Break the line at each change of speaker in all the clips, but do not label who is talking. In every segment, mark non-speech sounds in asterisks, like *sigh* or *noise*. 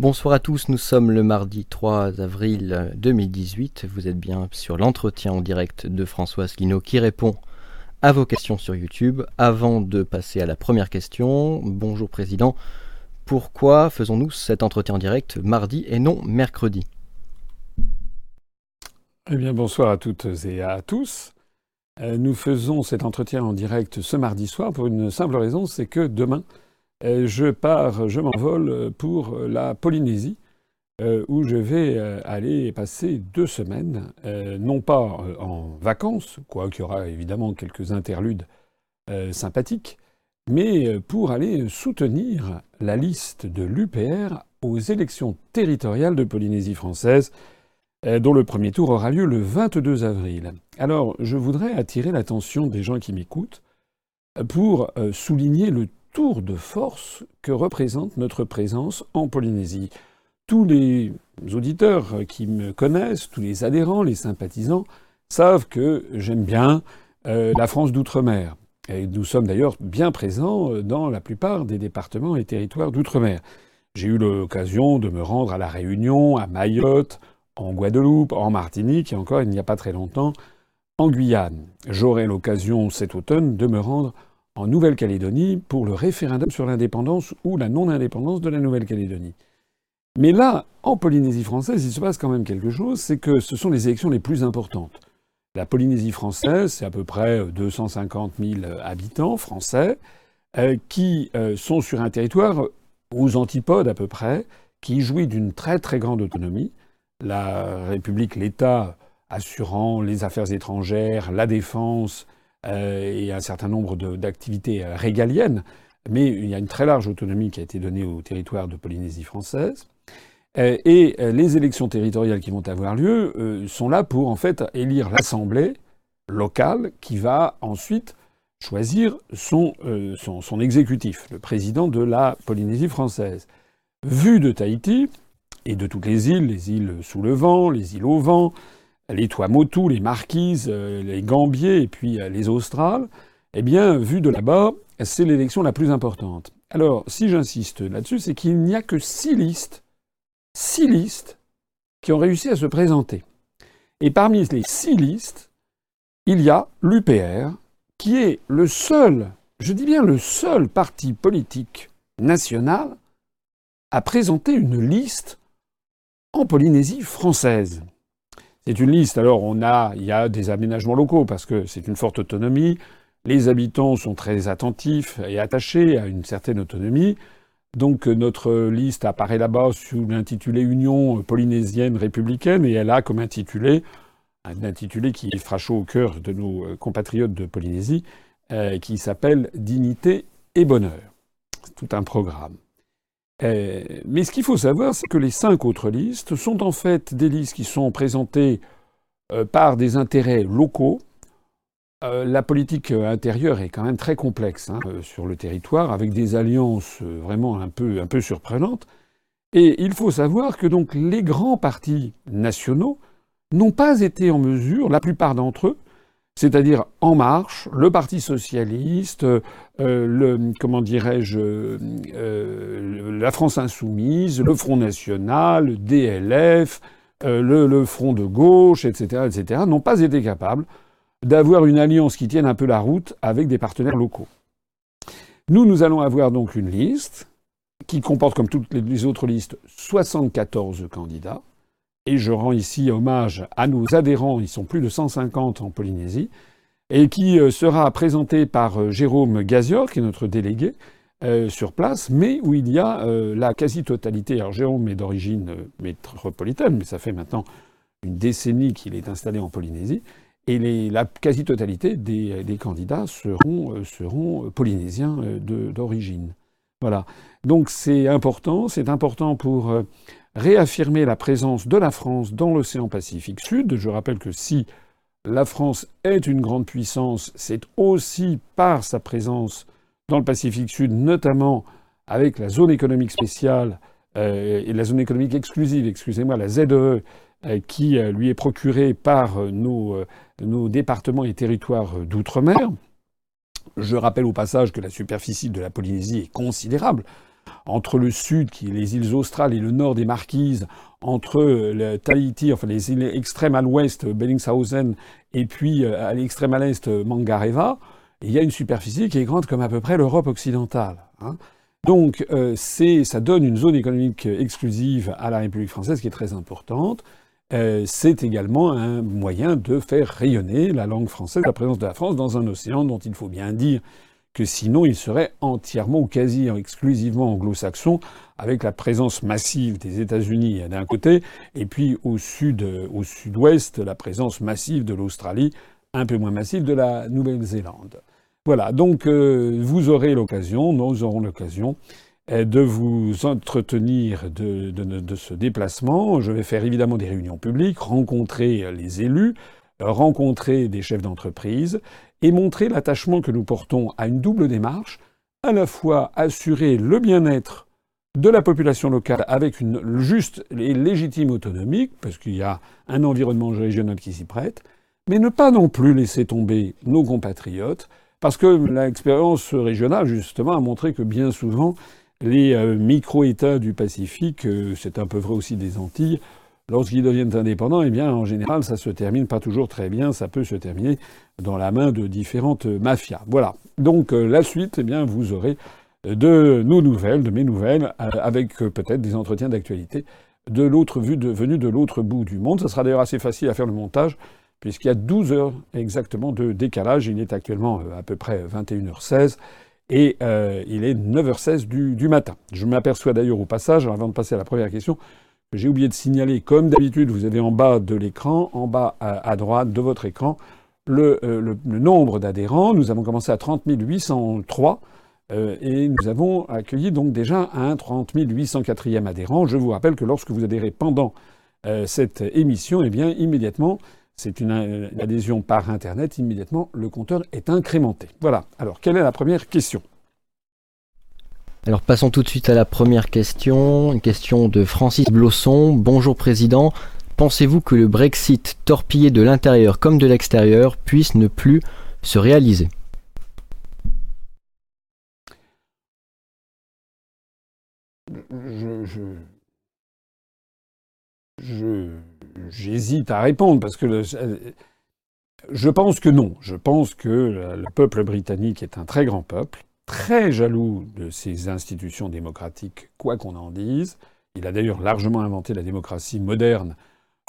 Bonsoir à tous, nous sommes le mardi 3 avril 2018. Vous êtes bien sur l'entretien en direct de Françoise Lino qui répond à vos questions sur YouTube. Avant de passer à la première question, bonjour Président, pourquoi faisons-nous cet entretien en direct mardi et non mercredi?
Eh bien bonsoir à toutes et à tous. Euh, nous faisons cet entretien en direct ce mardi soir pour une simple raison, c'est que demain, euh, je pars, je m'envole pour la Polynésie, euh, où je vais aller passer deux semaines, non pas en vacances, quoiqu'il y aura évidemment quelques interludes sympathiques, mais pour aller soutenir la liste de l'UPR aux élections territoriales de Polynésie française euh, dont le premier tour aura lieu le 22 avril. Alors, je voudrais attirer l'attention des gens qui m'écoutent pour euh, souligner le tour de force que représente notre présence en Polynésie. Tous les auditeurs qui me connaissent, tous les adhérents, les sympathisants, savent que j'aime bien euh, la France d'outre-mer. Et nous sommes d'ailleurs bien présents dans la plupart des départements et territoires d'outre-mer. J'ai eu l'occasion de me rendre à La Réunion, à Mayotte, en Guadeloupe, en Martinique et encore il n'y a pas très longtemps en Guyane. J'aurai l'occasion cet automne de me rendre en Nouvelle-Calédonie pour le référendum sur l'indépendance ou la non-indépendance de la Nouvelle-Calédonie. Mais là, en Polynésie française, il se passe quand même quelque chose, c'est que ce sont les élections les plus importantes. La Polynésie française, c'est à peu près 250 000 habitants français euh, qui euh, sont sur un territoire aux antipodes à peu près, qui jouit d'une très très grande autonomie, la République, l'État assurant les affaires étrangères, la défense euh, et un certain nombre d'activités régaliennes, mais il y a une très large autonomie qui a été donnée au territoire de Polynésie française. Euh, et euh, les élections territoriales qui vont avoir lieu sont là pour en fait élire l'Assemblée locale qui va ensuite choisir son, son exécutif, le président de la Polynésie française. Vu de Tahiti, et de toutes les îles, les îles sous le vent, les îles au vent, les Tuamotu, les Marquises, euh, les Gambiers et puis euh, les Australes, eh bien, vu de là-bas, c'est l'élection la plus importante. Alors, si j'insiste là-dessus, c'est qu'il n'y a que six listes, six listes qui ont réussi à se présenter. Et parmi les six listes, il y a l'UPR, qui est le seul, je dis bien le seul parti politique national à présenter une liste en Polynésie française. C'est une liste. Alors, on a, il y a des aménagements locaux parce que c'est une forte autonomie. Les habitants sont très attentifs et attachés à une certaine autonomie. Donc, notre liste apparaît là-bas sous l'intitulé Union polynésienne républicaine et elle a comme intitulé, un intitulé qui fera chaud au cœur de nos compatriotes de Polynésie, euh, qui s'appelle Dignité et bonheur. C'est tout un programme. Euh, mais ce qu'il faut savoir, c'est que les cinq autres listes sont en fait des listes qui sont présentées euh, par des intérêts locaux. Euh, la politique intérieure est quand même très complexe hein, sur le territoire, avec des alliances vraiment un peu, un peu surprenantes. Et il faut savoir que donc les grands partis nationaux n'ont pas été en mesure, la plupart d'entre eux, c'est-à-dire En Marche, le Parti socialiste, euh, le comment dirais-je, euh, la France insoumise, le Front national, le DLF, euh, le, Front de gauche, etc., etc., n'ont pas été capables d'avoir une alliance qui tienne un peu la route avec des partenaires locaux. Nous, nous allons avoir donc une liste qui comporte, comme toutes les autres listes, 74 candidats. Et je rends ici hommage à nos adhérents, ils sont plus de 150 en Polynésie, et qui euh, sera présenté par euh, Jérôme Gazior, qui est notre délégué euh, sur place, mais où il y a la quasi-totalité. Alors Jérôme est d'origine métropolitaine, mais ça fait maintenant une décennie qu'il est installé en Polynésie, et la quasi-totalité des, candidats seront, seront polynésiens d'origine. Voilà. Donc c'est important, c'est important pour réaffirmer la présence de la France dans l'océan Pacifique Sud. Je rappelle que si la France est une grande puissance, c'est aussi par sa présence dans le Pacifique Sud, notamment avec la zone économique spéciale euh, et la zone économique exclusive, excusez-moi, la ZEE, euh, qui euh, lui est procurée par nos départements et territoires d'outre-mer. Je rappelle au passage que la superficie de la Polynésie est considérable. Entre le sud, qui est les îles australes, et le nord des Marquises, entre le Tahiti, enfin les îles extrêmes à l'ouest, Bellingshausen, et puis euh, à l'extrême à l'est, Mangareva, il y a une superficie qui est grande comme à peu près l'Europe occidentale. Hein. Donc euh, ça donne une zone économique exclusive à la République française qui est très importante. Euh, c'est également un moyen de faire rayonner la langue française, la présence de la France dans un océan dont il faut bien dire que sinon il serait entièrement ou quasi exclusivement anglo-saxon, avec la présence massive des États-Unis d'un côté, et puis au sud, au sud-ouest, la présence massive de l'Australie, un peu moins massive de la Nouvelle-Zélande. Voilà, donc euh, vous aurez l'occasion, nous aurons l'occasion de vous entretenir de, ce déplacement. Je vais faire évidemment des réunions publiques, rencontrer les élus, rencontrer des chefs d'entreprise et montrer l'attachement que nous portons à une double démarche, à la fois assurer le bien-être de la population locale avec une juste et légitime autonomie, parce qu'il y a un environnement régional qui s'y prête, mais ne pas non plus laisser tomber nos compatriotes, parce que l'expérience régionale, justement, a montré que bien souvent, les euh, micro-États du Pacifique, euh, c'est un peu vrai aussi des Antilles, lorsqu'ils deviennent indépendants, eh bien, en général, ça se termine pas toujours très bien. Ça peut se terminer dans la main de différentes mafias. Voilà. Donc, euh, la suite, eh bien, vous aurez de nos nouvelles, de mes nouvelles, avec peut-être des entretiens d'actualité de l'autre vue, de, venus de l'autre bout du monde. Ça sera d'ailleurs assez facile à faire le montage, puisqu'il y a 12 heures exactement de décalage. Il est actuellement à peu près 21h16 et euh, il est 9h16 du, matin. Je m'aperçois d'ailleurs au passage, avant de passer à la première question, que j'ai oublié de signaler, comme d'habitude, vous avez en bas de l'écran, en bas à, droite de votre écran, le, euh, nombre d'adhérents. Nous avons commencé à 30 803 euh, et nous avons accueilli donc déjà un 30 804e adhérent. Je vous rappelle que lorsque vous adhérez pendant cette émission, eh bien immédiatement, c'est une, adhésion par Internet, immédiatement, le compteur est incrémenté. Voilà. Alors, quelle est la première question?
Alors passons tout de suite à la première question, une question de Francis Blosson. Bonjour Président, pensez-vous que le Brexit torpillé de l'intérieur comme de l'extérieur puisse ne plus se réaliser?
Je, je j'hésite à répondre parce que je pense que non. Je pense que le peuple britannique est un très grand peuple, très jaloux de ses institutions démocratiques, quoi qu'on en dise. Il a d'ailleurs largement inventé la démocratie moderne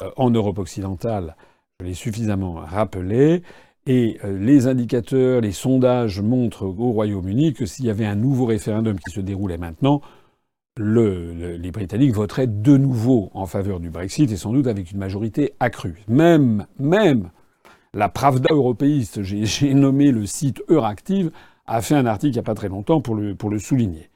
euh, en Europe occidentale. Je l'ai suffisamment rappelé. Et euh, les indicateurs, les sondages montrent au Royaume-Uni que s'il y avait un nouveau référendum qui se déroulait maintenant, les Britanniques voteraient de nouveau en faveur du Brexit et sans doute avec une majorité accrue. Même, même la Pravda européiste, j'ai nommé le site Euractiv, a fait un article il n'y a pas très longtemps pour le, pour le souligner.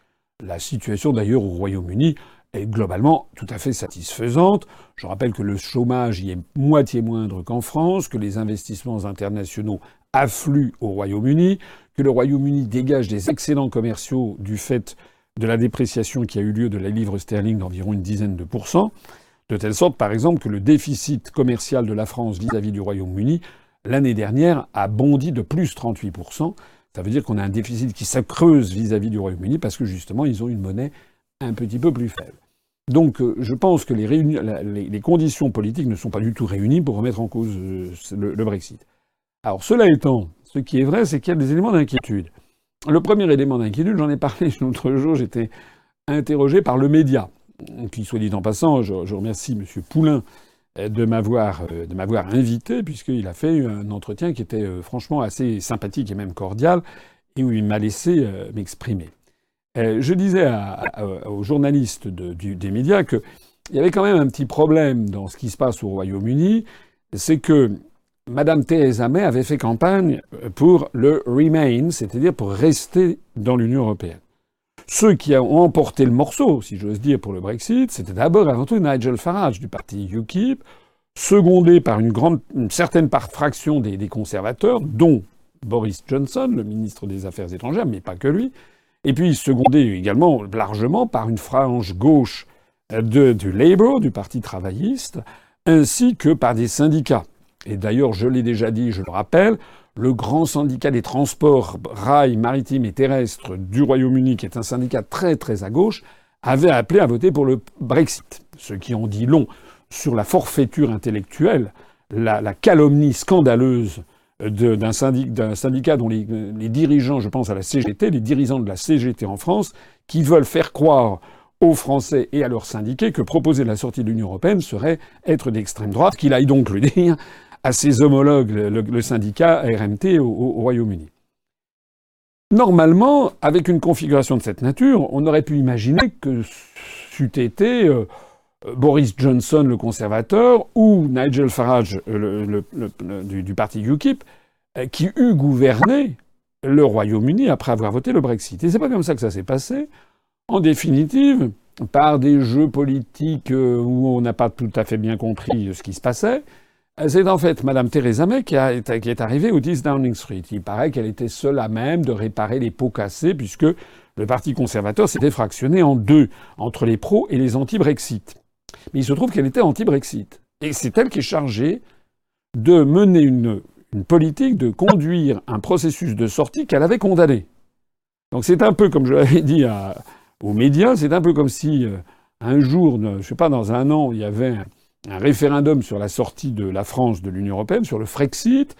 La situation d'ailleurs au Royaume-Uni est globalement tout à fait satisfaisante. Je rappelle que le chômage y est moitié moindre qu'en France, que les investissements internationaux affluent au Royaume-Uni, que le Royaume-Uni dégage des excellents commerciaux du fait de la dépréciation qui a eu lieu de la livre sterling d'environ une dizaine de pourcents, de telle sorte, par exemple, que le déficit commercial de la France vis-à-vis du Royaume-Uni, l'année dernière, a bondi de plus 38%. Ça veut dire qu'on a un déficit qui s'accreuse vis-à-vis du Royaume-Uni parce que justement, ils ont une monnaie un petit peu plus faible. Donc, euh, je pense que les, conditions politiques ne sont pas du tout réunies pour remettre en cause euh, le Brexit. Alors, cela étant, ce qui est vrai, c'est qu'il y a des éléments d'inquiétude. Le premier élément d'inquiétude, j'en ai parlé *laughs* l'autre jour, j'étais interrogé par le média. Puis, soit dit en passant, je, remercie M. Poulain de m'avoir euh, de m'avoir invité puisqu'il a fait un entretien qui était euh, franchement assez sympathique et même cordial et où il m'a laissé m'exprimer. Je disais aux journalistes des médias qu'il y avait quand même un petit problème dans ce qui se passe au Royaume-Uni, c'est que Madame Theresa May avait fait campagne pour le Remain, c'est-à-dire pour rester dans l'Union européenne. Ceux qui ont emporté le morceau, si j'ose dire, pour le Brexit, c'était d'abord avant tout Nigel Farage du parti UKIP, secondé par une, certaine fraction des, conservateurs, dont Boris Johnson, le ministre des Affaires étrangères, mais pas que lui, et puis secondé également largement par une frange gauche de, du Labour, du Parti travailliste, ainsi que par des syndicats. Et d'ailleurs, je l'ai déjà dit, je le rappelle, le grand syndicat des transports rail, maritimes et terrestres du Royaume-Uni, qui est un syndicat très très à gauche, avait appelé à voter pour le Brexit. Ceux qui ont dit long sur la forfaiture intellectuelle, la, calomnie scandaleuse d'un syndicat, dont les, les, dirigeants, je pense à la CGT, les dirigeants de la CGT en France, qui veulent faire croire aux Français et à leurs syndiqués que proposer la sortie de l'Union européenne serait être d'extrême droite, qu'il aille donc le dire à ses homologues, le, syndicat RMT au, Royaume-Uni. Normalement, avec une configuration de cette nature, on aurait pu imaginer que c'eût été euh, Boris Johnson, le conservateur, ou Nigel Farage du, parti UKIP, euh, qui eût gouverné le Royaume-Uni après avoir voté le Brexit. Et c'est pas comme ça que ça s'est passé. En définitive, par des jeux politiques euh, où on n'a pas tout à fait bien compris ce qui se passait, c'est en fait Madame Theresa May qui, est arrivée au 10 Downing Street. Il paraît qu'elle était seule à même de réparer les pots cassés puisque le Parti conservateur s'était fractionné en deux, entre les pros et les anti-Brexit. Mais il se trouve qu'elle était anti-Brexit. Et c'est elle qui est chargée de mener une, politique, de conduire un processus de sortie qu'elle avait condamné. Donc c'est un peu, comme je l'avais dit aux médias, c'est un peu comme si euh, un jour, je ne sais pas, dans un an, il y avait un référendum sur la sortie de la France de l'Union européenne, sur le Frexit,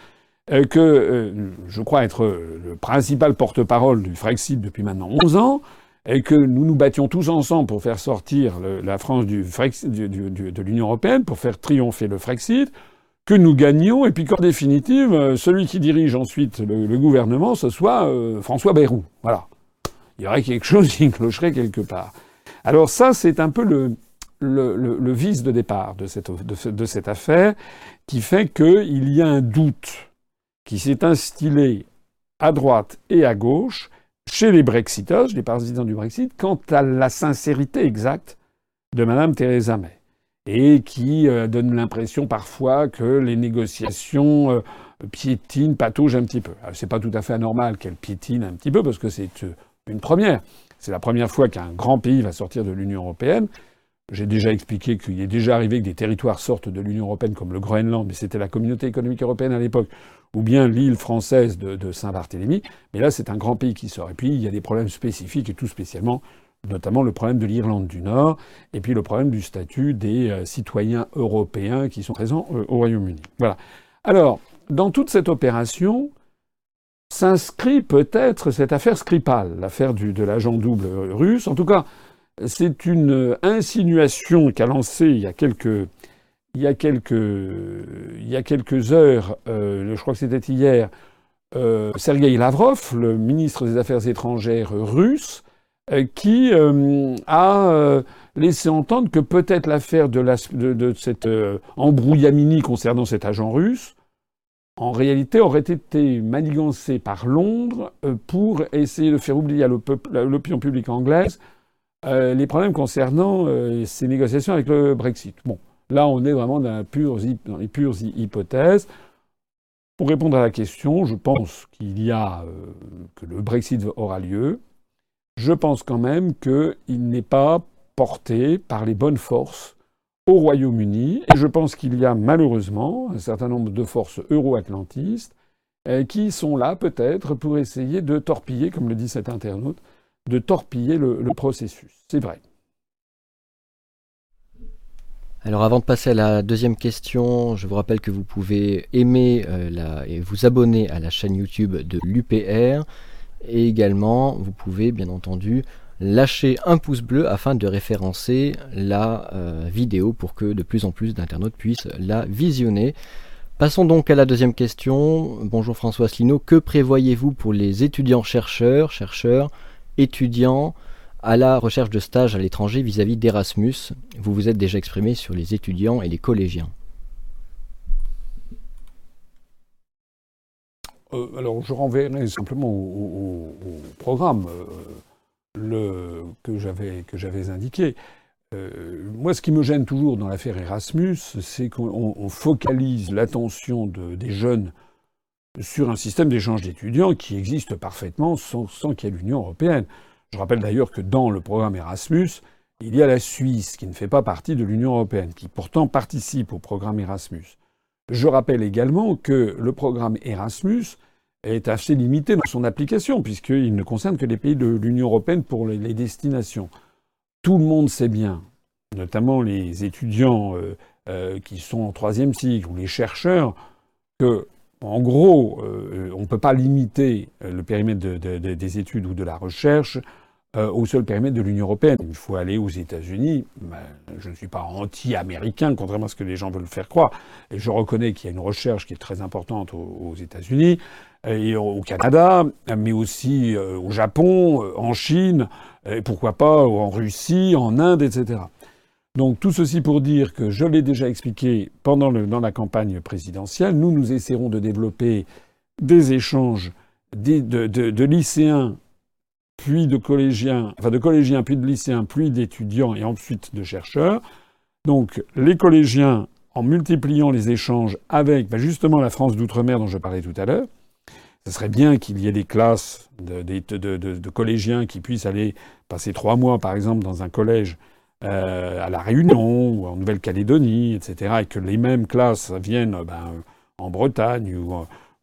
euh, que euh, je crois être le principal porte-parole du Frexit depuis maintenant 11 ans, et que nous nous battions tous ensemble pour faire sortir la France de l'Union européenne, pour faire triompher le Frexit, que nous gagnions, et puis qu'en définitive, euh, celui qui dirige ensuite le, gouvernement, ce soit François Bayrou. Voilà. Il y aurait quelque chose qui clocherait quelque part. Alors ça, c'est un peu le, le, vice de départ de cette, de, cette affaire qui fait qu'il y a un doute qui s'est instillé à droite et à gauche chez les Brexiteurs, les partisans du Brexit, quant à la sincérité exacte de Mme Theresa May. Et qui euh, donne l'impression parfois que les négociations euh, piétinent, pataugent un petit peu. C'est pas tout à fait anormal qu'elles piétinent un petit peu parce que c'est euh, une première. C'est la première fois qu'un grand pays va sortir de l'Union européenne. J'ai déjà expliqué qu'il est déjà arrivé que des territoires sortent de l'Union européenne, comme le Groenland, mais c'était la communauté économique européenne à l'époque, ou bien l'île française de, Saint-Barthélemy. Mais là, c'est un grand pays qui sort. Et puis, il y a des problèmes spécifiques, et tout spécialement, notamment le problème de l'Irlande du Nord, et puis le problème du statut des euh, citoyens européens qui sont présents euh, au Royaume-Uni. Voilà. Alors, dans toute cette opération, s'inscrit peut-être cette affaire Skripal, l'affaire de l'agent double russe. En tout cas, c'est une insinuation qu'a lancée il y a quelques, heures, euh, je crois que c'était hier, euh, Sergei Lavrov, le ministre des Affaires étrangères russe, euh, qui euh, a laissé entendre que peut-être l'affaire de, la, cette embrouillamini concernant cet agent russe, en réalité, aurait été manigancée par Londres pour essayer de faire oublier à l'opinion publique anglaise euh, les problèmes concernant euh, ces négociations avec le Brexit. Bon, là, on est vraiment dans, dans les pures hypothèses. Pour répondre à la question, je pense qu'il y a euh, que le Brexit aura lieu. Je pense quand même qu'il n'est pas porté par les bonnes forces au Royaume-Uni. Et je pense qu'il y a malheureusement un certain nombre de forces euro-atlantistes qui sont là peut-être pour essayer de torpiller, comme le dit cet internaute, de torpiller le, processus. C'est vrai.
Alors avant de passer à la deuxième question, je vous rappelle que vous pouvez aimer euh, et vous abonner à la chaîne YouTube de l'UPR et également vous pouvez bien entendu lâcher un pouce bleu afin de référencer la euh, vidéo pour que de plus en plus d'internautes puissent la visionner. Passons donc à la deuxième question. Bonjour François Asselineau, que prévoyez-vous pour les étudiants chercheurs, chercheurs étudiant à la recherche de stages à l'étranger vis-à-vis d'Erasmus. Vous vous êtes déjà exprimé sur les étudiants et les collégiens.
Euh, alors je renverrai simplement au, programme euh, que j'avais indiqué. Euh, moi, ce qui me gêne toujours dans l'affaire Erasmus, c'est qu'on focalise l'attention des jeunes sur un système d'échange d'étudiants qui existe parfaitement sans, qu'il y ait l'Union européenne. Je rappelle d'ailleurs que dans le programme Erasmus, il y a la Suisse qui ne fait pas partie de l'Union européenne, qui pourtant participe au programme Erasmus. Je rappelle également que le programme Erasmus est assez limité dans son application, puisqu'il ne concerne que les pays de l'Union européenne pour les destinations. Tout le monde sait bien, notamment les étudiants euh, euh, qui sont en troisième cycle ou les chercheurs, que en gros, euh, on ne peut pas limiter le périmètre des études ou de la recherche au seul périmètre de l'Union européenne. Il faut aller aux États-Unis. Ben, je ne suis pas anti-américain, contrairement à ce que les gens veulent faire croire. Et je reconnais qu'il y a une recherche qui est très importante aux, États-Unis et au Canada, mais aussi au Japon, en Chine, et pourquoi pas en Russie, en Inde, etc. Donc tout ceci pour dire que je l'ai déjà expliqué pendant dans la campagne présidentielle, nous nous essaierons de développer des échanges de, lycéens, puis de collégiens, enfin de collégiens, puis de lycéens, puis d'étudiants et ensuite de chercheurs. Donc les collégiens, en multipliant les échanges avec ben, justement la France d'outre-mer dont je parlais tout à l'heure, ce serait bien qu'il y ait des classes de, collégiens qui puissent aller passer trois mois, par exemple, dans un collège à La Réunion ou en Nouvelle-Calédonie, etc., et que les mêmes classes viennent ben, en Bretagne ou,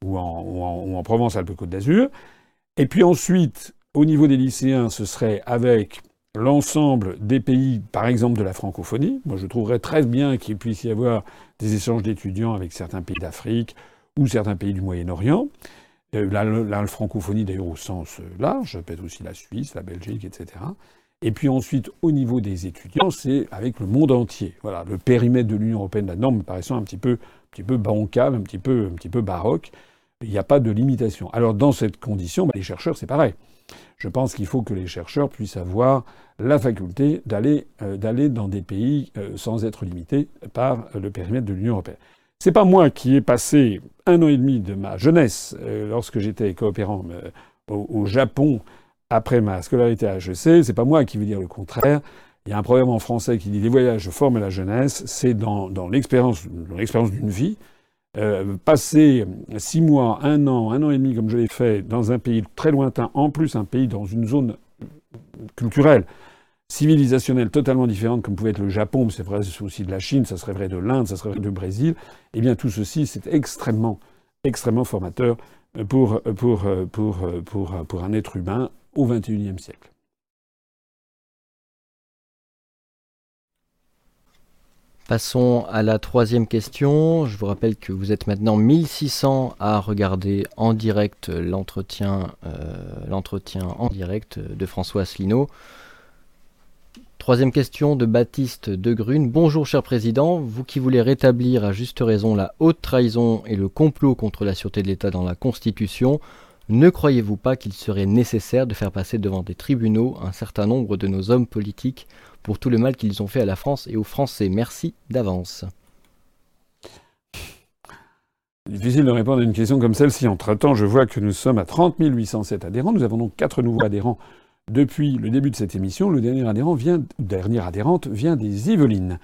ou, en, ou en, Provence-Alpes-Côte d'Azur. Et puis ensuite, au niveau des lycéens, ce serait avec l'ensemble des pays, par exemple de la francophonie. Moi, je trouverais très bien qu'il puisse y avoir des échanges d'étudiants avec certains pays d'Afrique ou certains pays du Moyen-Orient. Euh, la, la, francophonie d'ailleurs au sens large, peut-être aussi la Suisse, la Belgique, etc. Et puis ensuite, au niveau des étudiants, c'est avec le monde entier. Voilà, le périmètre de l'Union européenne la norme me paraissant un petit peu, un petit peu bancal, un petit peu, un petit peu baroque. Il n'y a pas de limitation. Alors dans cette condition, bah, les chercheurs, c'est pareil. Je pense qu'il faut que les chercheurs puissent avoir la faculté d'aller euh, dans des pays euh, sans être limités par le périmètre de l'Union européenne. C'est pas moi qui ai passé un an et demi de ma jeunesse euh, lorsque j'étais coopérant au, au Japon après ma scolarité à HEC, c'est pas moi qui veux dire le contraire. Il y a un proverbe en français qui dit les voyages forment la jeunesse. C'est dans, l'expérience, d'une vie. Euh, passer six mois, un an, un an et demi, comme je l'ai fait, dans un pays très lointain, en plus un pays dans une zone culturelle, civilisationnelle totalement différente, comme pouvait être le Japon, mais c'est vrai aussi de la Chine, ça serait vrai de l'Inde, ça serait vrai du Brésil, eh bien tout ceci, c'est extrêmement, extrêmement formateur pour, pour, pour, pour un être humain au XXIe siècle.
Passons à la troisième question. Je vous rappelle que vous êtes maintenant 1600 à regarder en direct l'entretien, euh, l'entretien en direct de François Asselineau. Troisième question de Baptiste de Grune. Bonjour cher président, vous qui voulez rétablir à juste raison la haute trahison et le complot contre la sûreté de l'État dans la Constitution, ne croyez-vous pas qu'il serait nécessaire de faire passer devant des tribunaux un certain nombre de nos hommes politiques pour tout le mal qu'ils ont fait à la France et aux Français? Merci d'avance.
Difficile de répondre à une question comme celle-ci. Entre-temps, je vois que nous sommes à 30 807 adhérents. Nous avons donc quatre nouveaux adhérents depuis le début de cette émission. Le dernier adhérent vient, dernière vient des Yvelines.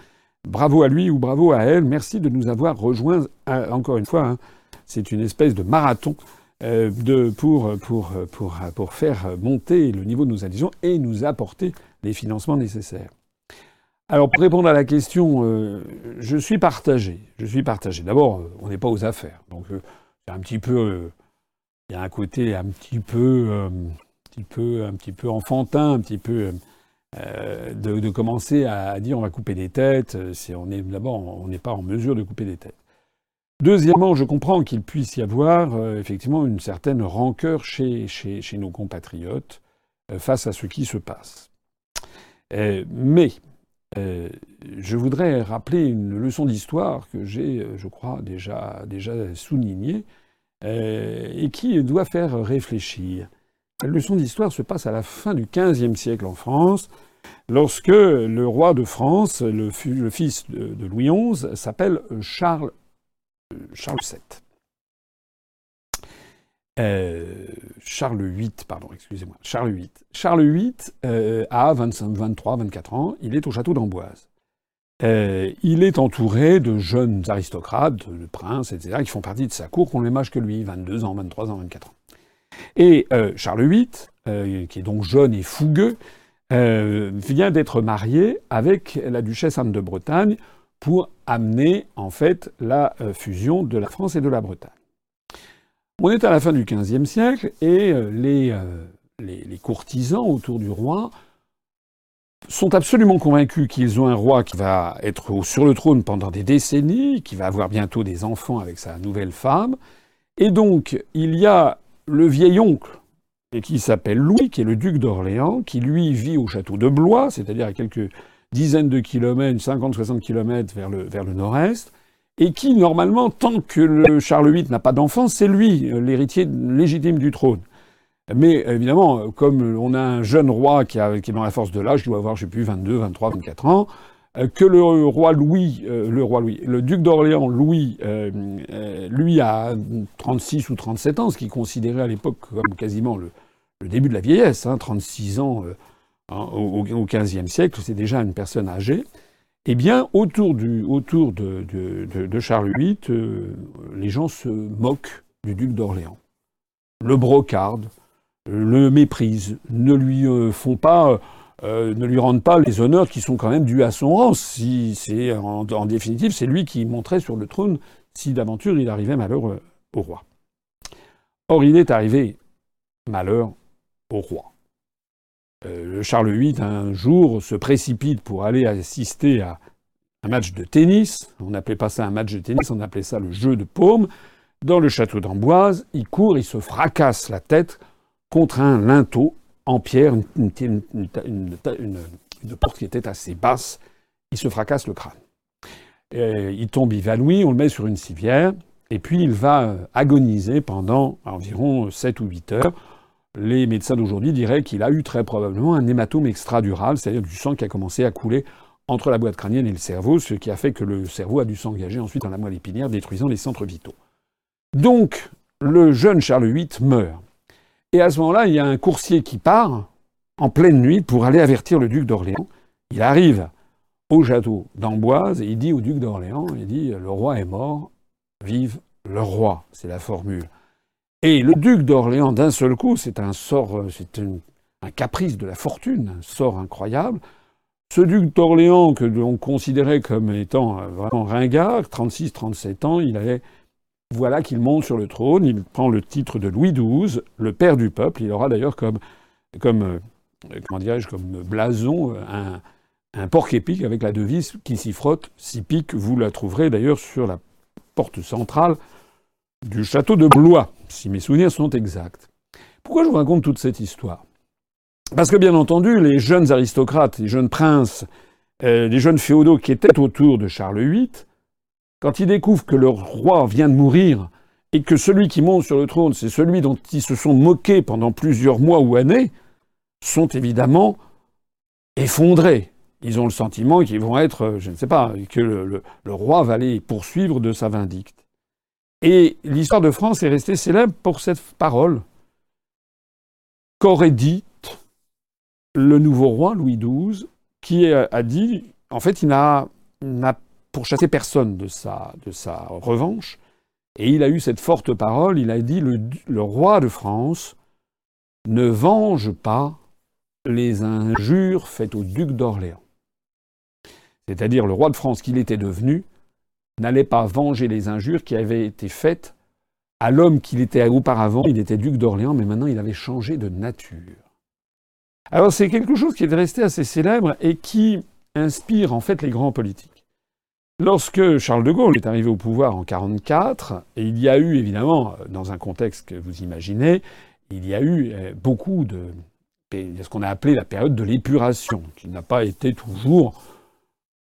Bravo à lui ou bravo à elle. Merci de nous avoir rejoints. Euh, encore une fois, hein. c'est une espèce de marathon de, pour, faire monter le niveau de nos adhésions et nous apporter les financements nécessaires. Alors, pour répondre à la question, euh, je suis partagé. Je suis partagé. D'abord, euh, on n'est pas aux affaires. Donc, c'est un petit peu. Il y a un côté un petit peu, un petit peu, enfantin, un petit peu. De, commencer à dire on va couper des têtes, si on est d'abord on n'est pas en mesure de couper des têtes. Deuxièmement, je comprends qu'il puisse y avoir euh, effectivement une certaine rancœur chez, nos compatriotes euh, face à ce qui se passe. Euh, mais je voudrais rappeler une leçon d'histoire que j'ai, je crois, déjà, déjà soulignée et qui doit faire réfléchir. La leçon d'histoire se passe à la fin du XVe siècle en France, lorsque le roi de France, le, fils de, de Louis XI, s'appelle Charles Charles VII. Euh, Charles VIII, pardon, excusez-moi. Charles VIII. Charles VIII euh, a 25, 23, 24 ans. Il est au château d'Amboise. Euh, il est entouré de jeunes aristocrates, de princes, etc., qui font partie de sa cour, qui ont le même âge que lui, 22 ans, 23 ans, 24 ans. Et Charles VIII, qui est donc jeune et fougueux, vient d'être marié avec la duchesse Anne de Bretagne, pour amener en fait la euh, fusion de la France et de la Bretagne. On est à la fin du XVe siècle et euh, les, les, courtisans autour du roi sont absolument convaincus qu'ils ont un roi qui va être sur le trône pendant des décennies, qui va avoir bientôt des enfants avec sa nouvelle femme. Et donc, il y a le vieil oncle, qui s'appelle Louis, qui est le duc d'Orléans, qui lui vit au château de Blois, c'est-à-dire à quelques dizaines de kilomètres, 50-60 kilomètres vers le, vers le nord-est, et qui, normalement, tant que le Charles VIII n'a pas d'enfant, c'est lui euh, l'héritier légitime du trône. Mais évidemment, comme on a un jeune roi qui, est dans la force de l'âge, il doit avoir, je sais plus, 22, 23, 24 ans, euh, que le roi Louis, euh, le roi Louis, le duc d'Orléans, Louis, euh, lui a 36 ou 37 ans, ce qui est considéré à l'époque comme quasiment le, début de la vieillesse, hein, 36 ans hein, au, XVe siècle, c'est déjà une personne âgée. Eh bien, autour, de, Charles VIII, les gens se moquent du duc d'Orléans, le brocardent, le méprisent, ne lui euh, font pas, euh, ne lui rendent pas les honneurs qui sont quand même dus à son rang. Si c'est en, définitive, c'est lui qui monterait sur le trône si d'aventure il arrivait malheur au roi. Or, il est arrivé malheur au roi. Euh, Charles VIII, un jour, se précipite pour aller assister à un match de tennis. On n'appelait pas ça un match de tennis, on appelait ça le jeu de paume. Dans le château d'Amboise, il court, il se fracasse la tête contre un linteau en pierre, une, porte qui était assez basse. Il se fracasse le crâne. il tombe évanoui, on le met sur une civière, et puis il va euh, agoniser pendant environ 7 ou 8 heures. Les médecins d'aujourd'hui diraient qu'il a eu très probablement un hématome extradural, c'est-à-dire du sang qui a commencé à couler entre la boîte crânienne et le cerveau, ce qui a fait que le cerveau a dû s'engager ensuite dans la moelle épinière, détruisant les centres vitaux. Donc, le jeune Charles VIII meurt. Et à ce moment-là, il y a un coursier qui part en pleine nuit pour aller avertir le duc d'Orléans. Il arrive au château d'Amboise et il dit au duc d'Orléans, il dit le roi est mort, vive le roi, c'est la formule. Et le duc d'Orléans, d'un seul coup, c'est un sort, c'est un caprice de la fortune, un sort incroyable. Ce duc d'Orléans que l'on considérait comme étant vraiment ringard, 36-37 ans, il avait voilà qu'il monte sur le trône, il prend le titre de Louis XII, le père du peuple. Il aura d'ailleurs comme, comme, euh, comment dirais-je, comme blason euh, un, porc épique avec la devise qui s'y frotte, s'y pique. Vous la trouverez d'ailleurs sur la porte centrale du château de Blois, si mes souvenirs sont exacts. Pourquoi je vous raconte toute cette histoire? Parce que bien entendu, les jeunes aristocrates, les jeunes princes, euh, les jeunes féodaux qui étaient autour de Charles VIII quand ils découvrent que leur roi vient de mourir et que celui qui monte sur le trône, c'est celui dont ils se sont moqués pendant plusieurs mois ou années, sont évidemment effondrés. Ils ont le sentiment qu'ils vont être, euh, je ne sais pas, que le, roi va les poursuivre de sa vindicte. Et l'histoire de France est restée célèbre pour cette parole qu'aurait dite le nouveau roi Louis XII, qui a dit, en fait, il n'a pour chasser personne de sa, revanche. Et il a eu cette forte parole, il a dit le roi de France ne venge pas les injures faites au duc d'Orléans. C'est-à-dire le roi de France qu'il était devenu n'allait pas venger les injures qui avaient été faites à l'homme qu'il était auparavant. Il était duc d'Orléans, mais maintenant il avait changé de nature. Alors c'est quelque chose qui est resté assez célèbre et qui inspire en fait les grands politiques. Lorsque Charles de Gaulle est arrivé au pouvoir en 1944, et il y a eu évidemment, dans un contexte que vous imaginez, il y a eu euh, beaucoup de ce qu'on a appelé la période de l'épuration, qui n'a pas été toujours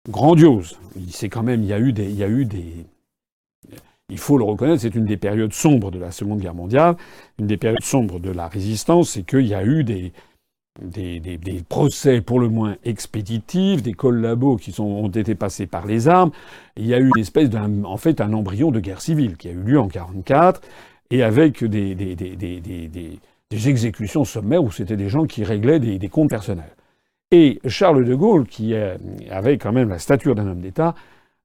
grandiose. C'est quand même, il y a eu il y a eu des, il faut le reconnaître, c'est une des périodes sombres de la Seconde Guerre mondiale, une des périodes sombres de la résistance, c'est qu'il y a eu des, des, des, procès pour le moins expéditifs, des collabos qui ont été passés par les armes. Il y a eu une espèce d'un, en fait, un embryon de guerre civile qui a eu lieu en 1944 et avec des, des, exécutions sommaires où c'était des gens qui réglaient des, comptes personnels. Et Charles de Gaulle, qui avait quand même la stature d'un homme d'État,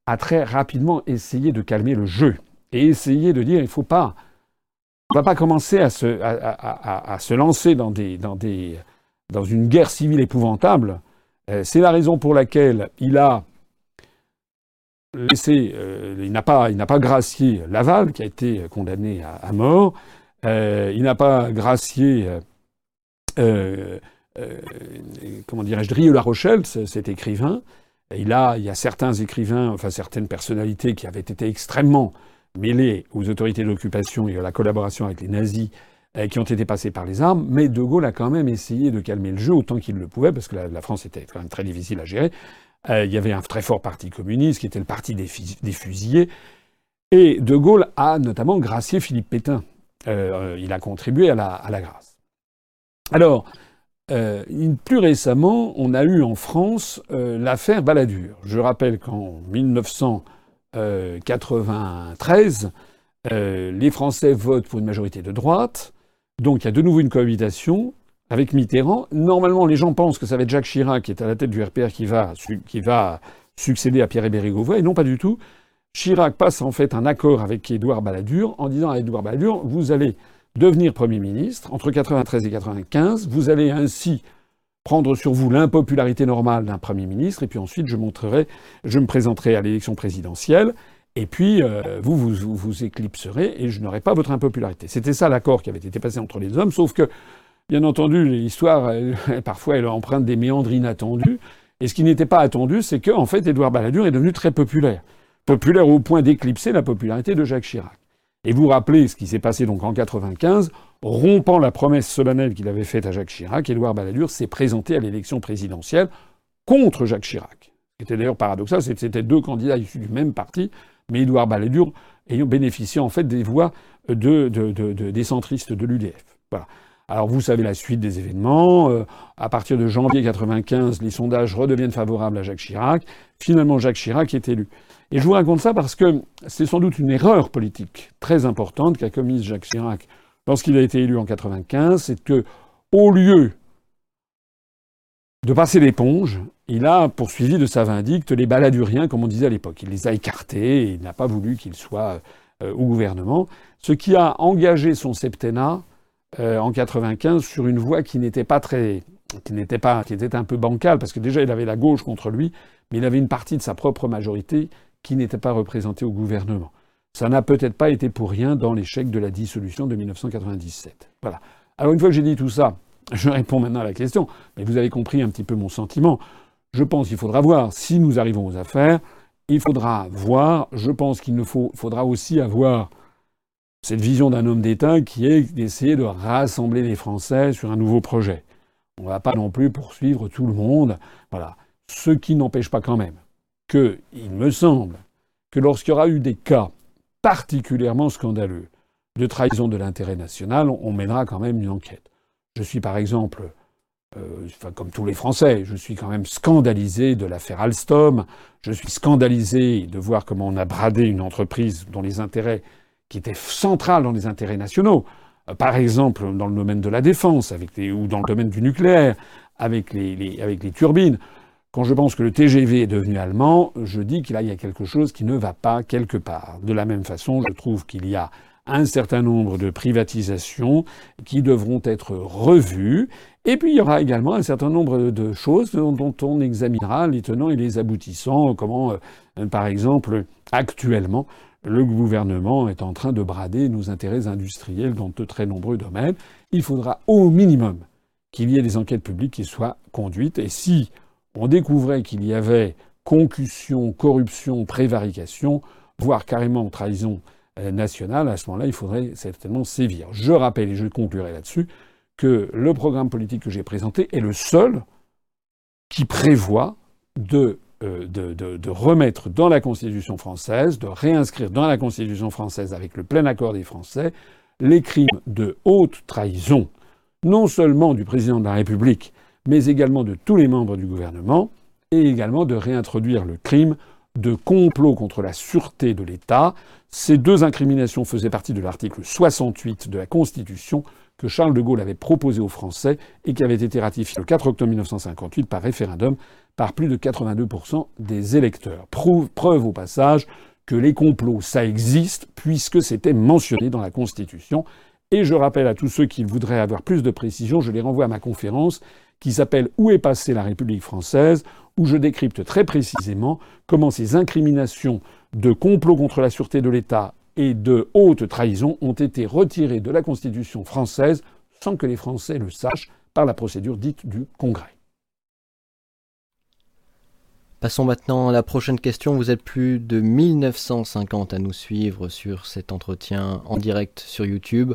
a très rapidement essayé de calmer le jeu et essayé de dire il faut pas, on va pas commencer à se, lancer dans une guerre civile épouvantable. Euh, c'est la raison pour laquelle il a laissé, euh, n'a pas, gracié Laval, qui a été condamné à, mort. Euh, il n'a pas gracié, comment dirais-je, Drieux-La Rochelle, cet écrivain. il a, il y a certains écrivains, enfin certaines personnalités qui avaient été extrêmement mêlées aux autorités d'occupation et à la collaboration avec les nazis, qui ont été passés par les armes. Mais De Gaulle a quand même essayé de calmer le jeu autant qu'il le pouvait, parce que la, la France était quand même très difficile à gérer. Euh, il y avait un très fort parti communiste qui était le parti des, fusillés. Et De Gaulle a notamment gracié Philippe Pétain. Euh, il a contribué à la, grâce. Alors, euh, plus récemment, on a eu en France l'affaire Balladur. Je rappelle qu'en 1993, les Français votent pour une majorité de droite. Donc il y a de nouveau une cohabitation avec Mitterrand. Normalement, les gens pensent que ça va être Jacques Chirac qui est à la tête du RPR qui va, succéder à Pierre-Hébert Gauvois, et non pas du tout. Chirac passe en fait un accord avec Édouard Balladur en disant à Édouard Balladur, vous allez devenir Premier ministre entre 93 et 95, vous allez ainsi prendre sur vous l'impopularité normale d'un Premier ministre, et puis ensuite je montrerai, je me présenterai à l'élection présidentielle, et puis euh, vous, vous, éclipserez et je n'aurai pas votre impopularité. C'était ça l'accord qui avait été passé entre les hommes, sauf que Bien entendu, l'histoire, parfois, elle emprunte des méandres inattendus. Et ce qui n'était pas attendu, c'est qu'en fait, Édouard Balladur est devenu très populaire. Populaire au point d'éclipser la popularité de Jacques Chirac. Et vous rappelez ce qui s'est passé donc en 95, rompant la promesse solennelle qu'il avait faite à Jacques Chirac, Édouard Balladur s'est présenté à l'élection présidentielle contre Jacques Chirac. C'était d'ailleurs paradoxal, c'était deux candidats issus du même parti, mais Édouard Balladur ayant bénéficié en fait des voix de, des centristes de l'UDF. Voilà. Alors vous savez la suite des événements. Euh, à partir de janvier 95, les sondages redeviennent favorables à Jacques Chirac. Finalement, Jacques Chirac est élu. Et je vous raconte ça parce que c'est sans doute une erreur politique très importante qu'a commise Jacques Chirac lorsqu'il a été élu en 95, c'est que au lieu de passer l'éponge, il a poursuivi de sa vindicte les baladuriens, comme on disait à l'époque. Il les a écartés il n'a pas voulu qu'ils soient euh, au gouvernement, ce qui a engagé son septennat euh, en 95 sur une voie qui n'était pas très, qui n'était pas, qui était un peu bancale parce que déjà il avait la gauche contre lui, mais il avait une partie de sa propre majorité qui n'était pas représentée au gouvernement. Ça n'a peut-être pas été pour rien dans l'échec de la dissolution de 1997. Voilà. Alors une fois que j'ai dit tout ça, *laughs* je réponds maintenant à la question, mais vous avez compris un petit peu mon sentiment. Je pense qu'il faudra voir si nous arrivons aux affaires. Il faudra voir. Je pense qu'il faudra aussi avoir cette vision d'un homme d'État qui est d'essayer de rassembler les Français sur un nouveau projet. On ne va pas non plus poursuivre tout le monde. Voilà. Ce qui n'empêche pas quand même il me semble, que lorsqu'il y aura eu des cas particulièrement scandaleux de trahison de l'intérêt national, on mènera quand même une enquête. Je suis par exemple, euh, comme tous les Français, je suis quand même scandalisé de l'affaire Alstom, je suis scandalisé de voir comment on a bradé une entreprise dont les intérêts qui était centrale dans les intérêts nationaux. Euh, par exemple, dans le domaine de la défense, ou dans le domaine du nucléaire, avec les turbines. Quand je pense que le TGV est devenu allemand, je dis qu'il y a quelque chose qui ne va pas quelque part. De la même façon, je trouve qu'il y a un certain nombre de privatisations qui devront être revues. Et puis il y aura également un certain nombre de choses dont on examinera les tenants et les aboutissants, comment, euh, par exemple, actuellement, le gouvernement est en train de brader nos intérêts industriels dans de très nombreux domaines. Il faudra au minimum qu'il y ait des enquêtes publiques qui soient conduites. Et si on découvrait qu'il y avait concussion, corruption, prévarication, voire carrément trahison euh, nationale, à ce moment-là, il faudrait certainement sévir. Je rappelle, et je conclurai là-dessus, que le programme politique que j'ai présenté est le seul qui prévoit de euh, de, remettre dans la Constitution française, de réinscrire dans la Constitution française avec le plein accord des Français, les crimes de haute trahison, non seulement du président de la République, mais également de tous les membres du gouvernement, et également de réintroduire le crime de complot contre la sûreté de l'État. Ces deux incriminations faisaient partie de l'article 68 de la Constitution que Charles de Gaulle avait proposé aux Français et qui avait été ratifié le 4 octobre 1958 par référendum par plus de 82% des électeurs. Preuve, au passage que les complots, ça existe, puisque c'était mentionné dans la Constitution. Et je rappelle à tous ceux qui voudraient avoir plus de précisions, je les renvoie à ma conférence qui s'appelle Où est passée la République française où je décrypte très précisément comment ces incriminations de complot contre la sûreté de l'État et de haute trahison ont été retirées de la Constitution française sans que les Français le sachent par la procédure dite du Congrès.
Passons maintenant à la prochaine question. Vous êtes plus de 1950 à nous suivre sur cet entretien en direct sur YouTube.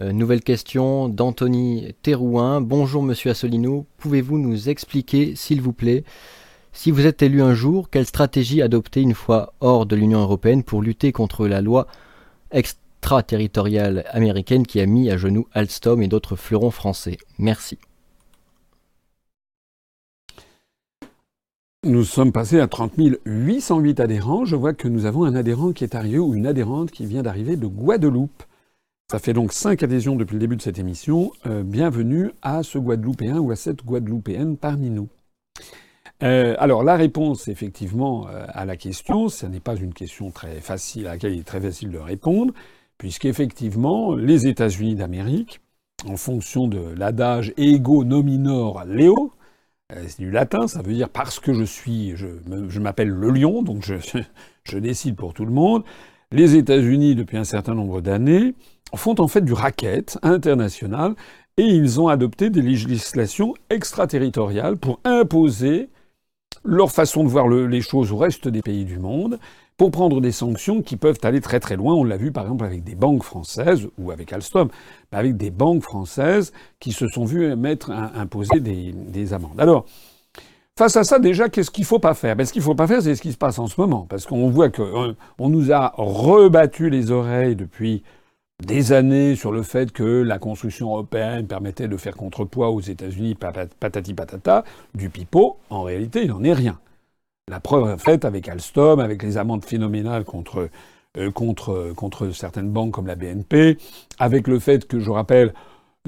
Euh, nouvelle question d'Anthony Terouin. Bonjour Monsieur Asselineau, pouvez-vous nous expliquer, s'il vous plaît, si vous êtes élu un jour, quelle stratégie adopter une fois hors de l'Union européenne pour lutter contre la loi extraterritoriale américaine qui a mis à genoux Alstom et d'autres fleurons français? Merci.
Nous sommes passés à 30 808 adhérents. Je vois que nous avons un adhérent qui est arrivé ou une adhérente qui vient d'arriver de Guadeloupe. Ça fait donc cinq adhésions depuis le début de cette émission. Euh, bienvenue à ce Guadeloupéen ou à cette Guadeloupéenne parmi nous. Euh, alors la réponse effectivement euh, à la question, ce n'est pas une question très facile à laquelle il est très facile de répondre, puisqu'effectivement les États-Unis d'Amérique, en fonction de l'adage ego nominor leo, c'est du latin, ça veut dire parce que je suis, je, m'appelle le lion, donc je, *laughs* décide pour tout le monde. Les États-Unis, depuis un certain nombre d'années, font en fait du racket international et ils ont adopté des législations extraterritoriales pour imposer leur façon de voir les choses au reste des pays du monde pour prendre des sanctions qui peuvent aller très très loin. On l'a vu par exemple avec des banques françaises ou avec Alstom, avec des banques françaises qui se sont vues mettre imposer des, amendes. Alors, face à ça, déjà, qu'est-ce qu'il ne faut pas faire? Ben, Ce qu'il ne faut pas faire, c'est ce qui se passe en ce moment, parce qu'on voit qu'on euh, nous a rebattu les oreilles depuis des années sur le fait que la construction européenne permettait de faire contrepoids aux États-Unis, patati patata, du pipeau. En réalité, il n'en est rien. La preuve est faite avec Alstom, avec les amendes phénoménales contre, euh, contre, contre certaines banques comme la BNP, avec le fait que, je rappelle,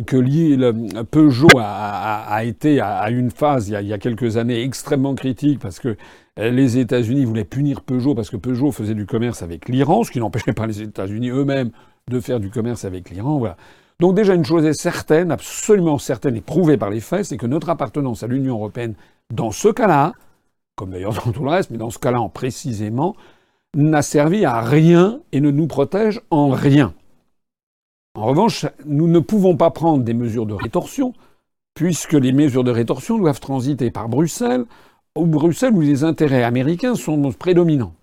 que Peugeot a, été à une phase il y, a, il y, a, quelques années extrêmement critique parce que les États-Unis voulaient punir Peugeot parce que Peugeot faisait du commerce avec l'Iran, ce qui n'empêchait pas les États-Unis eux-mêmes de faire du commerce avec l'Iran. Voilà. Donc déjà une chose est certaine, absolument certaine et prouvée par les faits, c'est que notre appartenance à l'Union européenne, dans ce cas-là, comme d'ailleurs dans tout le reste, mais dans ce cas-là précisément, n'a servi à rien et ne nous protège en rien. En revanche, nous ne pouvons pas prendre des mesures de rétorsion, puisque les mesures de rétorsion doivent transiter par Bruxelles, ou Bruxelles où les intérêts américains sont prédominants.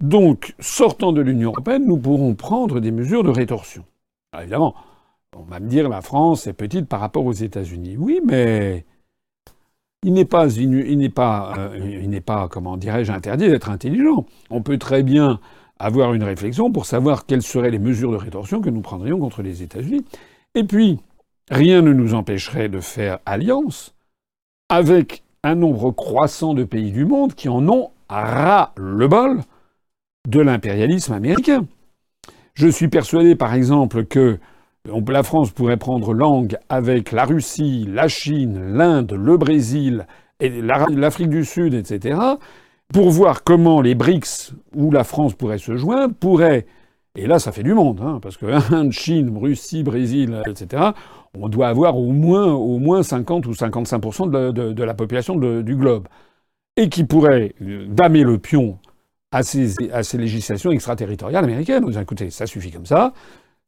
Donc, sortant de l'Union européenne, nous pourrons prendre des mesures de rétorsion. évidemment, on va me dire la France est petite par rapport aux États-Unis. Oui, mais il n'est pas, il euh, il n'est pas, comment dirais-je, interdit d'être intelligent. On peut très bien avoir une réflexion pour savoir quelles seraient les mesures de rétorsion que nous prendrions contre les États-Unis. Et puis, rien ne nous empêcherait de faire alliance avec un nombre croissant de pays du monde qui en ont ras le bol de l'impérialisme américain. Je suis persuadé, par exemple, que la France pourrait prendre langue avec la Russie, la Chine, l'Inde, le Brésil, et l'Afrique du Sud, etc., pour voir comment les BRICS, où la France pourrait se joindre, pourraient, et là ça fait du monde, hein, parce que Inde, Chine, Russie, Brésil, etc., on doit avoir au moins, au moins 50 ou 55% de, de, la population du globe, et qui pourrait euh, damer le pion à ces, législations extraterritoriales américaines. Vous écoutez, ça suffit comme ça.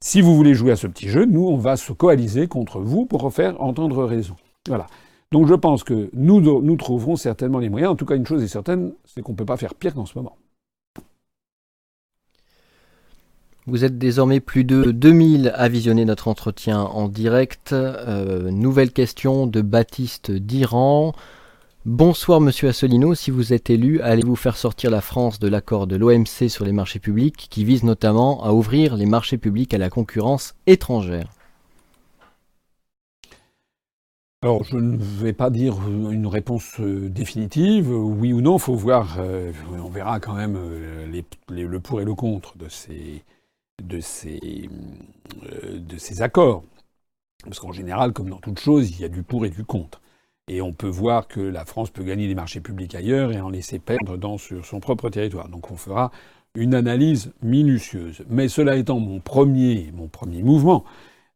Si vous voulez jouer à ce petit jeu, nous, on va se coaliser contre vous pour faire entendre raison. Voilà. Donc je pense que nous, nous trouverons certainement les moyens. En tout cas, une chose est certaine, c'est qu'on ne peut pas faire pire qu'en ce moment.
Vous êtes désormais plus de 2000 à visionner notre entretien en direct. Euh, nouvelle question de Baptiste d'Iran. Bonsoir Monsieur Asselineau, si vous êtes élu, allez-vous faire sortir la France de l'accord de l'OMC sur les marchés publics qui vise notamment à ouvrir les marchés publics à la concurrence étrangère?
Alors, je ne vais pas dire une réponse euh, définitive, oui ou non, il faut voir, euh, on verra quand même euh, le pour et le contre de ces, de ces, de ces accords. Parce qu'en général, comme dans toute chose, il y a du pour et du contre. Et on peut voir que la France peut gagner des marchés publics ailleurs et en laisser perdre dans, sur son propre territoire. Donc on fera une analyse minutieuse. Mais cela étant mon premier, mon premier mouvement,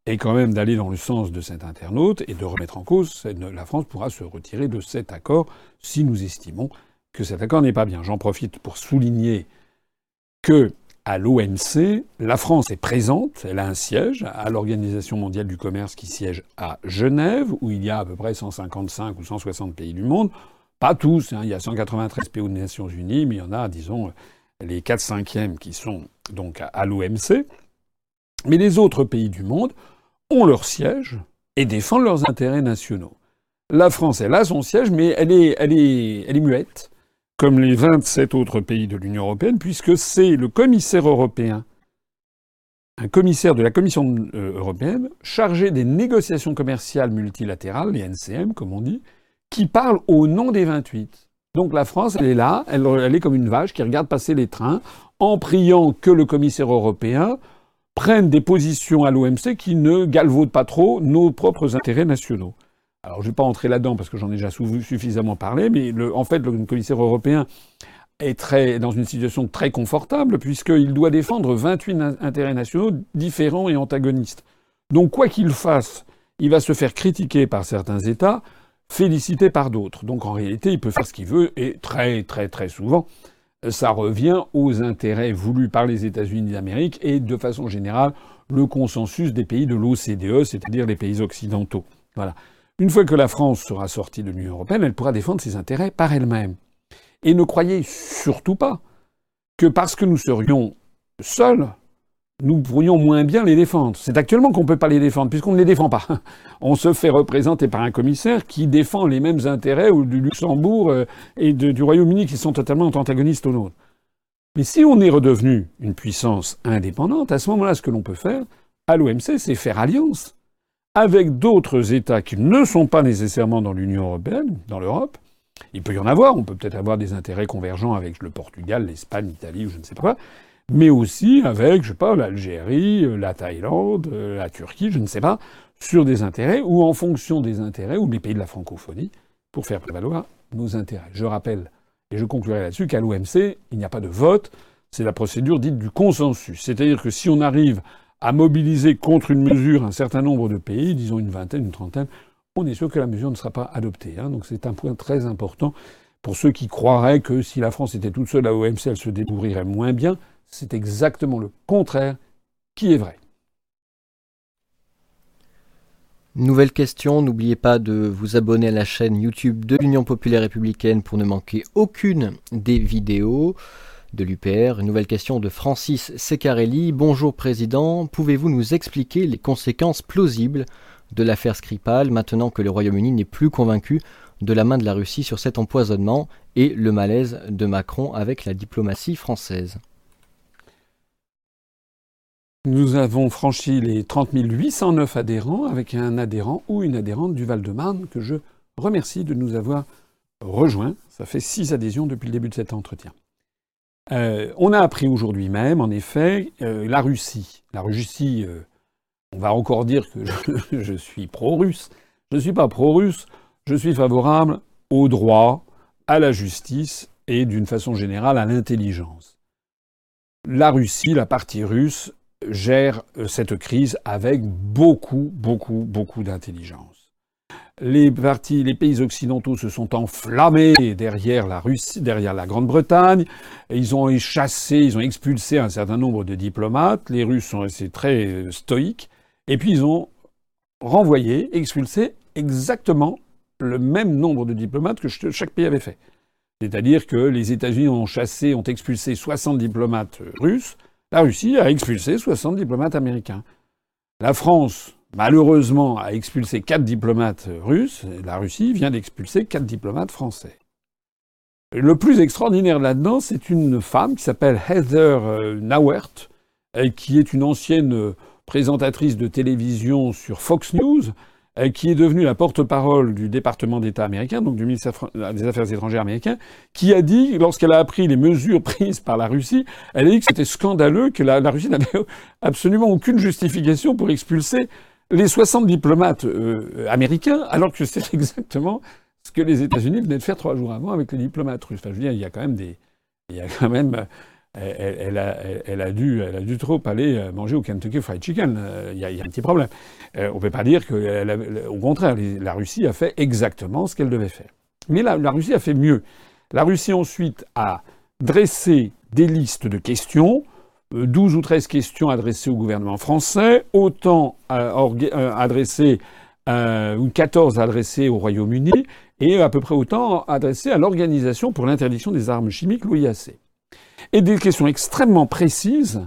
est quand même d'aller dans le sens de cet internaute et de remettre en cause. La France pourra se retirer de cet accord si nous estimons que cet accord n'est pas bien. J'en profite pour souligner que à l'OMC, la France est présente, elle a un siège à l'Organisation mondiale du commerce qui siège à Genève, où il y a à peu près 155 ou 160 pays du monde. Pas tous, hein, il y a 193 pays aux Nations Unies, mais il y en a, disons, les 4 cinquièmes qui sont donc à l'OMC. Mais les autres pays du monde ont leur siège et défendent leurs intérêts nationaux. La France, elle a son siège, mais elle est, elle est, elle est muette comme les 27 autres pays de l'Union européenne, puisque c'est le commissaire européen, un commissaire de la Commission euh, européenne, chargé des négociations commerciales multilatérales, les NCM comme on dit, qui parle au nom des 28. Donc la France, elle est là, elle, elle est comme une vache qui regarde passer les trains en priant que le commissaire européen prenne des positions à l'OMC qui ne galvaudent pas trop nos propres intérêts nationaux. Alors je ne vais pas entrer là-dedans parce que j'en ai déjà suffisamment parlé, mais en fait, le commissaire européen est très, dans une situation très confortable puisqu'il doit défendre 28 intérêts nationaux différents et antagonistes. Donc quoi qu'il fasse, il va se faire critiquer par certains États, féliciter par d'autres. Donc en réalité, il peut faire ce qu'il veut et très très très souvent, ça revient aux intérêts voulus par les États-Unis d'Amérique et de façon générale le consensus des pays de l'OCDE, c'est-à-dire les pays occidentaux. Voilà. Une fois que la France sera sortie de l'Union européenne, elle pourra défendre ses intérêts par elle-même. Et ne croyez surtout pas que parce que nous serions seuls, nous pourrions moins bien les défendre. C'est actuellement qu'on ne peut pas les défendre, puisqu'on ne les défend pas. *laughs* On se fait représenter par un commissaire qui défend les mêmes intérêts du Luxembourg euh, et du Royaume-Uni qui sont totalement antagonistes aux nôtres. Mais si on est redevenu une puissance indépendante, à ce moment-là, ce que l'on peut faire à l'OMC, c'est faire alliance avec d'autres États qui ne sont pas nécessairement dans l'Union européenne, dans l'Europe. Il peut y en avoir, on peut peut-être avoir des intérêts convergents avec le Portugal, l'Espagne, l'Italie ou je ne sais pas quoi, mais aussi avec, je sais pas, l'Algérie, la Thaïlande, la Turquie, je ne sais pas, sur des intérêts ou en fonction des intérêts ou des pays de la francophonie pour faire prévaloir nos intérêts. Je rappelle, et je conclurai là-dessus, qu'à l'OMC, il n'y a pas de vote, c'est la procédure dite du consensus. C'est-à-dire que si on arrive à mobiliser contre une mesure un certain nombre de pays, disons une vingtaine, une trentaine, on est sûr que la mesure ne sera pas adoptée. Hein. Donc c'est un point très important pour ceux qui croiraient que si la France était toute seule à OMC, elle se débrouillerait moins bien. C'est exactement le contraire qui est vrai.
Nouvelle question, n'oubliez pas de vous abonner à la chaîne YouTube de l'Union populaire républicaine pour ne manquer aucune des vidéos de l'UPR. Une nouvelle question de Francis Secarelli. Bonjour Président, pouvez-vous nous expliquer les conséquences plausibles de l'affaire Skripal maintenant que le Royaume-Uni n'est plus convaincu de la main de la Russie sur cet empoisonnement et le malaise de Macron avec la diplomatie française?
Nous avons franchi les 30 809 adhérents avec un adhérent ou une adhérente du Val-de-Marne que je remercie de nous avoir rejoints. Ça fait six adhésions depuis le début de cet entretien. Euh, on a appris aujourd'hui même, en effet, euh, la Russie. La Russie, euh, on va encore dire que je, *laughs* suis pro-russe. Je ne suis pas pro-russe, je suis favorable au droit, à la justice et d'une façon générale à l'intelligence. La Russie, la partie russe, gère cette crise avec beaucoup, beaucoup, beaucoup d'intelligence les pays occidentaux se sont enflammés derrière la Russie, derrière la Grande-Bretagne. Ils ont chassé, ils ont expulsé un certain nombre de diplomates. Les Russes sont restés très euh, stoïques. Et puis ils ont renvoyé, expulsé exactement le même nombre de diplomates que chaque pays avait fait. C'est-à-dire que les États-Unis ont chassé, ont expulsé 60 diplomates russes. La Russie a expulsé 60 diplomates américains. La France malheureusement, a expulsé quatre diplomates russes. La Russie vient d'expulser quatre diplomates français. Le plus extraordinaire là-dedans, c'est une femme qui s'appelle Heather euh, Nauert, qui est une ancienne euh, présentatrice de télévision sur Fox News, qui est devenue la porte-parole du département d'État américain, donc du ministère des Affaires étrangères américain, qui a dit, lorsqu'elle a appris les mesures *laughs* prises par la Russie, elle a dit que c'était scandaleux, que la Russie n'avait *laughs* absolument aucune justification pour expulser les 60 diplomates euh, américains, alors que c'est *laughs* exactement ce que les États-Unis venaient de faire trois jours avant avec les diplomates russes. Enfin, je veux dire, il y a quand même des, il y a quand même elle, a, dû, elle a dû trop aller euh, manger au Kentucky Fried Chicken. Euh, il y, a, un petit problème. Euh, on ne peut pas dire que, au contraire, la Russie a fait exactement ce qu'elle devait faire. Mais la, la, Russie a fait mieux. La Russie ensuite a dressé des listes de questions, 12 ou 13 questions adressées au gouvernement français, autant adressées ou 14 adressées au Royaume-Uni, et à peu près autant adressées à l'Organisation pour l'interdiction des armes chimiques, l'OIAC et des questions extrêmement précises,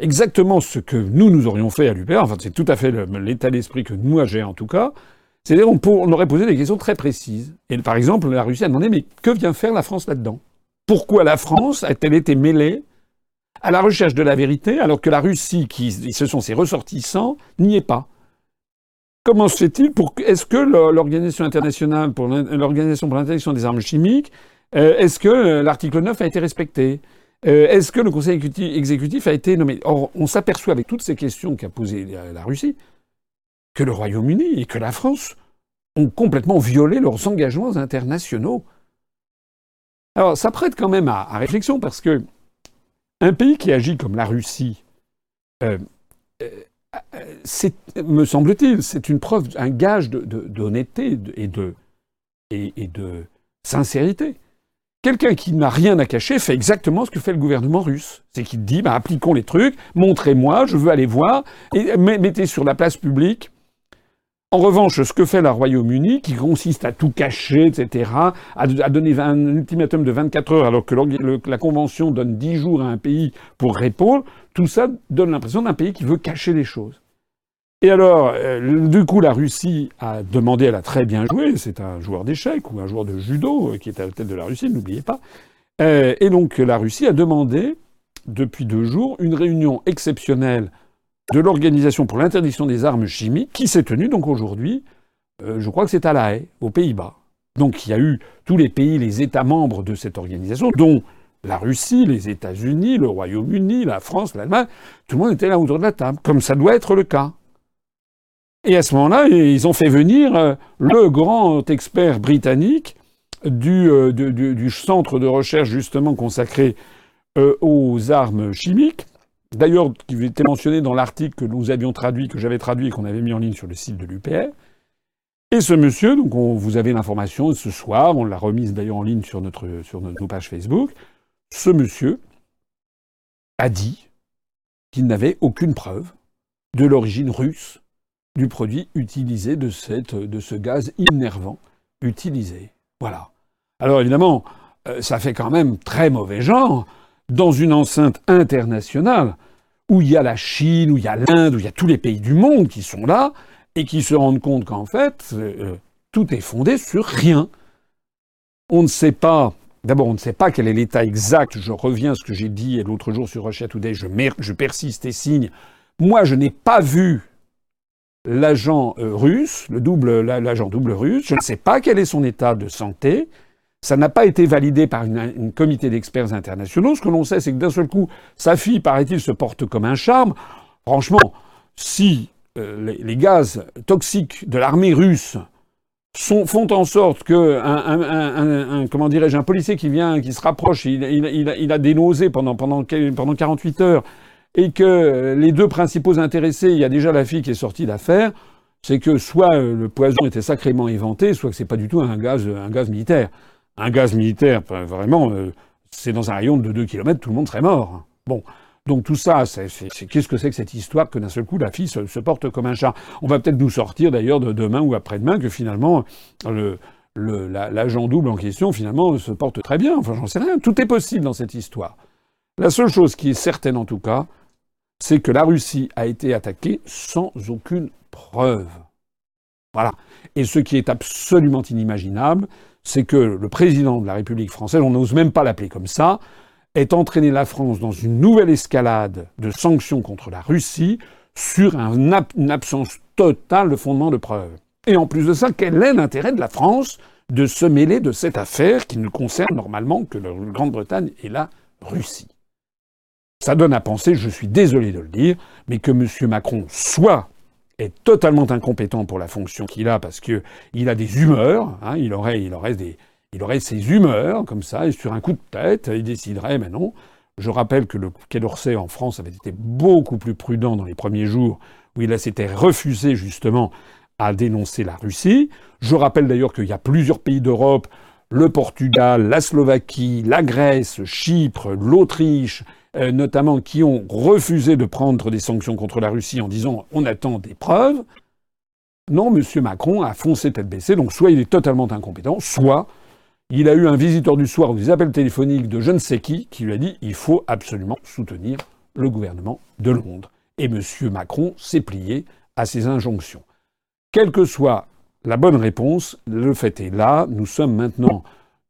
exactement ce que nous, nous aurions fait à l'UPR, enfin c'est tout à fait l'état d'esprit que moi j'ai en tout cas, c'est-à-dire on, aurait posé des questions très précises. Et par exemple, la Russie a demandé, mais que vient faire la France là-dedans? Pourquoi la France a-t-elle été mêlée à la recherche de la vérité, alors que la Russie, qui ce sont ses ressortissants, n'y est pas. Comment se fait-il pour Est-ce que l'organisation internationale pour l'organisation l'interdiction des armes chimiques euh, est-ce que euh, l'article 9 a été respecté? Euh, Est-ce que le Conseil exécutif a été nommé? Or, on s'aperçoit avec toutes ces questions qu'a posées la Russie que le Royaume-Uni et que la France ont complètement violé leurs engagements internationaux. Alors, ça prête quand même à, réflexion parce que un pays qui agit comme la Russie, me semble-t-il, c'est une preuve, un gage d'honnêteté et de, et de sincérité. Quelqu'un qui n'a rien à cacher fait exactement ce que fait le gouvernement russe. C'est qu'il dit, bah, appliquons les trucs, montrez-moi, je veux aller voir, et mettez sur la place publique. En revanche, ce que fait la Royaume-Uni, qui consiste à tout cacher, etc., à, donner un ultimatum de 24 heures alors que la Convention donne 10 jours à un pays pour répondre, tout ça donne l'impression d'un pays qui veut cacher les choses. Et alors, euh, du coup, la Russie a demandé, elle a très bien joué, c'est un joueur d'échecs ou un joueur de judo euh, qui est à la tête de la Russie, n'oubliez pas. Euh, et donc, la Russie a demandé, depuis deux jours, une réunion exceptionnelle de l'Organisation pour l'interdiction des armes chimiques, qui s'est tenue donc aujourd'hui, je crois que c'est à La Haye, aux Pays-Bas. Donc, il y a eu tous les pays, les États membres de cette organisation, dont la Russie, les États-Unis, le Royaume-Uni, la France, l'Allemagne, tout le monde était là autour de la table, comme ça doit être le cas. Et à ce moment-là, ils ont fait venir euh, le grand expert britannique euh, du, centre de recherche justement consacré euh, aux armes chimiques, d'ailleurs qui était mentionné dans l'article que nous avions traduit, que j'avais traduit et qu'on avait mis en ligne sur le site de l'UPR. Et ce monsieur, donc vous avez l'information ce soir, on l'a remise d'ailleurs en ligne sur, notre, sur nos pages Facebook, ce monsieur a dit qu'il n'avait aucune preuve de l'origine russe du produit utilisé de, ce gaz innervant utilisé. Voilà. Alors évidemment, euh, ça fait quand même très mauvais genre dans une enceinte internationale où il y a la Chine, où il y a l'Inde, où il y a tous les pays du monde qui sont là et qui se rendent compte qu'en fait, euh, tout est fondé sur rien. On ne sait pas. D'abord, on ne sait pas quel est l'état exact. Je reviens à ce que j'ai dit l'autre jour sur Russia Today. Je, je persiste et signe. Moi, je n'ai pas vu l'agent euh, russe, le double, l'agent double russe. Je ne sais pas quel est son état de santé. Ça n'a pas été validé par une, comité d'experts internationaux. Ce que l'on sait, c'est que d'un seul coup, sa fille, paraît-il, se porte comme un charme. Franchement, si euh, les, gaz toxiques de l'armée russe font en sorte que un, comment policier qui vient qui se rapproche il, a des nausées pendant pendant pendant 48 heures et que les deux principaux intéressés, il y a déjà la fille qui est sortie d'affaire, c'est que soit euh, le poison était sacrément inventé, soit que c'est pas du tout un gaz militaire. Un gaz militaire, vraiment, euh, c'est dans un rayon de 2 km, tout le monde serait mort. Bon. Donc tout ça, qu'est-ce que c'est que cette histoire que d'un seul coup la fille se, porte comme un chat? On va peut-être nous sortir d'ailleurs de demain ou après-demain que finalement le, l'agent double en question finalement se porte très bien. Enfin, j'en sais rien. Tout est possible dans cette histoire. La seule chose qui est certaine en tout cas, c'est que la Russie a été attaquée sans aucune preuve. Voilà. Et ce qui est absolument inimaginable, c'est que le président de la République française, on n'ose même pas l'appeler comme ça, ait entraîné la France dans une nouvelle escalade de sanctions contre la Russie sur une absence totale de fondement de preuve. Et en plus de ça, quel est l'intérêt de la France de se mêler de cette affaire qui ne concerne normalement que la Grande-Bretagne et la Russie? Ça donne à penser, je suis désolé de le dire, mais que M. Macron soit est totalement incompétent pour la fonction qu'il a parce que il a des humeurs, hein, il aurait, il aurait il aurait ses humeurs comme ça et sur un coup de tête, il déciderait, mais non, Je rappelle que le Quai d'Orsay en France avait été beaucoup plus prudent dans les premiers jours, où il s'était refusé justement à dénoncer la Russie. Je rappelle d'ailleurs qu'il y a plusieurs pays d'Europe, le Portugal, la Slovaquie, la Grèce, Chypre, l'Autriche, euh, notamment, qui ont refusé de prendre des sanctions contre la Russie en disant on attend des preuves. Non, M. Macron a foncé tête baissée, donc soit il est totalement incompétent, soit il a eu un visiteur du soir ou des appels téléphoniques de je ne sais qui qui lui a dit il faut absolument soutenir le gouvernement de Londres. Et M. Macron s'est plié à ces injonctions. Quelle que soit la bonne réponse, le fait est là, nous sommes maintenant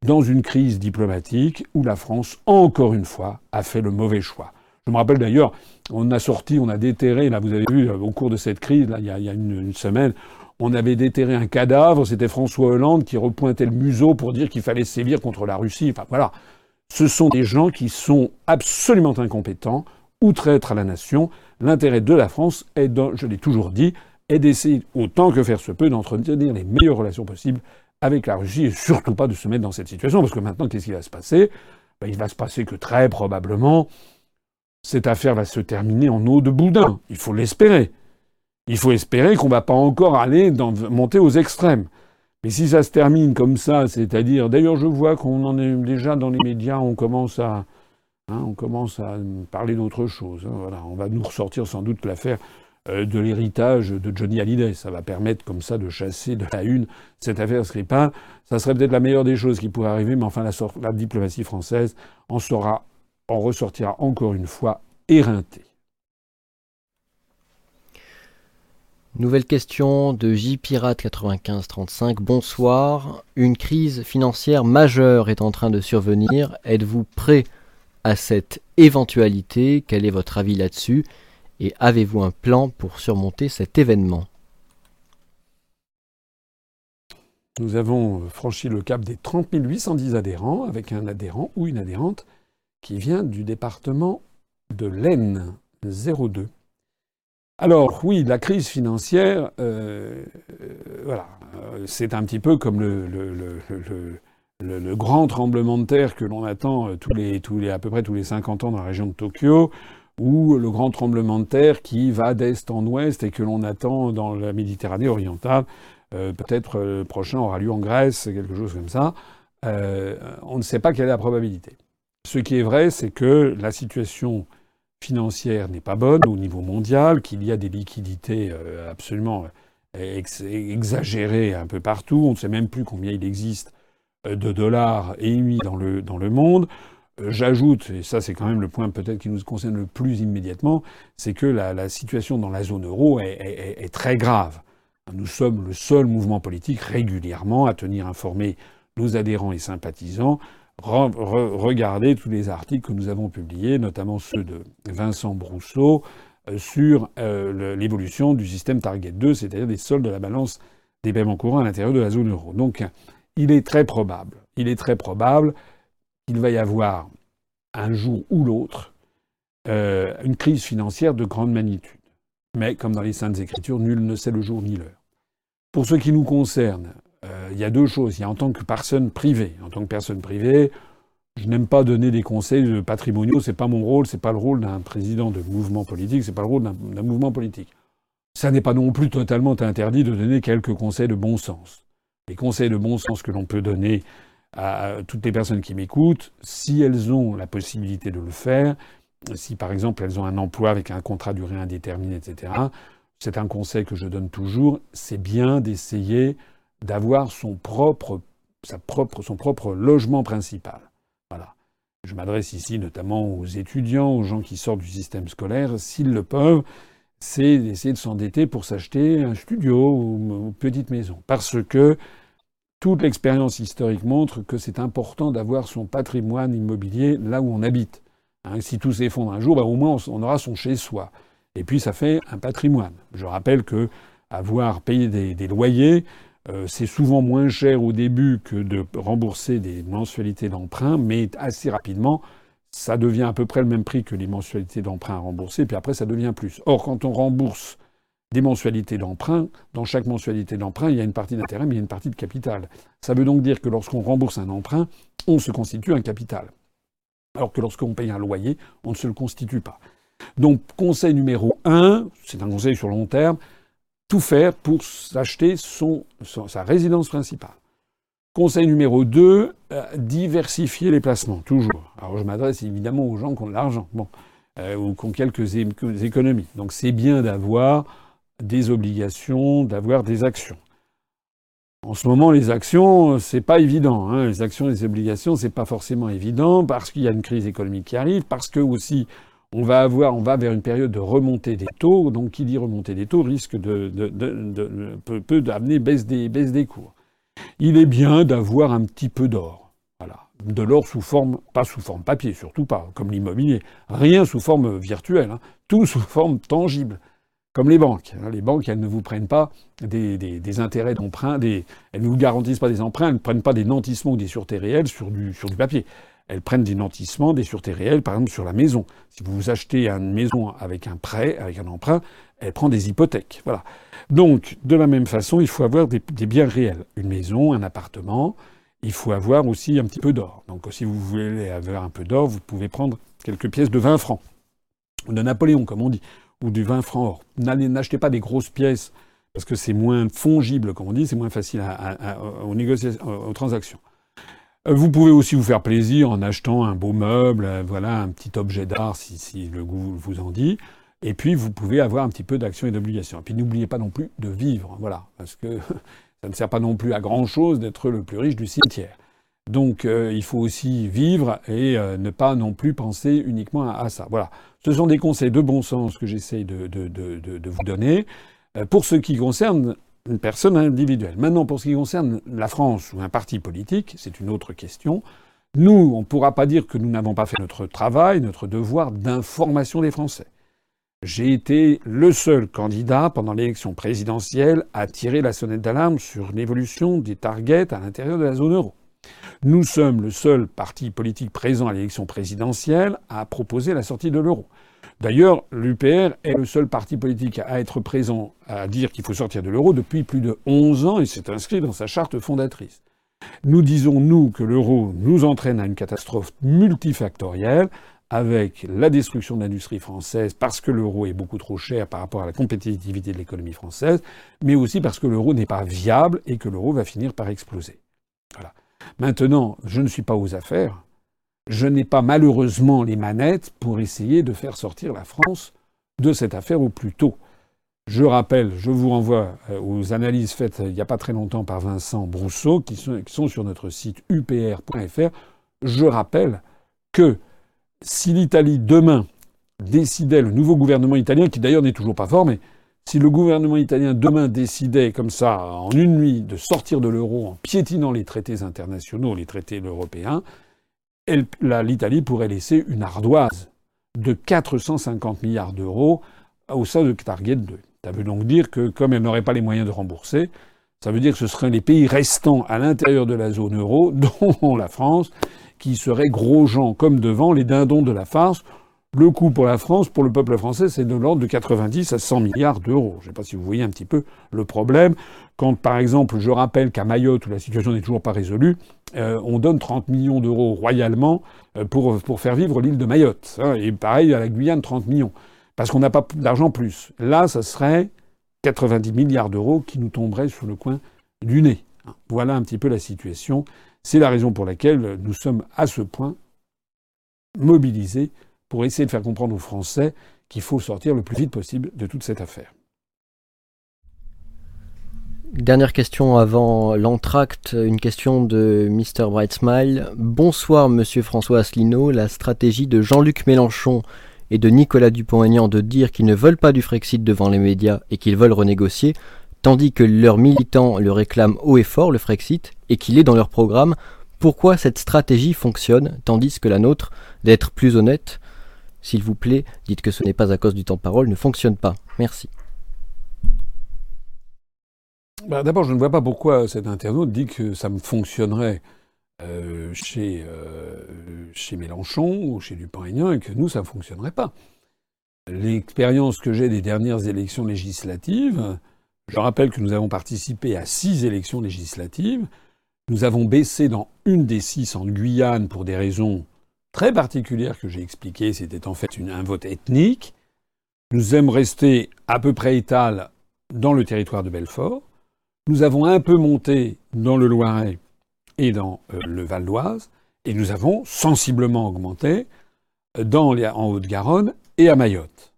dans une crise diplomatique où la France, encore une fois, a fait le mauvais choix. Je me rappelle d'ailleurs, on a sorti, on a déterré, là vous avez vu au cours de cette crise, il y a, une, semaine, on avait déterré un cadavre, c'était François Hollande qui repointait le museau pour dire qu'il fallait sévir contre la Russie. Enfin voilà, ce sont des gens qui sont absolument incompétents, outre-être à la nation. L'intérêt de la France est, je l'ai toujours dit, est d'essayer autant que faire se peut d'entretenir les meilleures relations possibles avec la Russie et surtout pas de se mettre dans cette situation parce que maintenant qu'est-ce qui va se passer? Ben, Il va se passer que très probablement cette affaire va se terminer en eau de boudin. Il faut l'espérer. Il faut espérer qu'on ne va pas encore aller monter aux extrêmes. Mais si ça se termine comme ça, c'est-à-dire, d'ailleurs, je vois qu'on en est déjà dans les médias, on commence à, hein, on commence à parler d'autre chose. Hein, voilà, on va nous ressortir sans doute l'affaire de l'héritage de Johnny Hallyday. Ça va permettre comme ça de chasser de la une cette affaire Skripal. Ça serait peut-être la meilleure des choses qui pourrait arriver, mais enfin la, diplomatie française en sera en ressortira encore une fois éreinté.
Nouvelle question de JPirate9535. Bonsoir. Une crise financière majeure est en train de survenir. Êtes-vous prêt à cette éventualité? Quel est votre avis là-dessus? Et avez-vous un plan pour surmonter cet événement?
Nous avons franchi le cap des 30 810 adhérents avec un adhérent ou une adhérente qui vient du département de l'Aisne 02. Alors oui, la crise financière, euh, euh, voilà, euh, c'est un petit peu comme le, grand tremblement de terre que l'on attend tous les, à peu près tous les 50 ans dans la région de Tokyo, ou le grand tremblement de terre qui va d'est en ouest et que l'on attend dans la Méditerranée orientale. Peut-être le prochain aura lieu en Grèce, quelque chose comme ça. on ne sait pas quelle est la probabilité. Ce qui est vrai, c'est que la situation financière n'est pas bonne au niveau mondial, qu'il y a des liquidités euh, absolument euh, exagérées un peu partout. On ne sait même plus combien il existe euh, de dollars émis dans le, dans le monde. J'ajoute, et ça c'est quand même le point peut-être qui nous concerne le plus immédiatement, c'est que la, situation dans la zone euro est, très grave. Nous sommes le seul mouvement politique régulièrement à tenir informés nos adhérents et sympathisants regardez tous les articles que nous avons publiés, notamment ceux de Vincent Brousseau, euh, sur euh, l'évolution du système Target 2, c'est-à-dire des soldes de la balance des paiements courants à l'intérieur de la zone euro. Donc, il est très probable, il est très probable qu'il va y avoir un jour ou l'autre euh, une crise financière de grande magnitude. Mais comme dans les Saintes Écritures, nul ne sait le jour ni l'heure. Pour ce qui nous concerne, euh, il y a deux choses. Il y a en tant que personne privée. En tant que personne privée, je n'aime pas donner des conseils patrimoniaux. C'est pas mon rôle. C'est pas le rôle d'un président de mouvement politique. C'est pas le rôle d'un mouvement politique. Ça n'est pas non plus totalement interdit de donner quelques conseils de bon sens. Les conseils de bon sens que l'on peut donner à toutes les personnes qui m'écoutent, si elles ont la possibilité de le faire, si par exemple elles ont un emploi avec un contrat durée indéterminée, etc., c'est un conseil que je donne toujours, c'est bien d'essayer d'avoir son propre, sa propre, son propre logement principal. Voilà. Je m'adresse ici notamment aux étudiants, aux gens qui sortent du système scolaire. S'ils le peuvent, c'est d'essayer de s'endetter pour s'acheter un studio ou une petite maison. Parce que toute l'expérience historique montre que c'est important d'avoir son patrimoine immobilier là où on habite. Hein, si tout s'effondre un jour, bah, au moins on aura son chez-soi. Et puis ça fait un patrimoine. Je rappelle que avoir payé des loyers, euh, c'est souvent moins cher au début que de rembourser des mensualités d'emprunt, mais assez rapidement, ça devient à peu près le même prix que les mensualités d'emprunt à rembourser, puis après ça devient plus. Or, quand on rembourse des mensualités d'emprunt, dans chaque mensualité d'emprunt, il y a une partie d'intérêt, mais il y a une partie de capital. Ça veut donc dire que lorsqu'on rembourse un emprunt, on se constitue un capital. Alors que lorsqu'on paye un loyer, on ne se le constitue pas. Donc, conseil numéro un, c'est un conseil sur long terme, tout faire pour s'acheter son, sa résidence principale. Conseil numéro 2, euh, diversifier les placements, toujours. Alors je m'adresse évidemment aux gens qui ont de l'argent, euh, ou qui ont quelques économies. Donc c'est bien d'avoir des obligations, d'avoir des actions. En ce moment, les actions, c'est pas évident. Hein. Les actions et les obligations, c'est pas forcément évident parce qu'il y a une crise économique qui arrive, parce que aussi on va avoir, on va vers une période de remontée des taux. Donc, qui dit remontée des taux risque de, de, de, peut, peut amener baisse des, baisse des cours il est bien d'avoir un petit peu d'or. Voilà. De l'or sous forme, pas sous forme papier, surtout pas, comme l'immobilier. Rien sous forme virtuelle, hein. tout sous forme tangible. Comme les banques. Hein. Les banques, elles ne vous prennent pas des, intérêts d'emprunt, elles ne vous garantissent pas des emprunts, elles ne prennent pas des nantissements ou des sûretés réelles sur du, papier. Elles prennent des nantissements, des sûretés réelles, par exemple sur la maison. Si vous achetez une maison avec un prêt, avec un emprunt, elle prend des hypothèques. Voilà. Donc, de la même façon, il faut avoir des, biens réels. Une maison, un appartement. Il faut avoir aussi un petit peu d'or. Donc, si vous voulez avoir un peu d'or, vous pouvez prendre quelques pièces de 20 francs. De Napoléon, comme on dit. Ou du 20 francs or. N'achetez pas des grosses pièces parce que c'est moins fongible, comme on dit, c'est moins facile aux, négociations, aux transactions. Euh, vous pouvez aussi vous faire plaisir en achetant un beau meuble, euh, voilà, un petit objet d'art si, le goût vous en dit. Et puis, vous pouvez avoir un petit peu d'action et d'obligation. Et puis, n'oubliez pas non plus de vivre, voilà, parce que *laughs* ça ne sert pas non plus à grand-chose d'être le plus riche du cimetière. Donc, euh, il faut aussi vivre et euh, ne pas non plus penser uniquement à, ça. Voilà. Ce sont des conseils de bon sens que j'essaye de, vous donner euh, pour ce qui concerne une personne individuelle. Maintenant, pour ce qui concerne la France ou un parti politique, c'est une autre question. Nous, on ne pourra pas dire que nous n'avons pas fait notre travail, notre devoir d'information des Français. J'ai été le seul candidat pendant l'élection présidentielle à tirer la sonnette d'alarme sur l'évolution des targets à l'intérieur de la zone euro. Nous sommes le seul parti politique présent à l'élection présidentielle à proposer la sortie de l'euro. D'ailleurs, l'UPR est le seul parti politique à être présent à dire qu'il faut sortir de l'euro depuis plus de 11 ans et c'est inscrit dans sa charte fondatrice. Nous disons, nous, que l'euro nous entraîne à une catastrophe multifactorielle avec la destruction de l'industrie française parce que l'euro est beaucoup trop cher par rapport à la compétitivité de l'économie française, mais aussi parce que l'euro n'est pas viable et que l'euro va finir par exploser. Voilà. Maintenant, je ne suis pas aux affaires. Je n'ai pas malheureusement les manettes pour essayer de faire sortir la France de cette affaire au plus tôt. Je rappelle, je vous renvoie euh, aux analyses faites il n'y a pas très longtemps par Vincent Brousseau, qui sont, qui sont sur notre site upr.fr. Je rappelle que si l'Italie demain décidait, le nouveau gouvernement italien, qui d'ailleurs n'est toujours pas formé, si le gouvernement italien demain décidait comme ça, en une nuit, de sortir de l'euro en piétinant les traités internationaux, les traités européens, l'Italie pourrait laisser une ardoise de 450 milliards d'euros au sein de Target 2. Ça veut donc dire que comme elle n'aurait pas les moyens de rembourser, ça veut dire que ce seraient les pays restants à l'intérieur de la zone euro, *laughs* dont la France, qui seraient gros gens comme devant les dindons de la farce. Le coût pour la France, pour le peuple français, c'est de l'ordre de 90 à 100 milliards d'euros. Je ne sais pas si vous voyez un petit peu le problème. Quand, par exemple, je rappelle qu'à Mayotte, où la situation n'est toujours pas résolue, euh, on donne 30 millions d'euros royalement euh, pour, faire vivre l'île de Mayotte. Hein. et pareil à la Guyane, 30 millions. Parce qu'on n'a pas d'argent plus. Là, ça serait 90 milliards d'euros qui nous tomberaient sous le coin du nez. Voilà un petit peu la situation. C'est la raison pour laquelle nous sommes à ce point mobilisés pour essayer de faire comprendre aux Français qu'il faut sortir le plus vite possible de toute cette affaire.
Dernière question avant l'entracte, une question de Mr. Brightsmile. Bonsoir Monsieur François Asselineau, la stratégie de Jean-Luc Mélenchon et de Nicolas Dupont-Aignan de dire qu'ils ne veulent pas du Frexit devant les médias et qu'ils veulent renégocier, tandis que leurs militants le réclament haut et fort, le Frexit, et qu'il est dans leur programme, pourquoi cette stratégie fonctionne, tandis que la nôtre, d'être plus honnête, s'il vous plaît, dites que ce n'est pas à cause du temps-parole, ne fonctionne pas. Merci.
Bah, d'abord, je ne vois pas pourquoi cet internaute dit que ça me fonctionnerait euh, chez, euh, chez Mélenchon ou chez Dupont-Aignan et que nous, ça ne fonctionnerait pas. L'expérience que j'ai des dernières élections législatives, je rappelle que nous avons participé à six élections législatives. Nous avons baissé dans une des six en Guyane pour des raisons très particulière que j'ai expliquée, c'était en fait un vote ethnique. Nous aimons rester à peu près étal dans le territoire de Belfort. Nous avons un peu monté dans le Loiret et dans euh, le Val d'Oise, et nous avons sensiblement augmenté dans les, en Haute-Garonne et à Mayotte.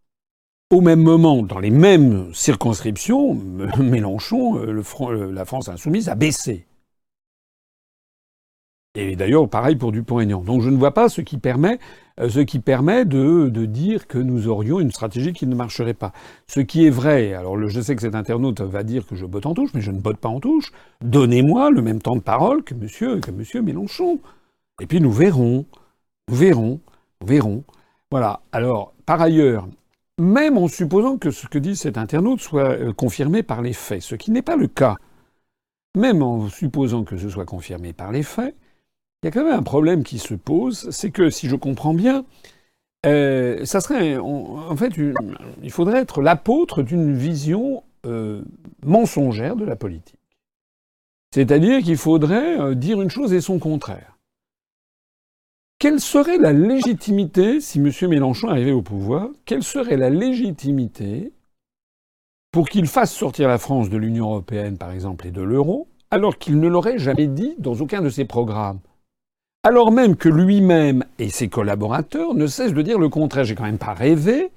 Au même moment, dans les mêmes circonscriptions, *laughs* Mélenchon, euh, le euh, la France insoumise, a baissé. Et d'ailleurs, pareil pour Dupont-Aignan. Donc je ne vois pas ce qui permet, euh, ce qui permet de, dire que nous aurions une stratégie qui ne marcherait pas. Ce qui est vrai, alors je sais que cet internaute va dire que je botte en touche, mais je ne botte pas en touche. Donnez-moi le même temps de parole que monsieur, que monsieur Mélenchon. Et puis nous verrons, nous verrons, nous verrons. Voilà. Alors, par ailleurs, même en supposant que ce que dit cet internaute soit euh, confirmé par les faits, ce qui n'est pas le cas, même en supposant que ce soit confirmé par les faits, il y a quand même un problème qui se pose, c'est que si je comprends bien, euh, ça serait en fait il faudrait être l'apôtre d'une vision euh, mensongère de la politique. C'est-à-dire qu'il faudrait euh, dire une chose et son contraire. Quelle serait la légitimité, si M. Mélenchon arrivait au pouvoir, quelle serait la légitimité pour qu'il fasse sortir la France de l'Union européenne, par exemple, et de l'euro, alors qu'il ne l'aurait jamais dit dans aucun de ses programmes? Alors même que lui-même et ses collaborateurs ne cessent de dire le contraire. J'ai quand même pas rêvé.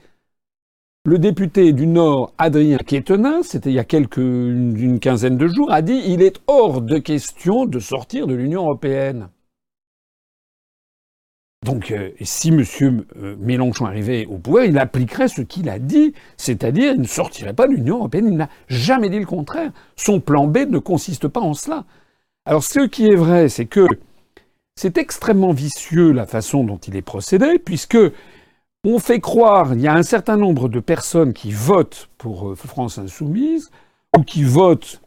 Le député du Nord, Adrien Quétenin, c'était il y a quelques, une, quinzaine de jours, a dit il est hors de question de sortir de l'Union européenne. Donc, euh, si M. Euh, Mélenchon arrivait au pouvoir, il appliquerait ce qu'il a dit, c'est-à-dire il ne sortirait pas de l'Union européenne. Il n'a jamais dit le contraire. Son plan B ne consiste pas en cela. Alors, ce qui est vrai, c'est que c'est extrêmement vicieux la façon dont il est procédé, puisque on fait croire, il y a un certain nombre de personnes qui votent pour euh, France Insoumise, ou qui votent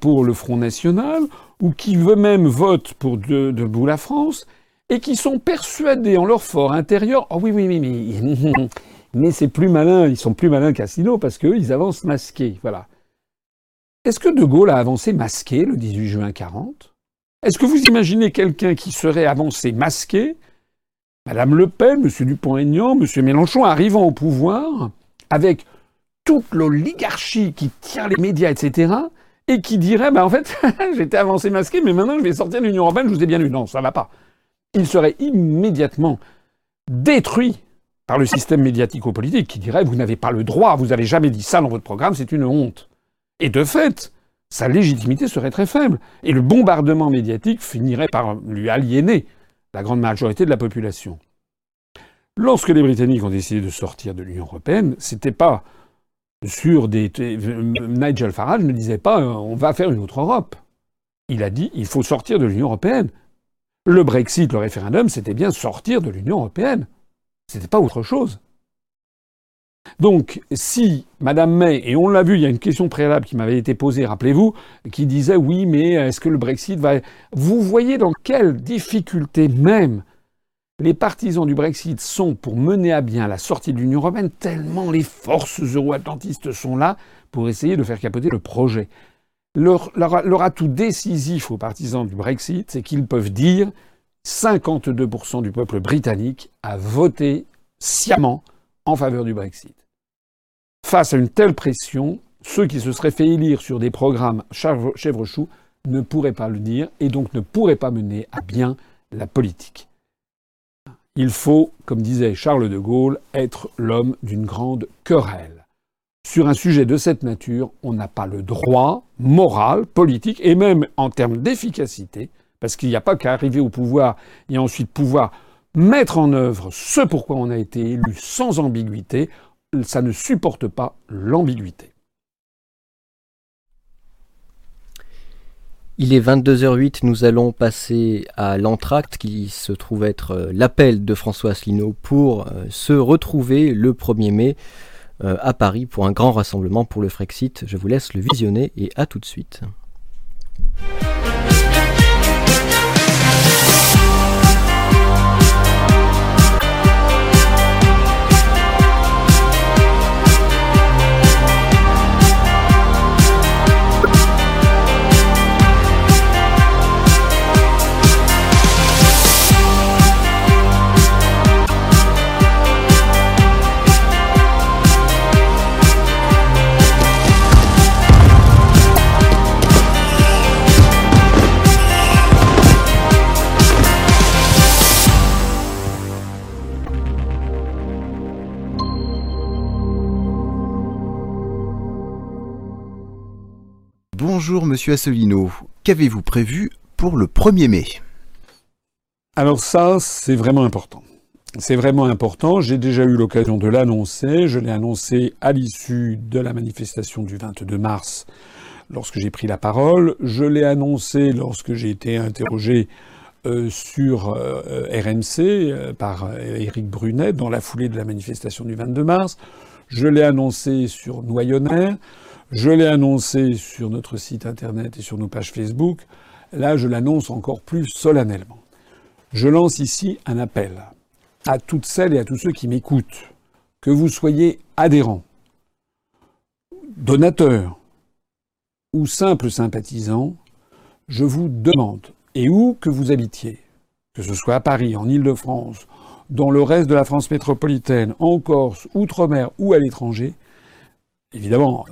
pour le Front National, ou qui eux-mêmes votent pour Debout la France, et qui sont persuadés en leur fort intérieur, oh oui, oui, oui, *laughs* mais, c'est plus malin, ils sont plus malins qu'Assino parce qu'eux, ils avancent masqués. Voilà. Est-ce que De Gaulle a avancé masqué le 18 juin 40 est-ce que vous imaginez quelqu'un qui serait avancé masqué? Madame Le Pen, M. Dupont-Aignan, M. Mélenchon arrivant au pouvoir avec toute l'oligarchie qui tient les médias, etc., et qui dirait, bah, en fait, *laughs* j'étais avancé masqué, mais maintenant je vais sortir de l'Union européenne, je vous ai bien eu. Non, ça va pas. Il serait immédiatement détruit par le système médiatico-politique qui dirait, vous n'avez pas le droit, vous n'avez jamais dit ça dans votre programme, c'est une honte. Et de fait, sa légitimité serait très faible. Et le bombardement médiatique finirait par lui aliéner la grande majorité de la population. Lorsque les Britanniques ont décidé de sortir de l'Union européenne, c'était pas sur des. Nigel Farage ne disait pas on va faire une autre Europe. Il a dit il faut sortir de l'Union européenne. Le Brexit, le référendum, c'était bien sortir de l'Union européenne. C'était pas autre chose. Donc, si Madame May, et on l'a vu, il y a une question préalable qui m'avait été posée, rappelez-vous, qui disait oui, mais est-ce que le Brexit va... Vous voyez dans quelle difficulté même les partisans du Brexit sont pour mener à bien la sortie de l'Union européenne, tellement les forces euro-atlantistes sont là pour essayer de faire capoter le projet. Leur, leur atout décisif aux partisans du Brexit, c'est qu'ils peuvent dire 52% du peuple britannique a voté sciemment en faveur du Brexit. Face à une telle pression, ceux qui se seraient fait élire sur des programmes chèvre-chou ne pourraient pas le dire et donc ne pourraient pas mener à bien la politique. Il faut, comme disait Charles de Gaulle, être l'homme d'une grande querelle. Sur un sujet de cette nature, on n'a pas le droit moral, politique et même en termes d'efficacité, parce qu'il n'y a pas qu'à arriver au pouvoir et ensuite pouvoir mettre en œuvre ce pourquoi on a été élu sans ambiguïté, ça ne supporte pas l'ambiguïté.
Il est 22h08, nous allons passer à l'entracte qui se trouve être euh, l'appel de François Asselineau pour euh, se retrouver le 1er mai euh, à Paris pour un grand rassemblement pour le Frexit. Je vous laisse le visionner et à tout de suite.
Bonjour Monsieur Asselineau. Qu'avez-vous prévu pour le 1er mai
Alors ça, c'est vraiment important. C'est vraiment important. J'ai déjà eu l'occasion de l'annoncer. Je l'ai annoncé à l'issue de la manifestation du 22 mars lorsque j'ai pris la parole. Je l'ai annoncé lorsque j'ai été interrogé euh, sur euh, RMC euh, par Éric Brunet dans la foulée de la manifestation du 22 mars. Je l'ai annoncé sur Noyonnaire. Je l'ai annoncé sur notre site internet et sur nos pages Facebook. Là, je l'annonce encore plus solennellement. Je lance ici un appel à toutes celles et à tous ceux qui m'écoutent, que vous soyez adhérents, donateurs ou simples sympathisants, je vous demande, et où que vous habitiez, que ce soit à Paris, en Île-de-France, dans le reste de la France métropolitaine, en Corse, outre-mer ou à l'étranger, évidemment,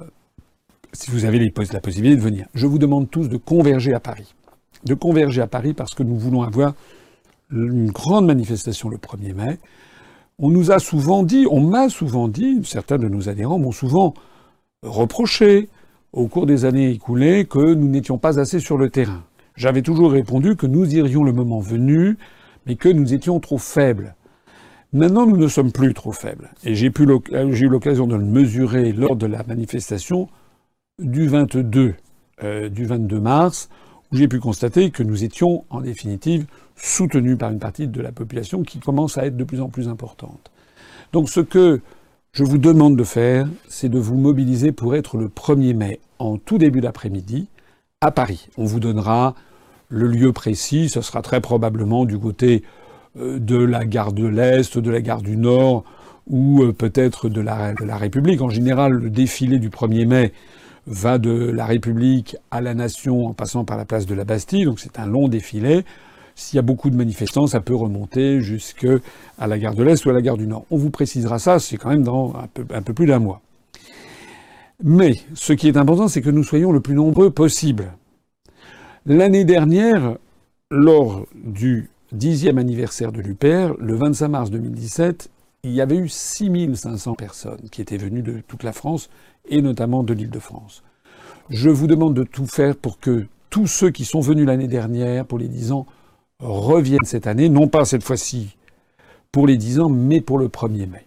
si vous avez la possibilité de venir, je vous demande tous de converger à Paris. De converger à Paris parce que nous voulons avoir une grande manifestation le 1er mai. On nous a souvent dit, on m'a souvent dit, certains de nos adhérents m'ont souvent reproché au cours des années écoulées que nous n'étions pas assez sur le terrain. J'avais toujours répondu que nous irions le moment venu, mais que nous étions trop faibles. Maintenant, nous ne sommes plus trop faibles. Et j'ai eu l'occasion de le mesurer lors de la manifestation du 22, euh, du 22 mars, où j'ai pu constater que nous étions, en définitive, soutenus par une partie de la population qui commence à être de plus en plus importante. Donc ce que je vous demande de faire, c'est de vous mobiliser pour être le 1er mai, en tout début d'après-midi, à Paris. On vous donnera le lieu précis, ce sera très probablement du côté euh, de la gare de l'Est, de la gare du Nord, ou euh, peut-être de la, de la République. En général, le défilé du 1er mai va de la République à la Nation en passant par la place de la Bastille, donc c'est un long défilé. S'il y a beaucoup de manifestants, ça peut remonter jusque à la gare de l'Est ou à la gare du Nord. On vous précisera ça, c'est quand même dans un peu, un peu plus d'un mois. Mais ce qui est important, c'est que nous soyons le plus nombreux possible. L'année dernière, lors du dixième anniversaire de l'UPR, le 25 mars 2017, il y avait eu 6500 personnes qui étaient venues de toute la France et notamment de l'Île-de-France. Je vous demande de tout faire pour que tous ceux qui sont venus l'année dernière pour les 10 ans reviennent cette année, non pas cette fois-ci pour les 10 ans, mais pour le 1er mai.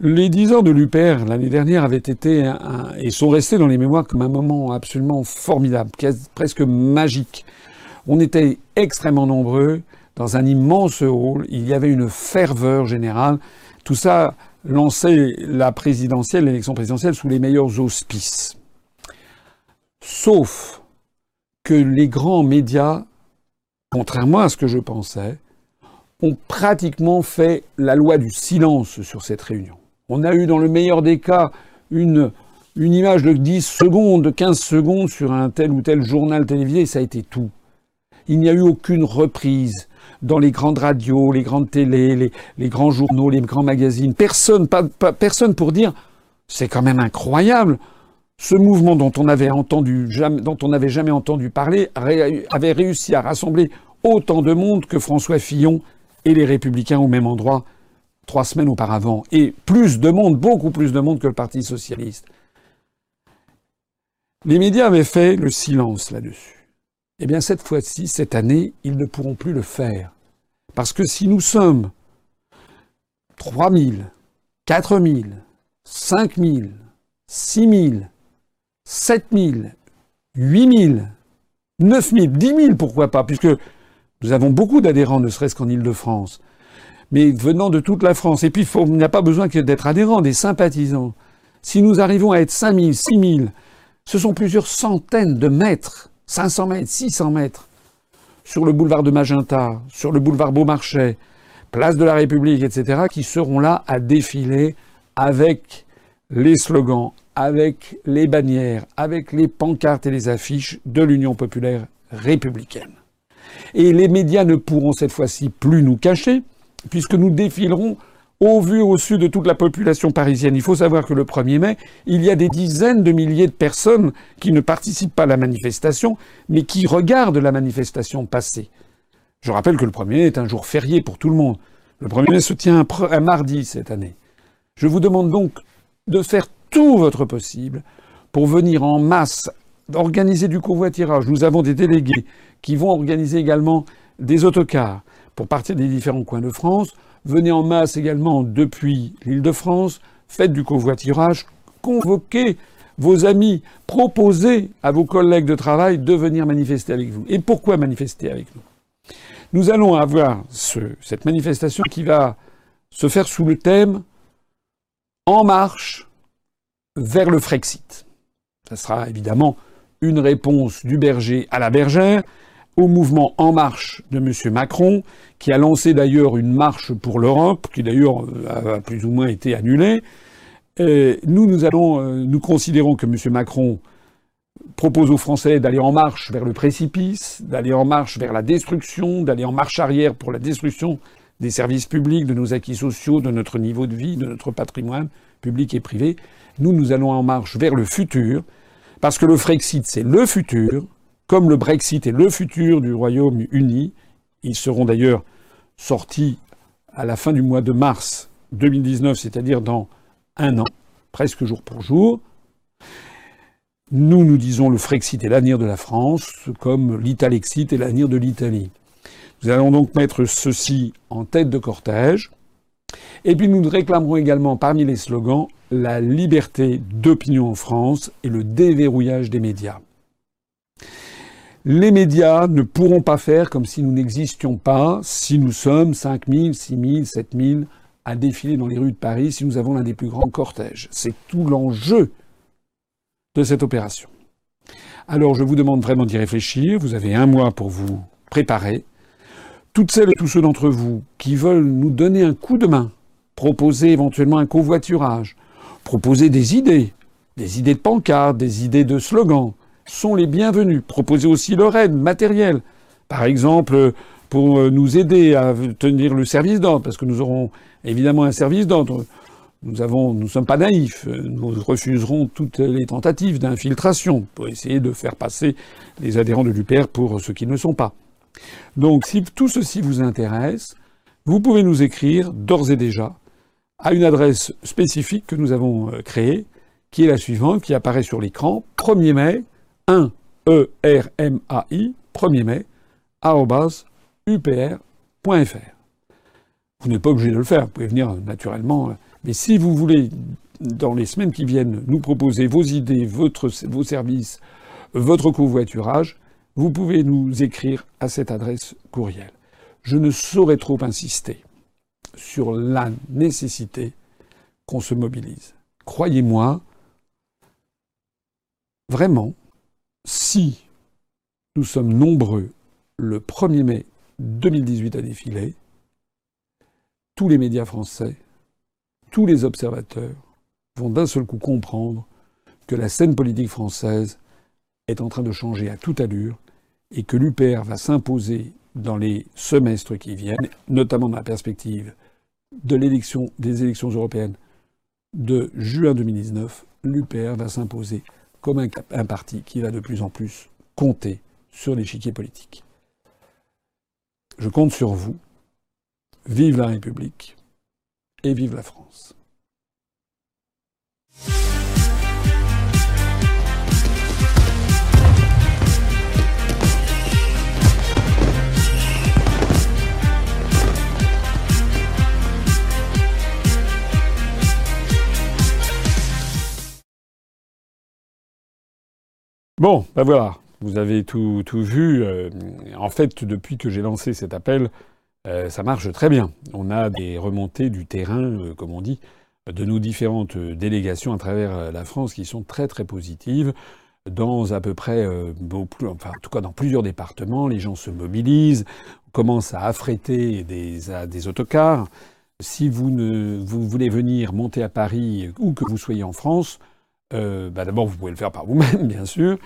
Les 10 ans de l'UPR l'année dernière avaient été et sont restés dans les mémoires comme un moment absolument formidable, presque magique. On était extrêmement nombreux dans un immense hall, il y avait une ferveur générale. Tout ça lançait la présidentielle, l'élection présidentielle sous les meilleurs auspices. Sauf que les grands médias, contrairement à ce que je pensais, ont pratiquement fait la loi du silence sur cette réunion. On a eu dans le meilleur des cas une, image de 10 secondes, de 15 secondes sur un tel ou tel journal télévisé, et ça a été tout. Il n'y a eu aucune reprise dans les grandes radios, les grandes télés, les, grands journaux, les grands magazines. Personne, personne pour dire c'est quand même incroyable. Ce mouvement dont on n'avait jamais entendu parler avait réussi à rassembler autant de monde que François Fillon et les Républicains au même endroit trois semaines auparavant, et plus de monde, beaucoup plus de monde que le Parti socialiste. Les médias avaient fait le silence là-dessus. Eh bien, cette fois-ci, cette année, ils ne pourront plus le faire. Parce que si nous sommes 3 000, 4 000, 5 000, 6 000, 7 000, 8 000, 9 000, 10 000, pourquoi pas, puisque nous avons beaucoup d'adhérents, ne serait-ce qu'en Ile-de-France, mais venant de toute la France. Et puis, il n'y a pas besoin d'être adhérents, des sympathisants. Si nous arrivons à être 5 000, 6 000, ce sont plusieurs centaines de mètres, 500 mètres, 600 mètres, sur le boulevard de Magenta, sur le boulevard Beaumarchais, place de la République, etc., qui seront là à défiler avec les slogans, avec les bannières, avec les pancartes et les affiches de l'Union populaire républicaine. Et les médias ne pourront cette fois-ci plus nous cacher, puisque nous défilerons au vu au su de toute la population parisienne. Il faut savoir que le 1er mai, il y a des dizaines de milliers de personnes qui ne participent pas à la manifestation, mais qui regardent la manifestation passer. Je rappelle que le 1er mai est un jour férié pour tout le monde. Le 1er mai se tient un, mardi cette année. Je vous demande donc de faire tout votre possible pour venir en masse organiser du covoiturage. Nous avons des délégués qui vont organiser également des autocars pour partir des différents coins de France. Venez en masse également depuis l'île de France. Faites du covoiturage. Convoquez vos amis. Proposez à vos collègues de travail de venir manifester avec vous. Et pourquoi manifester avec nous? Nous allons avoir cette manifestation qui va se faire sous le thème En marche vers le Frexit. Ça sera évidemment une réponse du berger à la bergère au mouvement En Marche de M. Macron, qui a lancé d'ailleurs une marche pour l'Europe, qui d'ailleurs a plus ou moins été annulée. nous, nous, allons, euh, nous considérons que M. Macron propose aux Français d'aller en marche vers le précipice, d'aller en marche vers la destruction, d'aller en marche arrière pour la destruction des services publics, de nos acquis sociaux, de notre niveau de vie, de notre patrimoine public et privé. Nous, nous allons en marche vers le futur, parce que le Frexit, c'est le futur, comme le Brexit est le futur du Royaume-Uni. Ils seront d'ailleurs sortis à la fin du mois de mars 2019, c'est-à-dire dans un an, presque jour pour jour. Nous, nous disons le Frexit est l'avenir de la France, comme l'Italexit est l'avenir de l'Italie. Nous allons donc mettre ceci en tête de cortège. Et puis nous réclamerons également parmi les slogans la liberté d'opinion en France et le déverrouillage des médias. Les médias ne pourront pas faire comme si nous n'existions pas, si nous sommes 5 000, 6 000, 7 000 à défiler dans les rues de Paris, si nous avons l'un des plus grands cortèges. C'est tout l'enjeu de cette opération. Alors je vous demande vraiment d'y réfléchir. Vous avez un mois pour vous préparer. Toutes celles et tous ceux d'entre vous qui veulent nous donner un coup de main, proposer éventuellement un covoiturage, proposer des idées, des idées de pancartes, des idées de slogans, sont les bienvenus. Proposer aussi leur aide matérielle. Par exemple, pour nous aider à tenir le service d'ordre, parce que nous aurons évidemment un service d'ordre. Nous avons, nous sommes pas naïfs. Nous refuserons toutes les tentatives d'infiltration pour essayer de faire passer les adhérents de l'UPR pour ceux qui ne sont pas. Donc, si tout ceci vous intéresse, vous pouvez nous écrire d'ores et déjà à une adresse spécifique que nous avons euh, créée, qui est la suivante, qui apparaît sur l'écran, 1er mai, 1 E R M A I 1er mai upr.fr. Vous n'êtes pas obligé de le faire, vous pouvez venir naturellement. Mais si vous voulez, dans les semaines qui viennent, nous proposer vos idées, vos services, votre covoiturage, vous pouvez nous écrire à cette adresse courriel. Je ne saurais trop insister sur la nécessité qu'on se mobilise. Croyez-moi, vraiment, si nous sommes nombreux le 1er mai 2018 à défiler, tous les médias français, tous les observateurs vont d'un seul coup comprendre que la scène politique française est en train de changer à toute allure et que l'UPR va s'imposer dans les semestres qui viennent, notamment dans la perspective de l'élection, des élections européennes de juin 2019, l'UPR va s'imposer comme un, parti qui va de plus en plus compter sur l'échiquier politique. Je compte sur vous. Vive la République et vive la France. Bon, ben voilà, vous avez tout, tout vu. Euh, en fait, depuis que j'ai lancé cet appel, euh, ça marche très bien. On a des remontées du terrain, euh, comme on dit, de nos différentes délégations à travers la France qui sont très très positives. Dans à peu près, enfin en tout cas dans plusieurs départements, les gens se mobilisent, on commence à affréter des, des autocars. Si vous, ne, vous voulez venir monter à Paris ou que vous soyez en France, euh, bah, d'abord, vous pouvez le faire par vous-même, *laughs* bien sûr.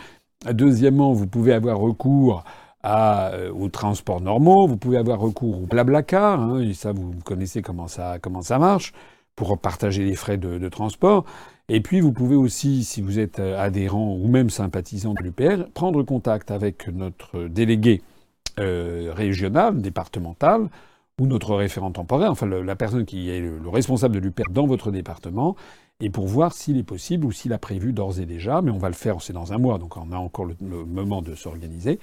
Deuxièmement, vous pouvez avoir recours à, euh, aux transports normaux, vous pouvez avoir recours au blablacar, hein, et ça, vous connaissez comment ça, comment ça marche, pour partager les frais de, transport. Et puis, vous pouvez aussi, si vous êtes euh, adhérent ou même sympathisant de l'UPR, prendre contact avec notre délégué régional, départemental, ou notre référent temporaire, enfin la personne qui est le responsable de l'UPR dans votre département, et pour voir s'il est possible ou s'il a prévu d'ores et déjà, mais on va le faire, c'est dans un mois, donc on a encore le, moment de s'organiser.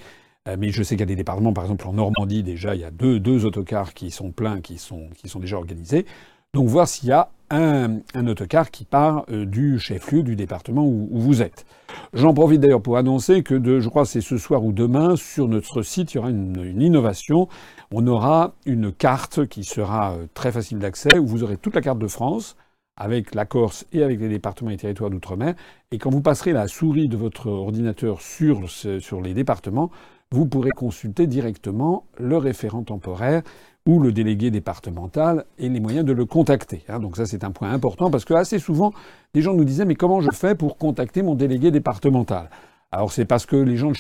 Euh, mais je sais qu'il y a des départements, par exemple en Normandie déjà, il y a deux, deux autocars qui sont pleins, qui sont, qui sont déjà organisés. Donc voir s'il y a un, autocar qui part euh, du chef-lieu du département où, vous êtes. J'en profite d'ailleurs pour annoncer que je crois c'est ce soir ou demain, sur notre site, il y aura une, une innovation. On aura une carte qui sera euh, très facile d'accès, où vous aurez toute la carte de France, avec la Corse et avec les départements et territoires d'outre-mer. Et quand vous passerez la souris de votre ordinateur sur, sur les départements, vous pourrez consulter directement le référent temporaire ou le délégué départemental et les moyens de le contacter. Hein. Donc ça c'est un point important parce que assez souvent les gens nous disaient mais comment je fais pour contacter mon délégué départemental? Alors c'est parce que les gens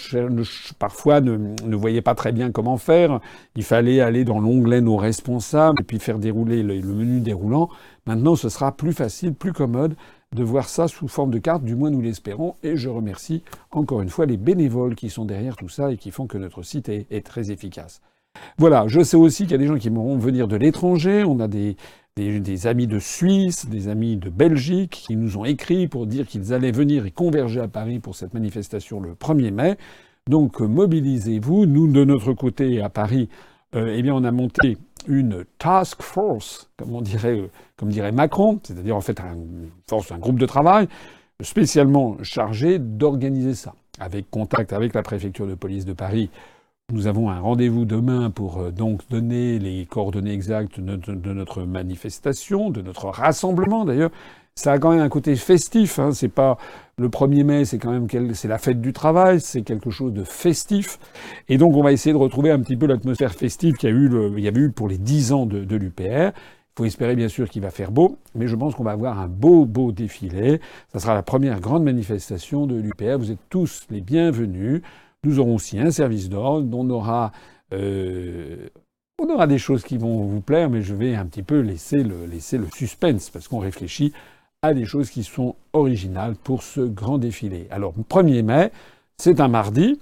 parfois ne, voyaient pas très bien comment faire. Il fallait aller dans l'onglet nos responsables et puis faire dérouler le, menu déroulant. Maintenant ce sera plus facile, plus commode de voir ça sous forme de carte, du moins nous l'espérons. Et je remercie encore une fois les bénévoles qui sont derrière tout ça et qui font que notre site est très efficace. Voilà, je sais aussi qu'il y a des gens qui vont venir de l'étranger. On a des, des, amis de Suisse, des amis de Belgique qui nous ont écrit pour dire qu'ils allaient venir et converger à Paris pour cette manifestation le 1er mai. Donc mobilisez-vous. Nous, de notre côté, à Paris, euh, eh bien, on a monté une task force, comme euh, dirait Macron, c'est-à-dire en fait force, un groupe de travail spécialement chargé d'organiser ça, avec contact avec la préfecture de police de Paris nous avons un rendez-vous demain pour euh, donc donner les coordonnées exactes de, notre manifestation, de notre rassemblement d'ailleurs. Ça a quand même un côté festif. Hein. C'est pas le 1er mai, c'est quand même c'est la fête du travail, c'est quelque chose de festif. Et donc on va essayer de retrouver un petit peu l'atmosphère festive qu'il y avait eu pour les 10 ans de, de l'UPR. Il faut espérer bien sûr qu'il va faire beau, mais je pense qu'on va avoir un beau, beau défilé. Ça sera la première grande manifestation de l'UPR. Vous êtes tous les bienvenus. Nous aurons aussi un service d'ordre, on aura, euh, on aura des choses qui vont vous plaire, mais je vais un petit peu laisser le, suspense, parce qu'on réfléchit à des choses qui sont originales pour ce grand défilé. Alors, 1er mai, c'est un mardi.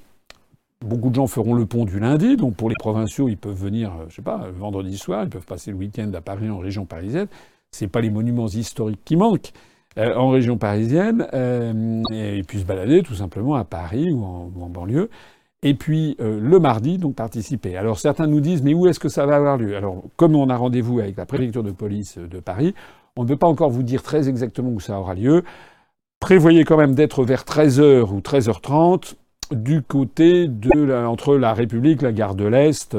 Beaucoup de gens feront le pont du lundi, donc pour les provinciaux, ils peuvent venir, euh, je sais pas, vendredi soir, ils peuvent passer le week-end à Paris en région parisienne. C'est pas les monuments historiques qui manquent. Euh, en région parisienne, euh, et puis se balader tout simplement à Paris ou en, banlieue. Et puis euh, le mardi, donc participer. Alors certains nous disent, mais où est-ce que ça va avoir lieu? Alors comme on a rendez-vous avec la préfecture de police de Paris, on ne peut pas encore vous dire très exactement où ça aura lieu. Prévoyez quand même d'être vers 13h ou 13h30 du côté de la, entre la République, la gare de l'Est,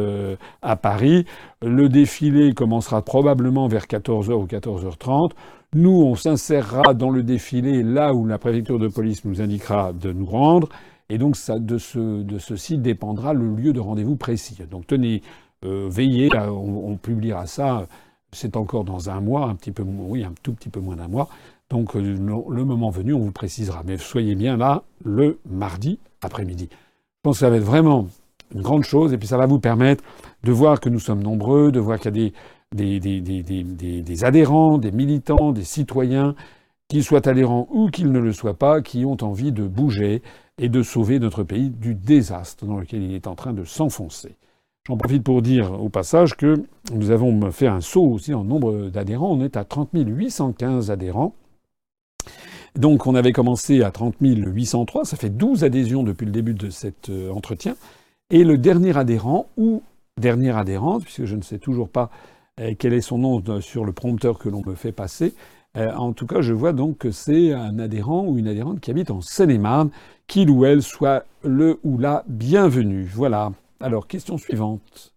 à Paris. Le défilé commencera probablement vers 14h ou 14h30. Nous, on s'insérera dans le défilé là où la préfecture de police nous indiquera de nous rendre. Et donc, de, ce, de ceci dépendra le lieu de rendez-vous précis. Donc, tenez, euh, veillez, on, publiera ça, c'est encore dans un mois, un petit peu, un tout petit peu moins d'un mois. Donc, euh, le moment venu, on vous précisera. Mais soyez bien là le mardi après-midi. Je pense que ça va être vraiment une grande chose, et puis ça va vous permettre de voir que nous sommes nombreux, de voir qu'il y a des, des, des, des, des, adhérents, des militants, des citoyens, qu'ils soient adhérents ou qu'ils ne le soient pas, qui ont envie de bouger et de sauver notre pays du désastre dans lequel il est en train de s'enfoncer. J'en profite pour dire au passage que nous avons fait un saut aussi en nombre d'adhérents. On est à 30 815 adhérents. Donc on avait commencé à 30 803, ça fait 12 adhésions depuis le début de cet euh, entretien. Et le dernier adhérent, ou dernière adhérente, puisque je ne sais toujours pas quel est son nom sur le prompteur que l'on me fait passer. Euh, en tout cas, je vois donc que c'est un adhérent ou une adhérente qui habite en Seine-et-Marne, qu'il ou elle soit le ou la bienvenue. Voilà. Alors, question suivante.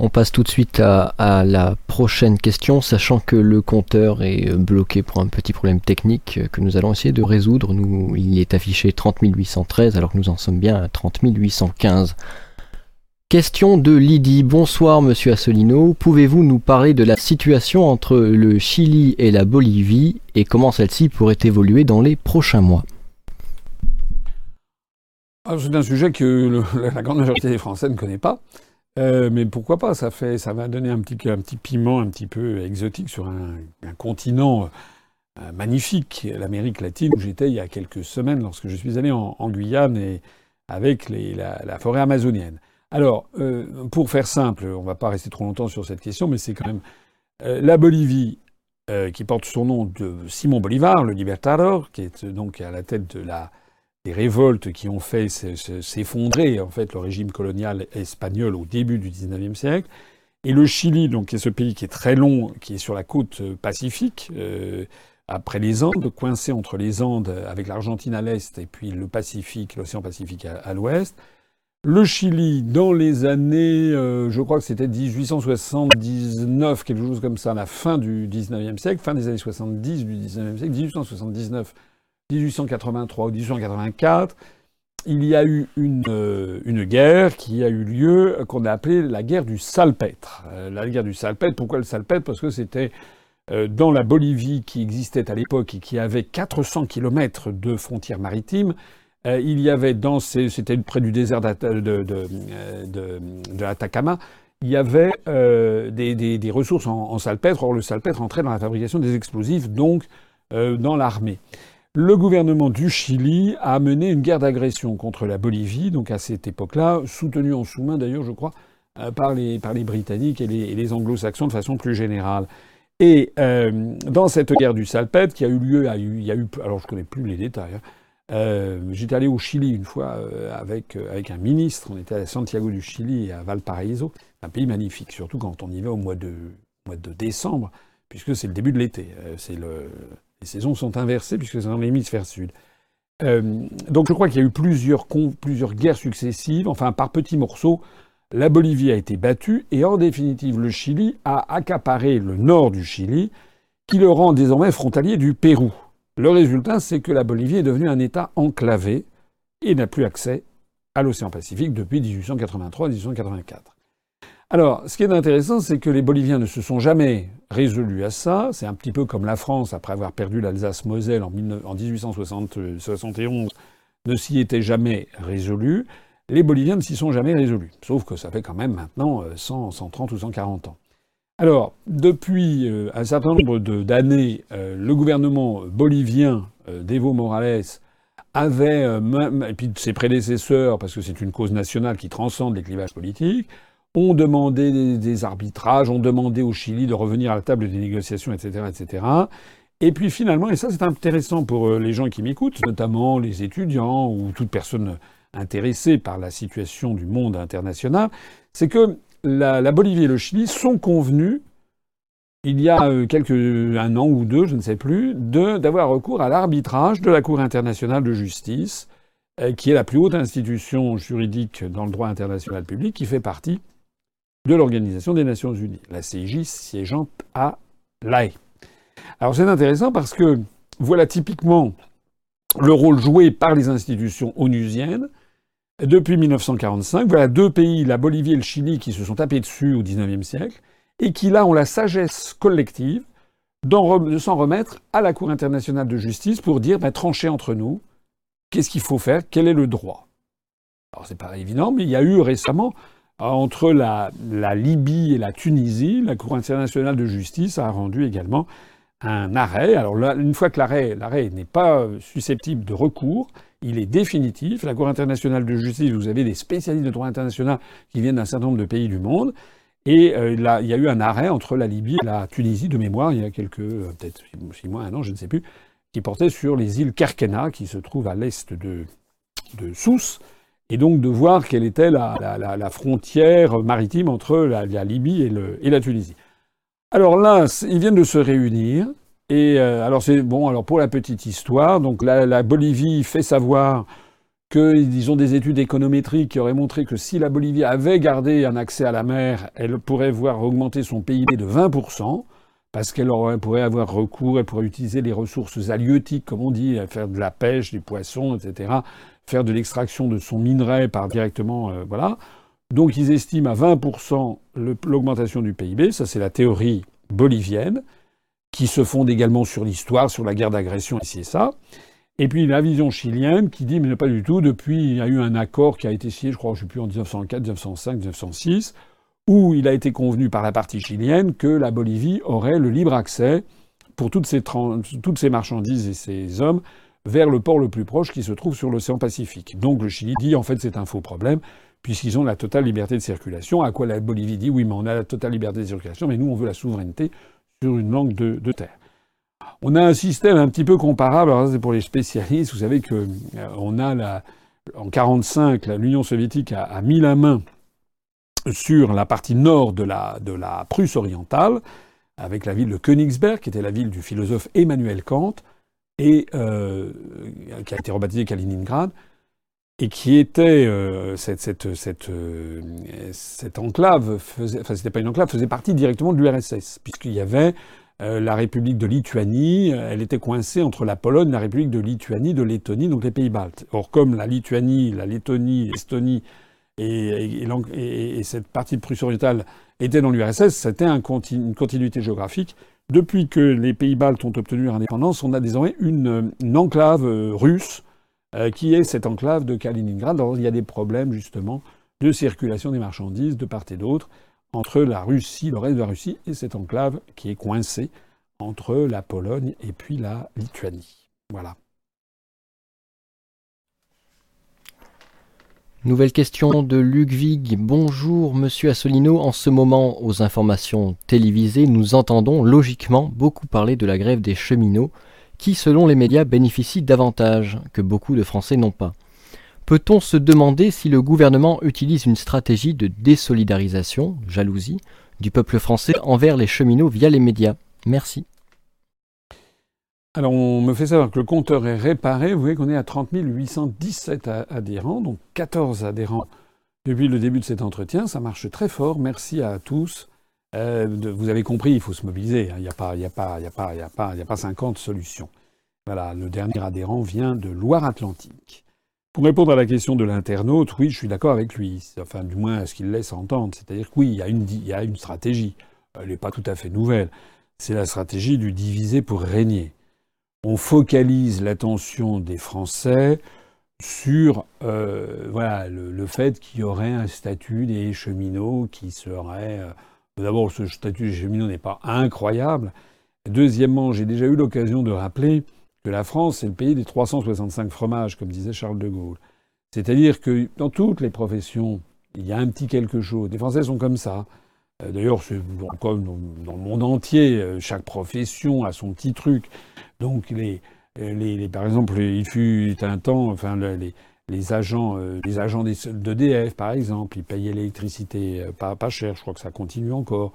On passe tout de suite à, la prochaine question, sachant que le compteur est bloqué pour un petit problème technique que nous allons essayer de résoudre. Nous, il est affiché 30 813 alors que nous en sommes bien à 30 815. Question de Lydie. Bonsoir Monsieur Assolino. Pouvez-vous nous parler de la situation entre le Chili et la Bolivie et comment celle-ci pourrait évoluer dans les prochains mois?
Ah, C'est un sujet que la grande majorité des Français ne connaît pas. Euh, mais pourquoi pas? Ça, fait, ça va donner un petit, un petit piment un petit peu exotique sur un, continent euh, magnifique, l'Amérique latine, où j'étais il y a quelques semaines lorsque je suis allé en, Guyane et avec la forêt amazonienne. Alors, euh, pour faire simple, on ne va pas rester trop longtemps sur cette question, mais c'est quand même euh, la Bolivie qui porte son nom de Simon Bolivar, le Libertador, qui est donc à la tête des révoltes qui ont fait s'effondrer en fait le régime colonial espagnol au début du XIXe siècle. Et le Chili, donc, qui est ce pays qui est très long, qui est sur la côte pacifique, après les Andes, coincé entre les Andes avec l'Argentine à l'est et puis le Pacifique, l'océan Pacifique à l'ouest. Le Chili, dans les années, euh, je crois que c'était 1879, quelque chose comme ça, la fin du 19e siècle, fin des années 70 du 19e siècle, 1879, 1883 ou 1884, il y a eu une, euh, une guerre qui a eu lieu, qu'on a appelée la guerre du salpêtre. Euh, la guerre du salpêtre, pourquoi le salpêtre? Parce que c'était dans la Bolivie qui existait à l'époque et qui avait 400 kilomètres de frontières maritimes, euh, il y avait dans ces, c'était près du désert de, de, l'Atacama, il y avait euh, des, ressources en, salpêtre. Or, le salpêtre entrait dans la fabrication des explosifs, donc euh, dans l'armée. Le gouvernement du Chili a mené une guerre d'agression contre la Bolivie, donc à cette époque-là, soutenue en sous-main d'ailleurs, je crois, par, les, Britanniques et les, Anglo-Saxons de façon plus générale. Et dans cette guerre du salpêtre qui a eu lieu, il y a eu, alors je connais plus les détails, hein, euh, J'étais allé au Chili une fois euh, avec, euh, avec un ministre. On était à Santiago du Chili à Valparaiso. Un pays magnifique, surtout quand on y va au mois de, mois de décembre, puisque c'est le début de l'été. Euh, le, les saisons sont inversées puisque c'est dans l'hémisphère sud. donc je crois qu'il y a eu plusieurs, plusieurs guerres successives. Enfin, par petits morceaux, la Bolivie a été battue et en définitive, le Chili a accaparé le nord du Chili, qui le rend désormais frontalier du Pérou. Le résultat, c'est que la Bolivie est devenue un État enclavé et n'a plus accès à l'océan Pacifique depuis 1883-1884. Alors, ce qui est intéressant, c'est que les Boliviens ne se sont jamais résolus à ça. C'est un petit peu comme la France, après avoir perdu l'Alsace-Moselle en, 1871, ne s'y était jamais résolu. Les Boliviens ne s'y sont jamais résolus. Sauf que ça fait quand même maintenant 100, 130 ou 140 ans. Alors, depuis euh, un certain nombre d'années, euh, le gouvernement bolivien euh, d'Evo Morales avait, et puis ses prédécesseurs, parce que c'est une cause nationale qui transcende les clivages politiques, ont demandé des, des, arbitrages, ont demandé au Chili de revenir à la table des négociations, etc., etc. Et puis finalement, et ça c'est intéressant pour les gens qui m'écoutent, notamment les étudiants ou toute personne intéressée par la situation du monde international, c'est que la, Bolivie et le Chili sont convenus, il y a euh, quelques, un an ou deux, je ne sais plus, d'avoir recours à l'arbitrage de la Cour internationale de justice, euh, qui est la plus haute institution juridique dans le droit international public, qui fait partie de l'Organisation des Nations Unies, la CIJ siégeant à l'AE. Alors c'est intéressant parce que voilà typiquement le rôle joué par les institutions onusiennes depuis 1945. Voilà deux pays, la Bolivie et le Chili, qui se sont tapés dessus au XIXe siècle, et qui là ont la sagesse collective de s'en remettre à la Cour internationale de justice pour dire, ben, trancher entre nous, qu'est-ce qu'il faut faire, quel est le droit? Alors c'est pas évident, mais il y a eu récemment, entre la, Libye et la Tunisie, la Cour internationale de justice a rendu également un arrêt. Alors une fois que l'arrêt, l'arrêt n'est pas susceptible de recours, il est définitif. La Cour internationale de justice, vous avez des spécialistes de droit international qui viennent d'un certain nombre de pays du monde. Et euh, il y a eu un arrêt entre la Libye et la Tunisie, de mémoire, il y a quelques, euh, peut-être six mois, un an, je ne sais plus, qui portait sur les îles Kerkena, qui se trouvent à l'est de, Sousse, et donc de voir quelle était la, frontière maritime entre la, Libye et, et la Tunisie. Alors là, ils viennent de se réunir. Et euh, alors c'est bon. Pour la petite histoire, donc la, Bolivie fait savoir qu'ils ont des études économétriques qui auraient montré que si la Bolivie avait gardé un accès à la mer, elle pourrait voir augmenter son PIB de 20%, parce qu'elle pourrait avoir recours, elle pourrait utiliser les ressources halieutiques, comme on dit, faire de la pêche, des poissons, etc., faire de l'extraction de son minerai par directement, euh, voilà. Donc ils estiment à 20% l'augmentation du PIB, ça c'est la théorie bolivienne qui se fonde également sur l'histoire, sur la guerre d'agression, ici et ça. Et puis la vision chilienne qui dit, mais pas du tout, depuis, il y a eu un accord qui a été signé, je crois, je ne sais plus, en 1904, 1905, 1906, où il a été convenu par la partie chilienne que la Bolivie aurait le libre accès pour toutes ces, toutes marchandises et ces hommes vers le port le plus proche qui se trouve sur l'océan Pacifique. Donc le Chili dit, en fait, c'est un faux problème, puisqu'ils ont la totale liberté de circulation, à quoi la Bolivie dit, oui, mais on a la totale liberté de circulation, mais nous, on veut la souveraineté sur une langue de, terre. On a un système un petit peu comparable, alors c'est pour les spécialistes, vous savez que euh, a en 45, l'Union soviétique a, a, mis la main sur la partie nord de la, de la Prusse orientale, avec la ville de Königsberg, qui était la ville du philosophe Emmanuel Kant, et euh, qui a été rebaptisée Kaliningrad, et qui était euh, cette, cette, cette, euh, cette, enclave, faisait, enfin c'était pas une enclave, faisait partie directement de l'URSS, puisqu'il y avait euh, la République de Lituanie, elle était coincée entre la Pologne, la République de Lituanie, de Lettonie, donc les pays baltes. Or, comme la Lituanie, la Lettonie, l'Estonie et, et, et, cette partie de Prusse orientale était dans l'URSS, c'était un une continuité géographique. Depuis que les pays baltes ont obtenu leur indépendance, on a désormais une, une enclave euh, russe euh, qui est cette enclave de Kaliningrad. Il y a des problèmes justement de circulation des marchandises de part et d'autre entre la Russie, le reste de la Russie, et cette enclave qui est coincée entre la Pologne et puis la Lituanie. Voilà.
Nouvelle question de Luc Vig. Bonjour Monsieur Assolino. En ce moment, aux informations télévisées, nous entendons logiquement beaucoup parler de la grève des cheminots qui, selon les médias, bénéficient d'avantages que beaucoup de Français n'ont pas. Peut-on se demander si le gouvernement utilise une stratégie de désolidarisation, jalousie, du peuple français envers les cheminots via les médias? Merci.
Alors, on me fait savoir que le compteur est réparé. Vous voyez qu'on est à 30 817 adhérents, donc 14 adhérents depuis le début de cet entretien. Ça marche très fort. Merci à tous. Euh, vous avez compris, il faut se mobiliser. Il n'y a, pas, il y a, pas, il y a, pas, il y a, pas, il y a pas 50 solutions. Voilà, le dernier adhérent vient de Loire-Atlantique. Pour répondre à la question de l'internaute, oui, je suis d'accord avec lui. Enfin, du moins, ce qu'il laisse entendre. C'est-à-dire que oui, il y, a une, stratégie. Elle n'est pas tout à fait nouvelle. C'est la stratégie du diviser pour régner on focalise l'attention des Français sur euh, le, fait qu'il y aurait un statut des cheminots qui serait... Euh, d'abord, ce statut des cheminots n'est pas incroyable. Deuxièmement, j'ai déjà eu l'occasion de rappeler que la France est le pays des 365 fromages, comme disait Charles de Gaulle. C'est-à-dire que dans toutes les professions, il y a un petit quelque chose. Les Français sont comme ça. Euh, d'ailleurs, c'est comme dans le monde entier, chaque profession a son petit truc. Donc, les, les, par exemple, il fut un temps, enfin, les, les agents, euh, les agents d'EDF, par exemple, ils payaient l'électricité euh, pas, cher. Je crois que ça continue encore.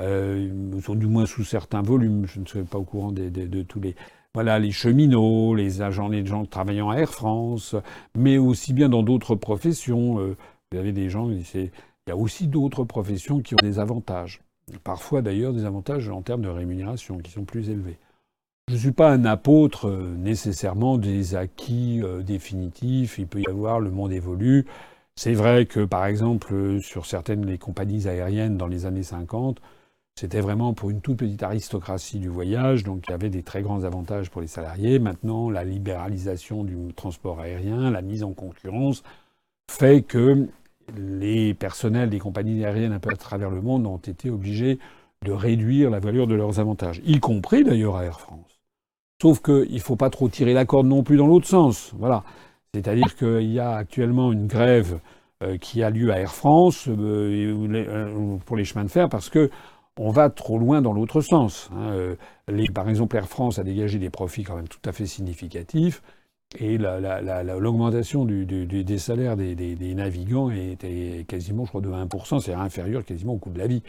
Euh, du moins sous certains volumes. Je ne suis pas au courant de, de, tous les. Voilà, les cheminots, les agents, les gens travaillant à Air France, mais aussi bien dans d'autres professions. Euh, vous avez des gens, il y a aussi d'autres professions qui ont des avantages. Parfois d'ailleurs des avantages en termes de rémunération qui sont plus élevés. Je ne suis pas un apôtre euh, nécessairement des acquis euh, définitifs. Il peut y avoir, le monde évolue. C'est vrai que, par exemple, euh, sur certaines des compagnies aériennes dans les années 50, c'était vraiment pour une toute petite aristocratie du voyage, donc il y avait des très grands avantages pour les salariés. Maintenant, la libéralisation du transport aérien, la mise en concurrence, fait que les personnels des compagnies aériennes un peu à travers le monde ont été obligés de réduire la valeur de leurs avantages, y compris d'ailleurs à Air France. Sauf qu'il ne faut pas trop tirer la corde non plus dans l'autre sens. Voilà. C'est-à-dire qu'il y a actuellement une grève euh, qui a lieu à Air France euh, euh, pour les chemins de fer parce que on va trop loin dans l'autre sens. Hein. par exemple, Air France a dégagé des profits quand même tout à fait significatifs. Et l'augmentation des salaires des, navigants était quasiment, je crois, de 1%, c'est inférieur quasiment au coût de la vie.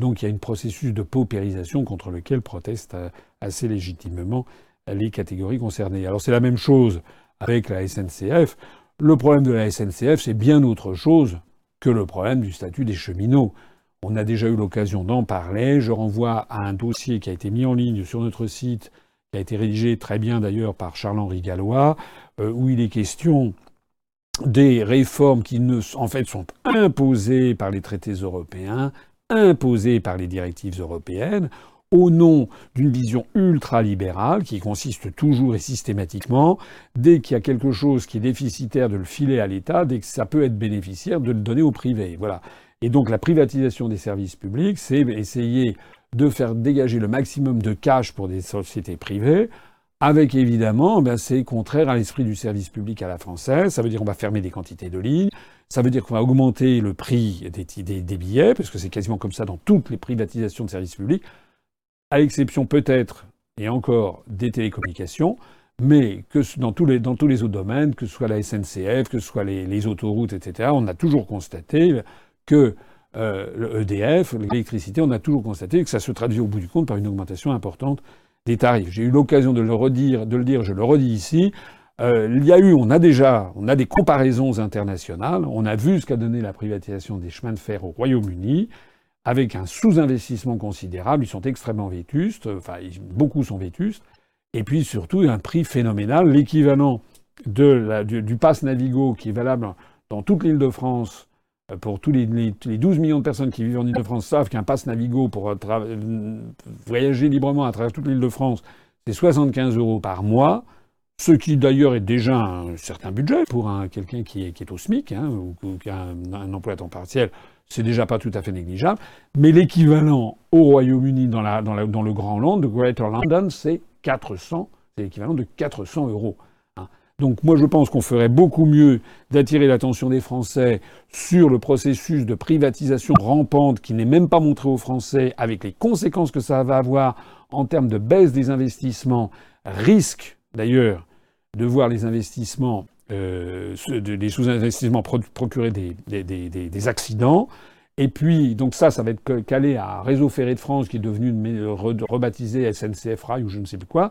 Donc il y a un processus de paupérisation contre lequel protestent assez légitimement les catégories concernées. Alors c'est la même chose avec la SNCF. Le problème de la SNCF, c'est bien autre chose que le problème du statut des cheminots. On a déjà eu l'occasion d'en parler. Je renvoie à un dossier qui a été mis en ligne sur notre site, qui a été rédigé très bien d'ailleurs par Charles-Henri Gallois, euh, où il est question des réformes qui ne, en fait sont imposées par les traités européens, imposées par les directives européennes au nom d'une vision ultralibérale qui consiste toujours et systématiquement, dès qu'il y a quelque chose qui est déficitaire, de le filer à l'État, dès que ça peut être bénéficiaire, de le donner au privé. Voilà. Et donc la privatisation des services publics, c'est essayer de faire dégager le maximum de cash pour des sociétés privées, avec évidemment, ben c'est contraire à l'esprit du service public à la française. Ça veut dire qu'on va fermer des quantités de lignes. Ça veut dire qu'on va augmenter le prix des, billets, parce que c'est quasiment comme ça dans toutes les privatisations de services publics à l'exception peut-être, et encore des télécommunications, mais que dans tous les, dans tous les autres domaines, que ce soit la SNCF, que ce soit les, autoroutes, etc., on a toujours constaté que euh, le EDF, l'électricité, on a toujours constaté que ça se traduit au bout du compte par une augmentation importante des tarifs. J'ai eu l'occasion de le dire, je le redis ici. Euh, il y a eu, on a déjà, on a des comparaisons internationales. On a vu ce qu'a donné la privatisation des chemins de fer au Royaume-Uni, avec un sous-investissement considérable. Ils sont extrêmement vétustes, enfin beaucoup sont vétustes, et puis surtout un prix phénoménal, l'équivalent du, du pass Navigo qui est valable dans toute l'île de France pour tous les, les, 12 millions de personnes qui vivent en Ile-de-France savent qu'un pass Navigo pour euh, voyager librement à travers toute l'île de France, c'est 75 euros par mois, ce qui d'ailleurs est déjà un certain budget pour quelqu'un qui est, au SMIC hein, ou, qui a un, emploi à temps partiel. C'est déjà pas tout à fait négligeable. Mais l'équivalent au Royaume-Uni dans, le Grand Londres, de Greater London, c'est 400, c'est l'équivalent de 400 euros. Donc moi je pense qu'on ferait beaucoup mieux d'attirer l'attention des Français sur le processus de privatisation rampante qui n'est même pas montré aux Français avec les conséquences que ça va avoir en termes de baisse des investissements, risque d'ailleurs de voir les investissements, euh, des sous-investissements procurer des, des, accidents. Et puis, donc ça, ça va être calé à Réseau Ferré de France, qui est devenu rebaptisé SNCF Rail ou je ne sais plus quoi.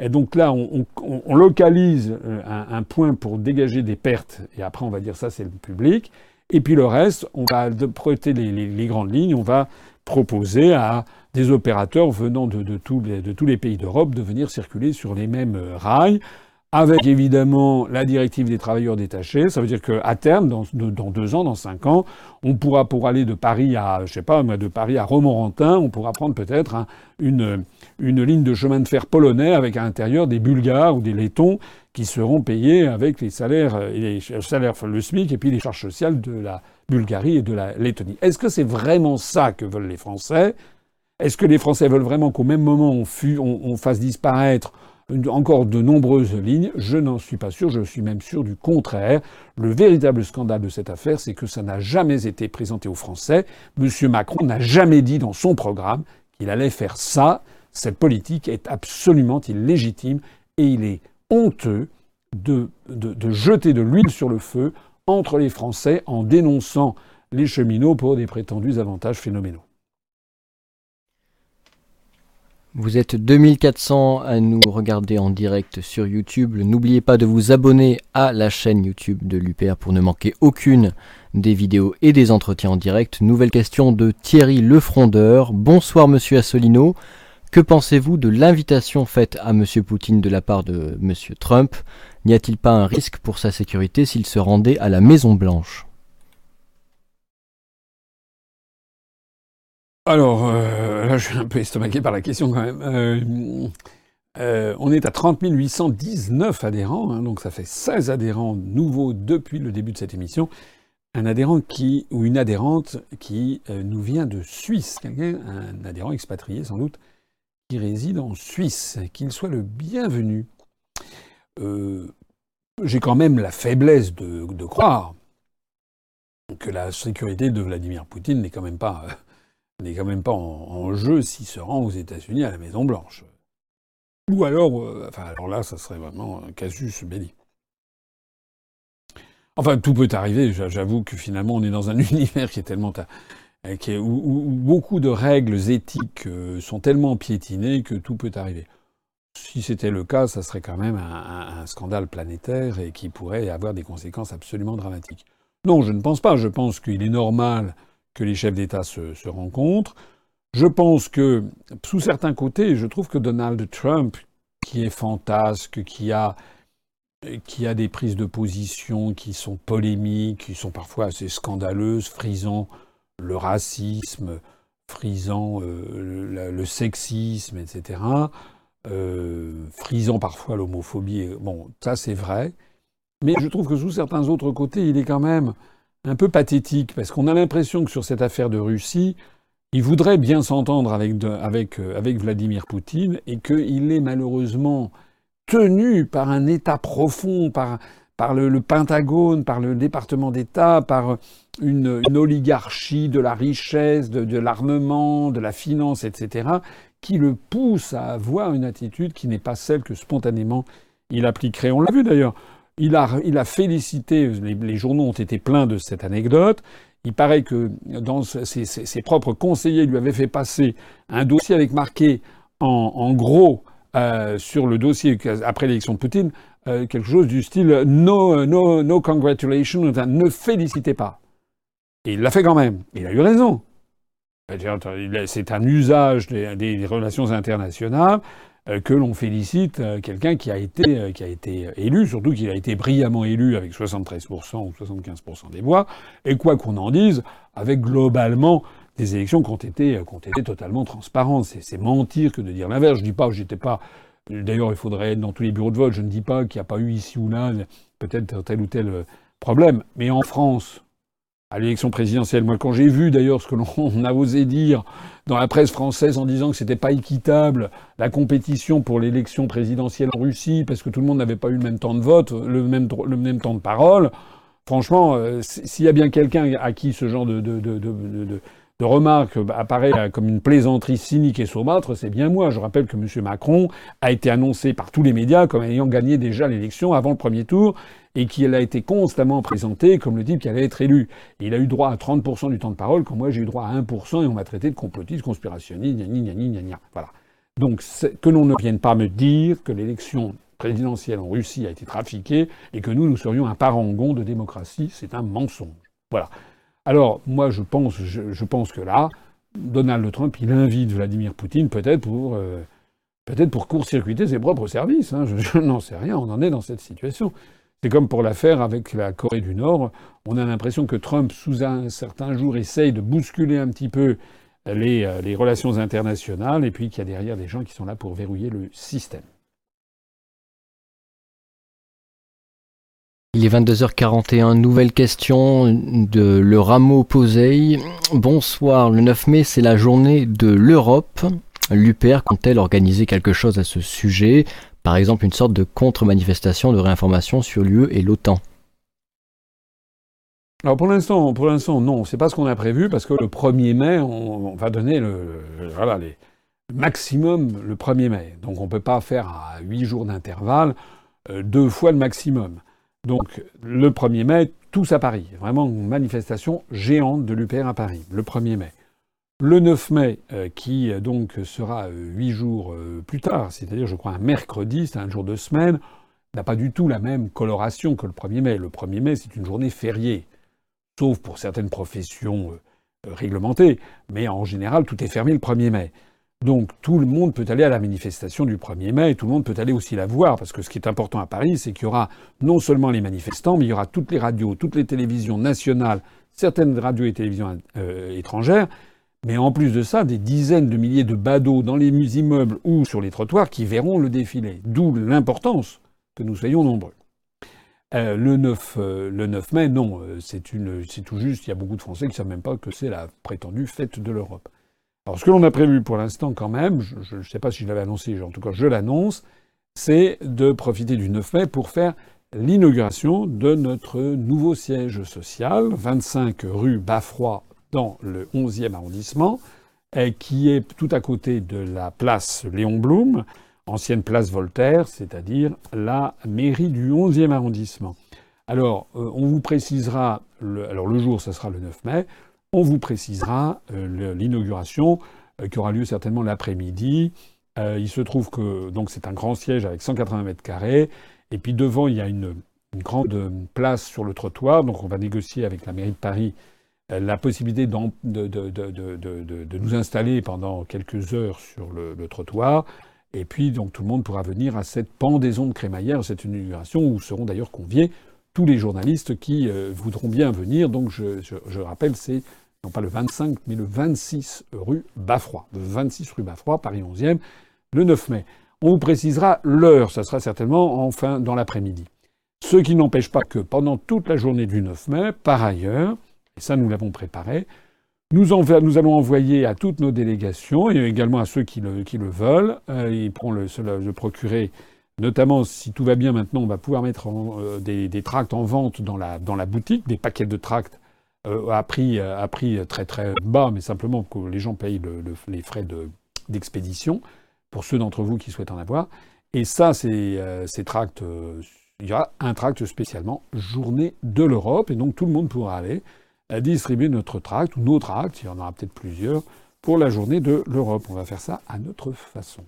Et donc là, on, localise euh, un, point pour dégager des pertes, et après on va dire ça c'est le public. Et puis le reste, on va prêter les, grandes lignes, on va proposer à des opérateurs venant de, de tous les pays d'Europe de venir circuler sur les mêmes euh, rails avec évidemment la directive des travailleurs détachés. Ça veut dire qu'à terme, dans, deux ans, dans cinq ans, on pourra, pour aller de Paris à, je sais pas, de Paris à Romorantin, on pourra prendre peut-être une, ligne de chemin de fer polonais avec à l'intérieur des Bulgares ou des Lettons qui seront payés avec les salaires, les salaires, le SMIC et puis les charges sociales de la Bulgarie et de la Lettonie. Est-ce que c'est vraiment ça que veulent les Français? Est-ce que les Français veulent vraiment qu'au même moment on fasse disparaître encore de nombreuses lignes. Je n'en suis pas sûr, je suis même sûr du contraire. Le véritable scandale de cette affaire, c'est que ça n'a jamais été présenté aux Français. Monsieur Macron n'a jamais dit dans son programme qu'il allait faire ça. Cette politique est absolument illégitime et il est honteux de, de, de jeter de l'huile sur le feu entre les Français en dénonçant les cheminots pour des prétendus avantages phénoménaux.
Vous êtes 2400 à nous regarder en direct sur YouTube. N'oubliez pas de vous abonner à la chaîne YouTube de l'UPR pour ne manquer aucune des vidéos et des entretiens en direct. Nouvelle question de Thierry Lefrondeur. Bonsoir Monsieur Assolino. Que pensez-vous de l'invitation faite à Monsieur Poutine de la part de Monsieur Trump? N'y a-t-il pas un risque pour sa sécurité s'il se rendait à la Maison Blanche
Alors, euh, là, je suis un peu estomaqué par la question quand même. Euh, euh, on est à 30 819 adhérents, hein, donc ça fait 16 adhérents nouveaux depuis le début de cette émission. Un adhérent qui, ou une adhérente qui nous vient de Suisse, un adhérent expatrié sans doute, qui réside en Suisse, qu'il soit le bienvenu. J'ai quand même la faiblesse de, croire que la sécurité de Vladimir Poutine n'est quand même pas n'est quand même pas en, jeu s'il se rend aux États-Unis à la Maison Blanche. Ou alors, euh, enfin, alors là, ça serait vraiment un casus belli. Enfin, tout peut arriver. J'avoue que finalement, on est dans un *laughs* univers qui est tellement euh, qui où, beaucoup de règles éthiques euh, sont tellement piétinées que tout peut arriver. Si c'était le cas, ça serait quand même un, scandale planétaire et qui pourrait avoir des conséquences absolument dramatiques. Non, je ne pense pas. Je pense qu'il est normal que les chefs d'État se, rencontrent. Je pense que, sous certains côtés, je trouve que Donald Trump, qui est fantasque, qui a, qui a des prises de position qui sont polémiques, qui sont parfois assez scandaleuses, frisant le racisme, frisant euh, le, sexisme, etc., euh, frisant parfois l'homophobie. Bon, ça c'est vrai. Mais je trouve que sous certains autres côtés, il est quand même un peu pathétique, parce qu'on a l'impression que sur cette affaire de Russie, il voudrait bien s'entendre avec, euh, Vladimir Poutine et qu'il est malheureusement tenu par un État profond, par, par le, Pentagone, par le département d'État, par une, oligarchie de la richesse, de, de l'armement, de la finance, etc., qui le pousse à avoir une attitude qui n'est pas celle que spontanément il appliquerait. On l'a vu d'ailleurs. Il a, félicité, les, journaux ont été pleins de cette anecdote. Il paraît que dans ses, propres conseillers lui avaient fait passer un dossier avec marqué en, gros euh, sur le dossier après l'élection de Poutine euh, quelque chose du style no, no, no congratulations, ne félicitez pas. Et il l'a fait quand même. Il a eu raison. C'est un usage des, relations internationales que l'on félicite euh, quelqu'un qui a été euh, élu, surtout qu'il a été brillamment élu avec 73% ou 75% des voix, et quoi qu'on en dise, avec globalement des élections qui ont été, totalement transparentes. C'est mentir que de dire l'inverse. Je dis pas, j'étais pas. D'ailleurs, il faudrait être dans tous les bureaux de vote. Je ne dis pas qu'il n'y a pas eu ici ou là peut-être tel ou tel problème, mais en France, à l'élection présidentielle. Moi, quand j'ai vu d'ailleurs ce que l'on *laughs* a osé dire dans la presse française en disant que c'était pas équitable la compétition pour l'élection présidentielle en Russie parce que tout le monde n'avait pas eu le même temps de vote, le même, le même temps de parole. Franchement, euh, s'il y a bien quelqu'un à qui ce genre de, de, de, de de remarque apparaît comme une plaisanterie cynique et saumâtre, c'est bien moi. Je rappelle que M. Macron a été annoncé par tous les médias comme ayant gagné déjà l'élection avant le premier tour et qu'il a été constamment présenté comme le type qui allait être élu. il a eu droit à 30% du temps de parole, quand moi j'ai eu droit à 1% et on m'a traité de complotiste, conspirationniste, gna gna gna gna Voilà. Donc que l'on ne vienne pas me dire que l'élection présidentielle en Russie a été trafiquée et que nous, nous serions un parangon de démocratie, c'est un mensonge. Voilà. Alors, moi, je pense, je, pense que là, Donald Trump, il invite Vladimir Poutine peut-être pour, euh, peut-être pour court-circuiter ses propres services. Hein. Je, n'en sais rien, on en est dans cette situation. C'est comme pour l'affaire avec la Corée du Nord. On a l'impression que Trump, sous un certain jour, essaye de bousculer un petit peu les, euh, relations internationales, et puis qu'il y a derrière des gens qui sont là pour verrouiller le système.
Il est 22h41, nouvelle question de Le Rameau Posey. Bonsoir, le 9 mai c'est la journée de l'Europe. L'UPR compte-t-elle organiser quelque chose à ce sujet? Par exemple une sorte de contre-manifestation de réinformation sur l'UE et l'OTAN
alors pour l'instant, pour l'instant, non, c'est pas ce qu'on a prévu parce que le 1er mai, on, va donner le, voilà, les, maximum le 1er mai. Donc on ne peut pas faire à 8 jours d'intervalle euh, deux fois le maximum. Donc le 1er mai, tous à Paris. Vraiment une manifestation géante de l'UPR à Paris, le 1er mai. Le 9 mai, euh, qui euh, donc sera euh, huit jours plus tard, c'est-à-dire je crois un mercredi, c'est un jour de semaine, n'a pas du tout la même coloration que le 1er mai. Le 1er mai, c'est une journée fériée, sauf pour certaines professions réglementées, mais en général, tout est fermé le 1er mai. Donc tout le monde peut aller à la manifestation du 1er mai et tout le monde peut aller aussi la voir, parce que ce qui est important à Paris, c'est qu'il y aura non seulement les manifestants, mais il y aura toutes les radios, toutes les télévisions nationales, certaines radios et télévisions étrangères, mais en plus de ça, des dizaines de milliers de badauds dans les immeubles ou sur les trottoirs qui verront le défilé. D'où l'importance que nous soyons nombreux. Euh, le, 9, euh, le 9 mai, non, euh, c'est tout juste, il y a beaucoup de Français qui ne savent même pas que c'est la prétendue fête de l'Europe. Alors ce que l'on a prévu pour l'instant quand même, je ne sais pas si je l'avais annoncé, en tout cas je l'annonce, c'est de profiter du 9 mai pour faire l'inauguration de notre nouveau siège social, 25 rue Baffroy dans le 11e arrondissement, qui est tout à côté de la place Léon Blum, ancienne place Voltaire, c'est-à-dire la mairie du 11e arrondissement. Alors, euh, on vous précisera, le, alors le jour, ça sera le 9 mai, on vous précisera euh, l'inauguration euh, qui aura lieu certainement l'après-midi. il se trouve que donc c'est un grand siège avec 180 mètres carrés, et puis devant il y a une, grande place sur le trottoir, donc on va négocier avec la mairie de Paris euh, la possibilité de, de, nous installer pendant quelques heures sur le, trottoir. Et puis, donc, tout le monde pourra venir à cette pendaison de crémaillère, cette inauguration, où seront d'ailleurs conviés tous les journalistes qui euh, voudront bien venir. Donc, je, je, rappelle, c'est non pas le 25, mais le 26 rue Baffroy. Le 26 rue Baffroy, Paris 11e, le 9 mai. On vous précisera l'heure, ça sera certainement en fin dans l'après-midi. Ce qui n'empêche pas que pendant toute la journée du 9 mai, par ailleurs, et ça nous l'avons préparé. Nous, allons envoyer à toutes nos délégations et également à ceux qui le, veulent. Euh, ils pourront le, le, procurer, notamment si tout va bien maintenant, on va pouvoir mettre euh, des, tracts en vente dans la, dans la boutique, des paquets de tracts euh, à, prix, à prix très très bas, mais simplement que les gens payent les frais de, d'expédition, pour ceux d'entre vous qui souhaitent en avoir. Et ça, c'est ces tracts, il y aura un tract spécialement Journée de l'Europe, et donc tout le monde pourra aller distribuer notre tract, ou nos tracts, il y en aura peut-être plusieurs, pour la Journée de l'Europe. On va faire ça à notre façon.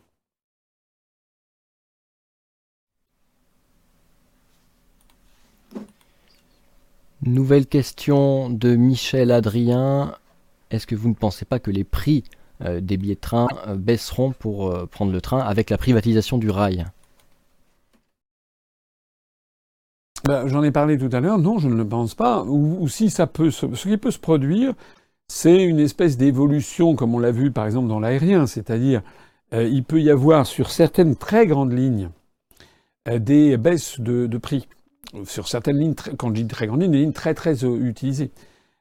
Nouvelle question de Michel Adrien. Est-ce que vous ne pensez pas que les prix euh, des billets de train euh, baisseront pour euh, prendre le train avec la privatisation du rail?
Ben, J'en ai parlé tout à l'heure. Non, je ne le pense pas. Ou, si ça peut, ce qui peut se produire, c'est une espèce d'évolution, comme on l'a vu par exemple dans l'aérien. C'est-à-dire, il peut y avoir sur certaines très grandes lignes des baisses de prix sur certaines lignes, quand je dis très grandes lignes, des lignes très très euh, utilisées,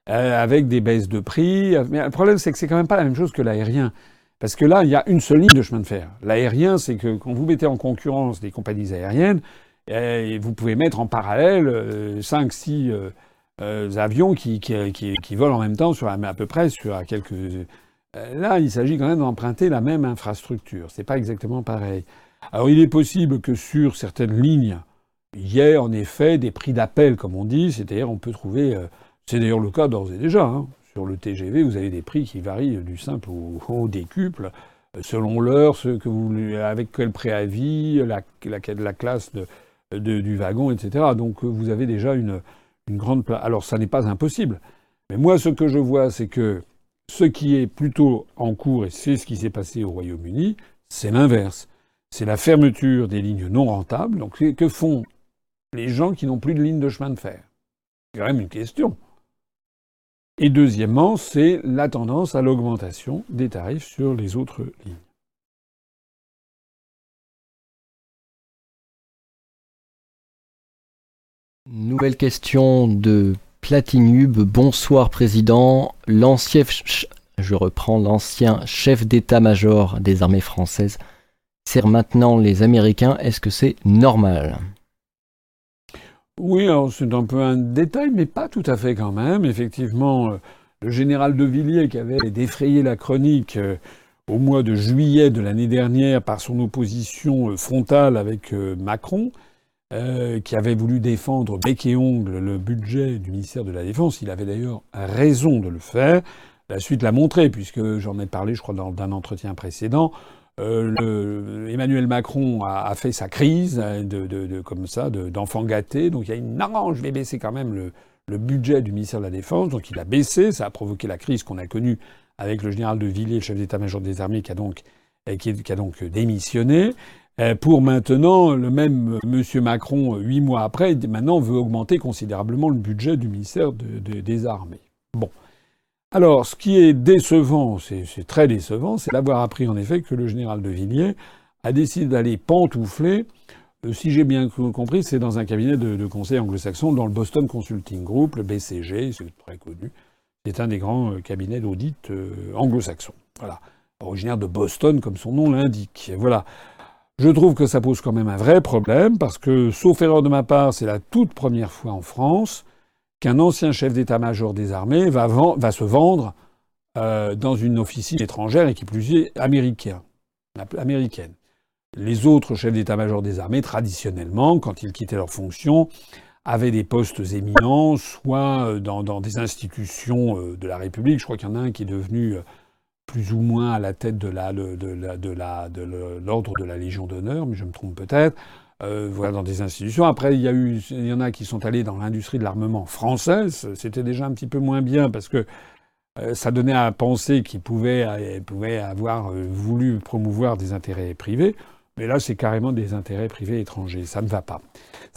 euh, avec des baisses de prix. Mais le problème, c'est que c'est quand même pas la même chose que l'aérien. Parce que là, il y a une seule ligne de chemin de fer. L'aérien, c'est que quand vous mettez en concurrence des compagnies aériennes, eh, vous pouvez mettre en parallèle 5, euh, 6 avions qui, qui, qui, volent en même temps sur à peu près sur quelques. là, il s'agit quand même d'emprunter la même infrastructure. C'est pas exactement pareil. Alors, il est possible que sur certaines lignes, il y a en effet des prix d'appel, comme on dit, c'est-à-dire on peut trouver, euh, c'est d'ailleurs le cas d'ores et déjà, hein. sur le TGV, vous avez des prix qui varient du simple au, décuple, euh, selon l'heure, ce que vous, avec quel préavis, la, la, la classe de, du wagon, etc. Donc euh, vous avez déjà une, grande place. Alors ça n'est pas impossible, mais moi ce que je vois, c'est que ce qui est plutôt en cours, et c'est ce qui s'est passé au Royaume-Uni, c'est l'inverse. C'est la fermeture des lignes non rentables. Donc que font les gens qui n'ont plus de ligne de chemin de fer? C'est quand même une question. Et deuxièmement, c'est la tendance à l'augmentation des tarifs sur les autres lignes.
Nouvelle question de Platinube. Bonsoir Président. L'ancien, je reprends l'ancien chef d'état-major des armées françaises sert maintenant les Américains. Est-ce que c'est normal?
Oui, c'est un peu un détail, mais pas tout à fait quand même. Effectivement, euh, le général de Villiers, qui avait défrayé la chronique euh, au mois de juillet de l'année dernière par son opposition euh, frontale avec Macron, qui avait voulu défendre bec et ongle le budget du ministère de la Défense, il avait d'ailleurs raison de le faire. La suite l'a montré, puisque j'en ai parlé, je crois, dans un entretien précédent. Euh, Emmanuel Macron a, fait sa crise hein, de, comme ça, d'enfant gâté. Donc il y a une non, je vais baisser quand même le, budget du ministère de la Défense. Donc il a baissé, ça a provoqué la crise qu'on a connue avec le général de Villiers, chef d'état-major des armées, euh, qui, a donc démissionné. Euh, pour maintenant, le même Monsieur Macron, huit mois après, maintenant veut augmenter considérablement le budget du ministère des Armées. Bon. Alors, ce qui est décevant, c'est très décevant, c'est d'avoir appris en effet que le général de Villiers a décidé d'aller pantoufler, euh, si j'ai bien compris, c'est dans un cabinet de, conseil anglo-saxon, dans le Boston Consulting Group, le BCG, c'est très connu. C'est un des grands euh, cabinets d'audit euh, anglo-saxons. Voilà. Originaire de Boston, comme son nom l'indique. Voilà. Je trouve que ça pose quand même un vrai problème, parce que, sauf erreur de ma part, c'est la toute première fois en France qu'un ancien chef d'état-major des armées va, se vendre euh, dans une officine étrangère et qui plus est américaine. américaine. Les autres chefs d'état-major des armées, traditionnellement, quand ils quittaient leur fonction, avaient des postes éminents, soit euh, dans, des institutions euh, de la République. Je crois qu'il y en a un qui est devenu plus ou moins à la tête de l'ordre de, la Légion d'honneur, mais je me trompe peut-être euh, voilà, dans des institutions. Après, il y, en a qui sont allés dans l'industrie de l'armement française. C'était déjà un petit peu moins bien parce que euh, ça donnait à penser qu'ils pouvaient, euh, avoir voulu promouvoir des intérêts privés. Mais là, c'est carrément des intérêts privés étrangers. Ça ne va pas.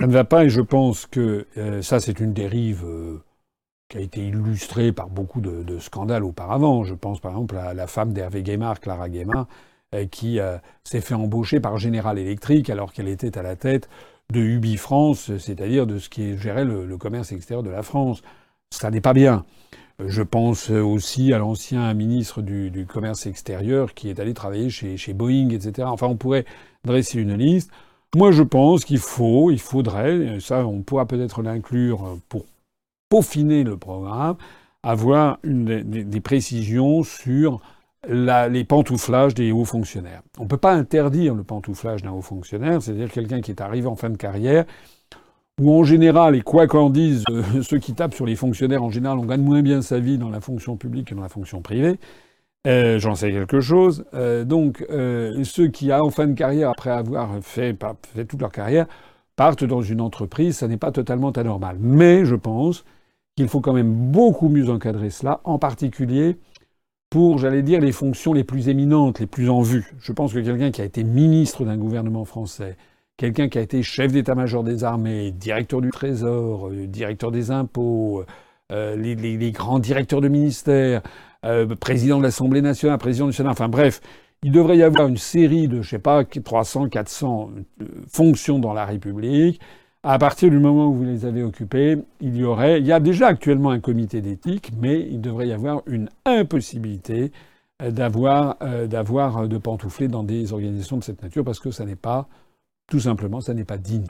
Ça ne va pas et je pense que ça, c'est une dérive qui a été illustrée par beaucoup de, scandales auparavant. Je pense par exemple à la femme d'Hervé Guémard, Clara Guémard, euh, qui euh, s'est fait embaucher par General Electric alors qu'elle était à la tête de Ubi France, c'est-à-dire de ce qui gérait le, le, commerce extérieur de la France. Ça n'est pas bien. Je pense aussi à l'ancien ministre du, du, commerce extérieur qui est allé travailler chez, chez, Boeing, etc. Enfin, on pourrait dresser une liste. Moi, je pense qu'il faut, il faudrait, ça, on pourra peut-être l'inclure pour peaufiner le programme, avoir des, précisions sur les pantouflages des hauts fonctionnaires. On ne peut pas interdire le pantouflage d'un haut fonctionnaire, c'est-à-dire quelqu'un qui est arrivé en fin de carrière, où en général, et quoi qu'en disent euh, *laughs* ceux qui tapent sur les fonctionnaires, en général, on gagne moins bien sa vie dans la fonction publique que dans la fonction privée. Euh, J'en sais quelque chose. Euh, donc, ceux qui, en fin de carrière, après avoir fait, fait toute leur carrière, partent dans une entreprise, ça n'est pas totalement anormal. Mais je pense qu'il faut quand même beaucoup mieux encadrer cela, en particulier pour, j'allais dire, les fonctions les plus éminentes, les plus en vue. Je pense que quelqu'un qui a été ministre d'un gouvernement français, quelqu'un qui a été chef d'état-major des armées, directeur du Trésor, euh, directeur des impôts, euh, les, grands directeurs de ministères, euh, président de l'Assemblée nationale, président du Sénat, enfin bref, il devrait y avoir une série de, je sais pas, 300, 400 fonctions dans la République à partir du moment où vous les avez occupés, il y aurait, il y a déjà actuellement un comité d'éthique, mais il devrait y avoir une impossibilité euh, d'avoir, euh, d'avoir de pantoufler dans des organisations de cette nature parce que ça n'est pas, tout simplement, ça n'est pas digne.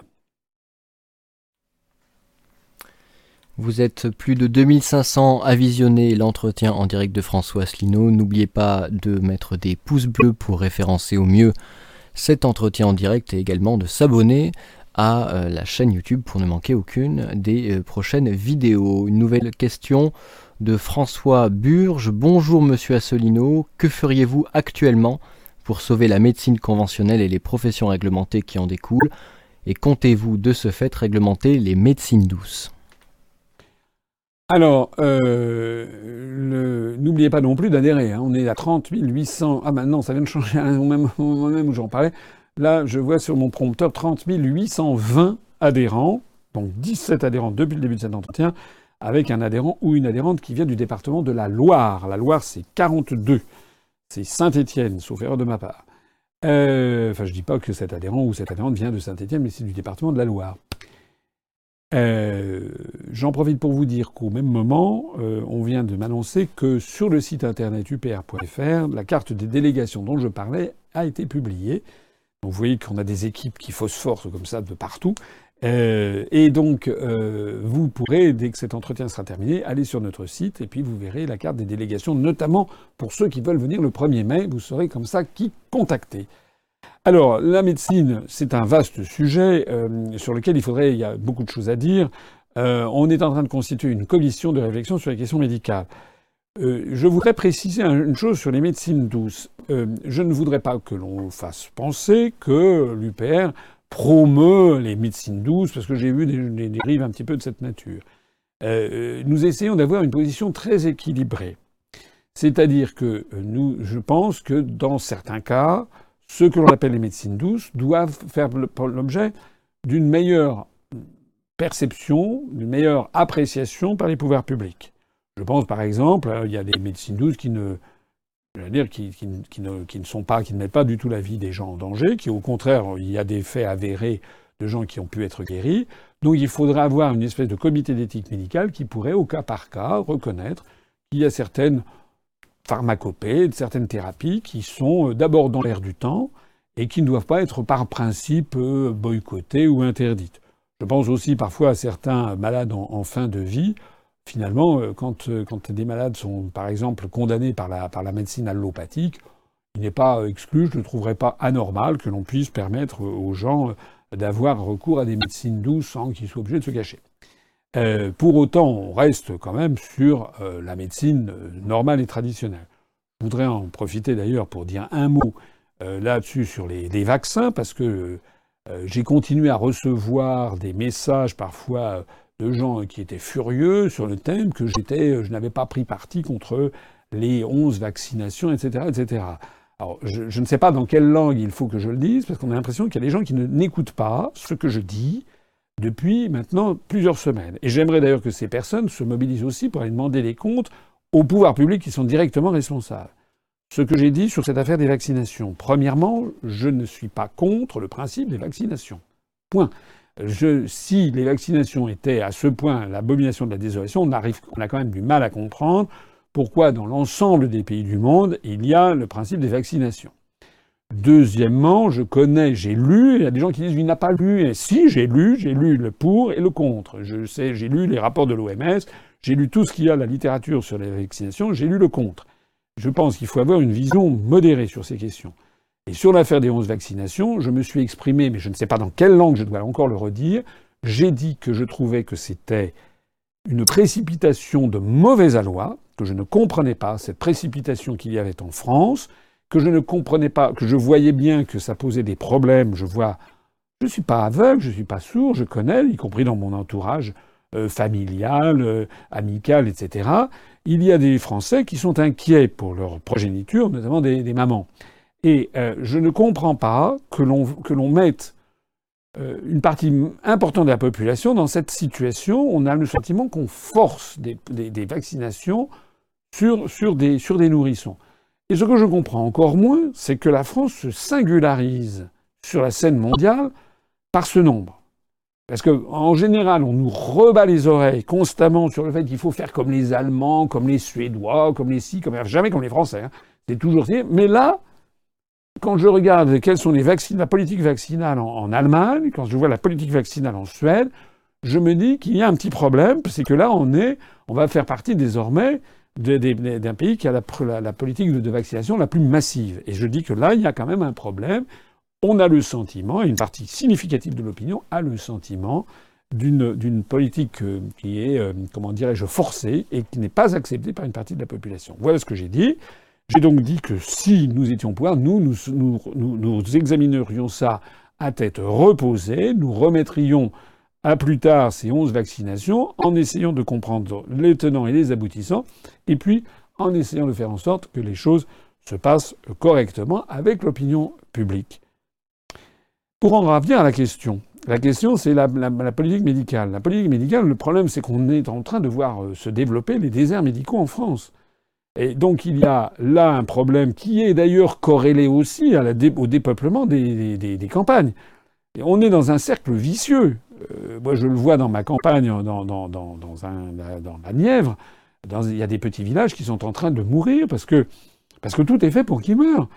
Vous êtes plus de 2500 à visionner l'entretien en direct de François Asselineau. N'oubliez pas de mettre des pouces bleus pour référencer au mieux cet entretien en direct et également de s'abonner à euh, la chaîne YouTube pour ne manquer aucune des euh, prochaines vidéos. Une nouvelle question de François Burge. Bonjour Monsieur Assolino, que feriez-vous actuellement pour sauver la médecine conventionnelle et les professions réglementées qui en découlent? Et comptez-vous de ce fait réglementer les médecines douces?
Alors, euh, n'oubliez pas non plus d'adhérer. Hein. On est à 30 800. Ah maintenant, ça vient de changer au même moment où j'en parlais. Là, je vois sur mon prompteur 30 820 adhérents, donc 17 adhérents depuis le début de cet entretien, avec un adhérent ou une adhérente qui vient du département de la Loire. La Loire, c'est 42. C'est Saint-Étienne, sauf erreur de ma part. Euh, enfin, je dis pas que cet adhérent ou cette adhérente vient de Saint-Étienne, mais c'est du département de la Loire. Euh, j'en profite pour vous dire qu'au même moment, euh, on vient de m'annoncer que sur le site internet upr.fr, la carte des délégations dont je parlais a été publiée vous voyez qu'on a des équipes qui phosphorent comme ça de partout. Euh, et donc, euh, vous pourrez, dès que cet entretien sera terminé, aller sur notre site et puis vous verrez la carte des délégations, notamment pour ceux qui veulent venir le 1er mai. Vous saurez comme ça qui contacter. Alors, la médecine, c'est un vaste sujet euh, sur lequel il faudrait, il y a beaucoup de choses à dire. on est en train de constituer une commission de réflexion sur les questions médicales. Euh, je voudrais préciser une chose sur les médecines douces. Euh, je ne voudrais pas que l'on fasse penser que l'UPR promeut les médecines douces, parce que j'ai vu des, dérives un petit peu de cette nature. Euh, nous essayons d'avoir une position très équilibrée. C'est-à-dire que nous, je pense que dans certains cas, ce que l'on appelle les médecines douces doivent faire l'objet d'une meilleure perception, d'une meilleure appréciation par les pouvoirs publics. Je pense par exemple, euh, il y a des médecines douces qui ne, sont pas, qui ne mettent pas du tout la vie des gens en danger, qui au contraire, il y a des faits avérés de gens qui ont pu être guéris. Donc il faudrait avoir une espèce de comité d'éthique médicale qui pourrait, au cas par cas, reconnaître qu'il y a certaines pharmacopées, certaines thérapies qui sont euh, d'abord dans l'air du temps et qui ne doivent pas être par principe euh, boycottées ou interdites. Je pense aussi parfois à certains malades en fin de vie finalement, euh, quand, euh, quand, des malades sont, par exemple, condamnés par la, médecine allopathique, il n'est pas exclu, je ne trouverais pas anormal que l'on puisse permettre aux gens euh, d'avoir recours à des médecines douces sans qu'ils soient obligés de se cacher. pour autant, on reste quand même sur la médecine normale et traditionnelle. Je voudrais en profiter d'ailleurs pour dire un mot là-dessus sur les, vaccins, parce que j'ai continué à recevoir des messages parfois de gens qui étaient furieux sur le thème que j'étais, je n'avais pas pris parti contre les 11 vaccinations, etc., etc. Alors, je, ne sais pas dans quelle langue il faut que je le dise, parce qu'on a l'impression qu'il y a des gens qui n'écoutent pas ce que je dis depuis maintenant plusieurs semaines. Et j'aimerais d'ailleurs que ces personnes se mobilisent aussi pour aller demander des comptes aux pouvoirs publics qui sont directement responsables. Ce que j'ai dit sur cette affaire des vaccinations. Premièrement, je ne suis pas contre le principe des vaccinations. Point si les vaccinations étaient à ce point l'abomination de la désolation, on a quand même du mal à comprendre pourquoi dans l'ensemble des pays du monde, il y a le principe des vaccinations. Deuxièmement, je connais, j'ai lu, il y a des gens qui disent il n'a pas lu. Et si, j'ai lu, j'ai lu le pour et le contre. Je sais, j'ai lu les rapports de l'OMS, j'ai lu tout ce qu'il y a, la littérature sur les vaccinations, j'ai lu le contre. Je pense qu'il faut avoir une vision modérée sur ces questions. Et sur l'affaire des 11 vaccinations, je me suis exprimé, mais je ne sais pas dans quelle langue je dois encore le redire. J'ai dit que je trouvais que c'était une précipitation de mauvais aloi, que je ne comprenais pas cette précipitation qu'il y avait en France, que je ne comprenais pas, que je voyais bien que ça posait des problèmes. Je vois, je ne suis pas aveugle, je ne suis pas sourd, je connais, y compris dans mon entourage euh, familial, euh, amical, etc. Il y a des Français qui sont inquiets pour leur progéniture, notamment des mamans. Et euh, je ne comprends pas que l'on, mette euh, une partie importante de la population dans cette situation. On a le sentiment qu'on force des, des, vaccinations sur, sur, des, sur des nourrissons. Et ce que je comprends encore moins, c'est que la France se singularise sur la scène mondiale par ce nombre. Parce qu'en général, on nous rebat les oreilles constamment sur le fait qu'il faut faire comme les Allemands, comme les Suédois, comme les ci, comme jamais comme les Français. Hein. C'est toujours Mais là, quand je regarde quelles sont les vaccins, la politique vaccinale en, Allemagne, quand je vois la politique vaccinale en Suède, je me dis qu'il y a un petit problème, c'est que là, on est, on va faire partie désormais d'un pays qui a la, politique de, vaccination la plus massive. Et je dis que là, il y a quand même un problème. On a le sentiment, et une partie significative de l'opinion a le sentiment d'une politique euh, qui est, euh, comment dirais-je, forcée et qui n'est pas acceptée par une partie de la population. Voilà ce que j'ai dit. J'ai donc dit que si nous étions au pouvoir, nous, nous, examinerions ça à tête reposée, nous remettrions à plus tard ces 11 vaccinations en essayant de comprendre les tenants et les aboutissants, et puis en essayant de faire en sorte que les choses se passent correctement avec l'opinion publique. Pour en revenir à la question, la question c'est la, la, politique médicale. La politique médicale, le problème c'est qu'on est en train de voir euh, se développer les déserts médicaux en France. Et donc il y a là un problème qui est d'ailleurs corrélé aussi au dépeuplement des, campagnes. On est dans un cercle vicieux. Euh, moi je le vois dans ma campagne, dans, dans, la Nièvre. il y a des petits villages qui sont en train de mourir parce que, parce que tout est fait pour qu'ils meurent.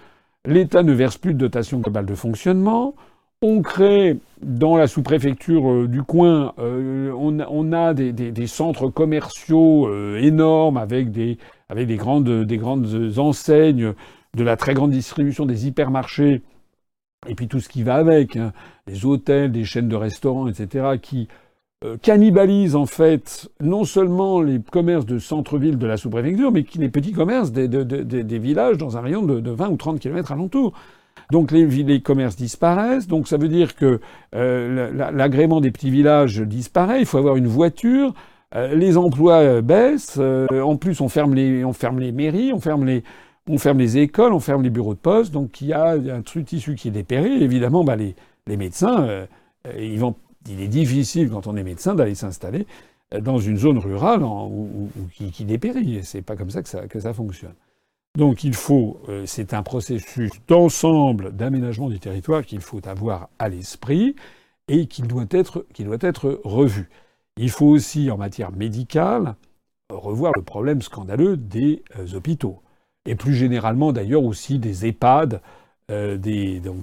L'État ne verse plus de dotation globale de fonctionnement. On crée dans la sous-préfecture euh, du coin, euh, on, a des centres commerciaux énormes avec des, avec des grandes, des grandes enseignes, de la très grande distribution des hypermarchés, et puis tout ce qui va avec, hein, des hôtels, des chaînes de restaurants, etc., qui euh, cannibalisent en fait non seulement les commerces de centre-ville de la sous-préfecture, mais qui les petits commerces des, villages dans un rayon de, 20 ou 30 kilomètres alentour. Donc les, les, commerces disparaissent, donc ça veut dire que euh, l'agrément des petits villages disparaît, il faut avoir une voiture, les emplois euh, baissent. Euh, en plus, on ferme les, on ferme les mairies, on ferme les, on ferme les écoles, on ferme les bureaux de poste. Donc il y a un truc tissu qui est dépéri. Évidemment, bah, les, les médecins, vont, il est difficile quand on est médecin d'aller s'installer dans une zone rurale où, qui, qui, dépérit. C'est pas comme ça que, ça que ça fonctionne. Donc il faut, c'est un processus d'ensemble d'aménagement du territoire qu'il faut avoir à l'esprit et qui doit qui doit être revu. Il faut aussi, en matière médicale, revoir le problème scandaleux des euh, hôpitaux. Et plus généralement, d'ailleurs, aussi des EHPAD, euh,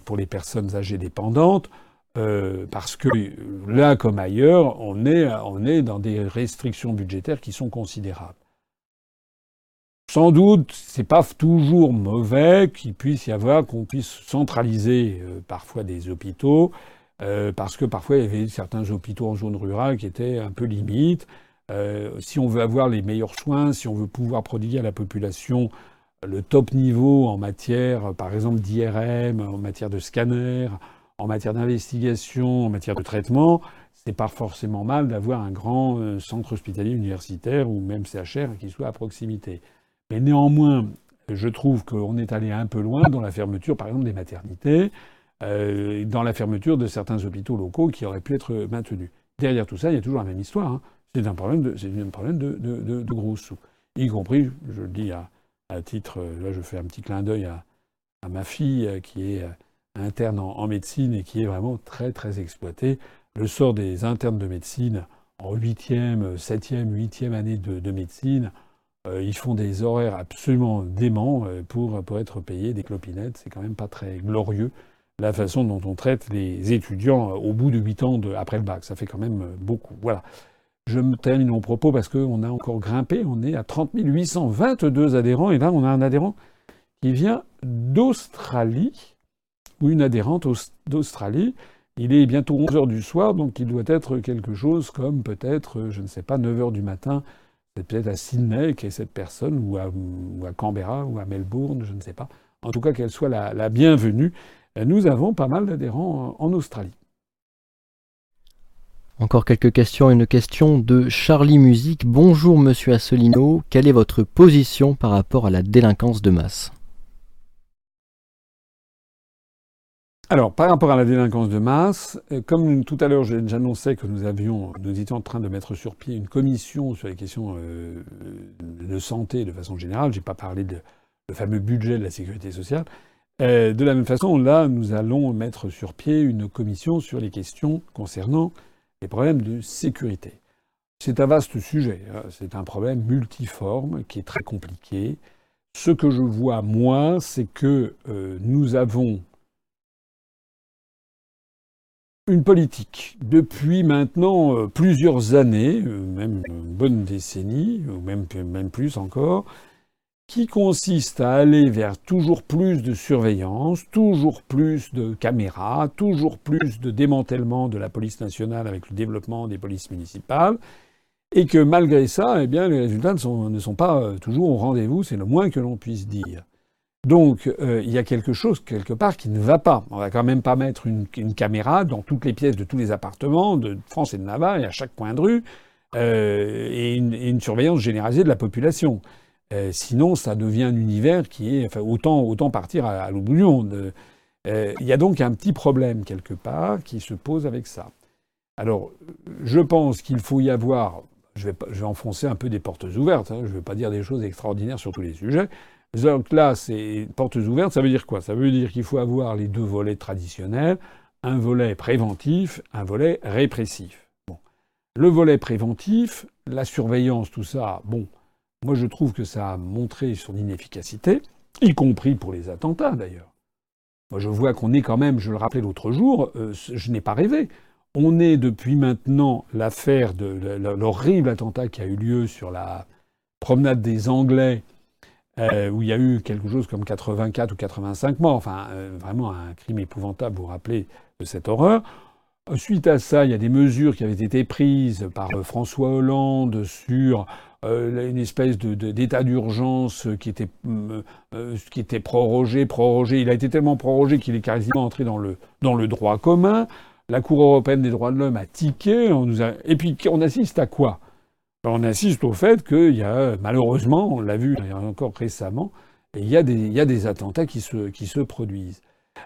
pour les personnes âgées dépendantes, euh, parce que là comme ailleurs, on est, on est dans des restrictions budgétaires qui sont considérables. Sans doute, c'est pas toujours mauvais qu'il puisse y avoir, qu'on puisse centraliser parfois des hôpitaux euh, parce que parfois il y avait certains hôpitaux en zone rurale qui étaient un peu limites. Euh, si on veut avoir les meilleurs soins, si on veut pouvoir prodiguer à la population le top niveau en matière, par exemple, d'IRM, en matière de scanner, en matière d'investigation, en matière de traitement, c'est pas forcément mal d'avoir un grand euh, centre hospitalier universitaire ou même CHR qui soit à proximité. Mais néanmoins, je trouve qu'on est allé un peu loin dans la fermeture, par exemple, des maternités. Euh, dans la fermeture de certains hôpitaux locaux qui auraient pu être maintenus. Derrière tout ça, il y a toujours la même histoire. Hein. C'est un problème, de, un problème de, gros sous. Y compris, je le dis à, titre, là je fais un petit clin d'œil à, ma fille euh, qui est euh, interne en, médecine et qui est vraiment très très exploitée. Le sort des internes de médecine en huitième, septième, huitième année de, médecine, ils font des horaires absolument déments pour, pour être payés des clopinettes. C'est quand même pas très glorieux la façon dont on traite les étudiants au bout de huit ans après le bac. Ça fait quand même beaucoup. Voilà. Je me termine mon propos parce qu'on a encore grimpé. On est à 30 822 adhérents. Et là, on a un adhérent qui vient d'Australie, ou une adhérente d'Australie. Il est bientôt 11 heures du soir, donc il doit être quelque chose comme peut-être, je ne sais pas, 9 heures du matin. C'est peut-être à Sydney qu'est cette personne, ou à, Canberra, ou à Melbourne, je ne sais pas. En tout cas, qu'elle soit la, bienvenue. Nous avons pas mal d'adhérents en Australie.
Encore quelques questions. Une question de Charlie Musique. Bonjour Monsieur Assolino, quelle est votre position par rapport à la délinquance de masse?
Alors, par rapport à la délinquance de masse, euh, comme tout à l'heure j'annonçais que nous avions, nous étions en train de mettre sur pied une commission sur les questions euh, de santé de façon générale, j'ai pas parlé de le fameux budget de la sécurité sociale. Euh, de la même façon, là, nous allons mettre sur pied une commission sur les questions concernant les problèmes de sécurité. C'est un vaste sujet, hein. c'est un problème multiforme qui est très compliqué. Ce que je vois, moi, c'est que nous avons une politique depuis maintenant euh, plusieurs années, euh, même une bonne décennie, ou même plus encore, qui consiste à aller vers toujours plus de surveillance, toujours plus de caméras, toujours plus de démantèlement de la police nationale avec le développement des polices municipales, et que malgré ça, eh bien, les résultats ne sont, ne pas euh, toujours au rendez-vous, c'est le moins que l'on puisse dire. Donc euh, il y a quelque chose quelque part qui ne va pas. On va quand même pas mettre une, caméra dans toutes les pièces de tous les appartements de France et de Navarre et à chaque coin de rue euh, et, une, surveillance généralisée de la population. Euh, sinon, ça devient un univers qui est enfin, autant autant partir à, à l'oublion. Il y a donc un petit problème quelque part qui se pose avec ça. Alors, je pense qu'il faut y avoir. Je vais, je vais enfoncer un peu des portes ouvertes. Hein, je ne vais pas dire des choses extraordinaires sur tous les sujets. Donc là, c'est portes ouvertes, ça veut dire quoi? Ça veut dire qu'il faut avoir les deux volets traditionnels, un volet préventif, un volet répressif. Le volet préventif, la surveillance, tout ça, bon, moi je trouve que ça a montré son inefficacité, y compris pour les attentats d'ailleurs. Moi je vois qu'on est quand même, je le rappelais l'autre jour, euh, je n'ai pas rêvé. On est depuis maintenant l'affaire de l'horrible attentat qui a eu lieu sur la promenade des Anglais euh, où il y a eu quelque chose comme 84 ou 85 morts. Enfin, euh, vraiment un crime épouvantable, vous vous rappelez de cette horreur. Suite à ça, il y a des mesures qui avaient été prises par François Hollande sur une espèce d'état d'urgence qui était, qui était prorogé, prorogé. Il a été tellement prorogé qu'il est quasiment entré dans le, dans le droit commun. La Cour européenne des droits de l'homme a tiqué. Et puis on assiste à quoi? On assiste au fait qu'il y a, malheureusement, on l'a vu encore récemment, il y a des, il y a des attentats qui se, qui se produisent.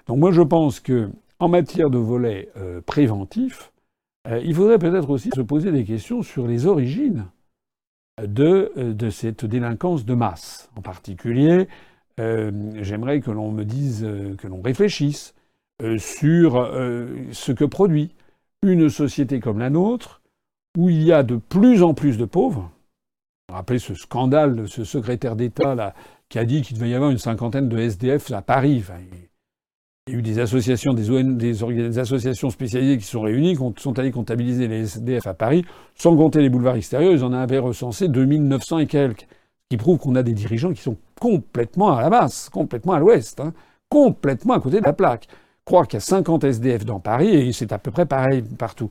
Donc moi je pense que en matière de volet euh, préventif, euh, il faudrait peut-être aussi se poser des questions sur les origines de, euh, de cette délinquance de masse. En particulier, j'aimerais que l'on me dise, que l'on réfléchisse sur ce que produit une société comme la nôtre, où il y a de plus en plus de pauvres. Rappelez ce scandale de ce secrétaire d'État qui a dit qu'il devait y avoir une cinquantaine de SDF à Paris. Il y a eu des associations, des, associations spécialisées qui sont réunies, qui sont allées comptabiliser les SDF à Paris, sans compter les boulevards extérieurs, ils en avaient recensé 2900 et quelques. Ce qui prouve qu'on a des dirigeants qui sont complètement à la masse, complètement à l'ouest, hein, complètement à côté de la plaque. Croire qu'il y a 50 SDF dans Paris, et c'est à peu près pareil partout.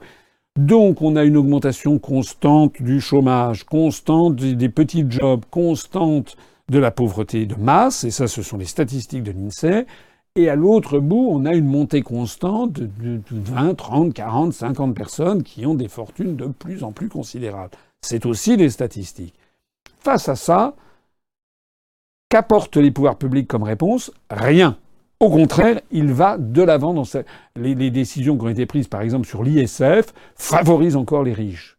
Donc on a une augmentation constante du chômage, constante des petits jobs, constante de la pauvreté de masse, et ça ce sont les statistiques de l'INSEE. Et à l'autre bout, on a une montée constante de 20, 30, 40, 50 personnes qui ont des fortunes de plus en plus considérables. C'est aussi des statistiques. Face à ça, qu'apportent les pouvoirs publics comme réponse? Rien. Au contraire, il va de l'avant dans les, décisions qui ont été prises, par exemple, sur l'ISF, favorisent encore les riches.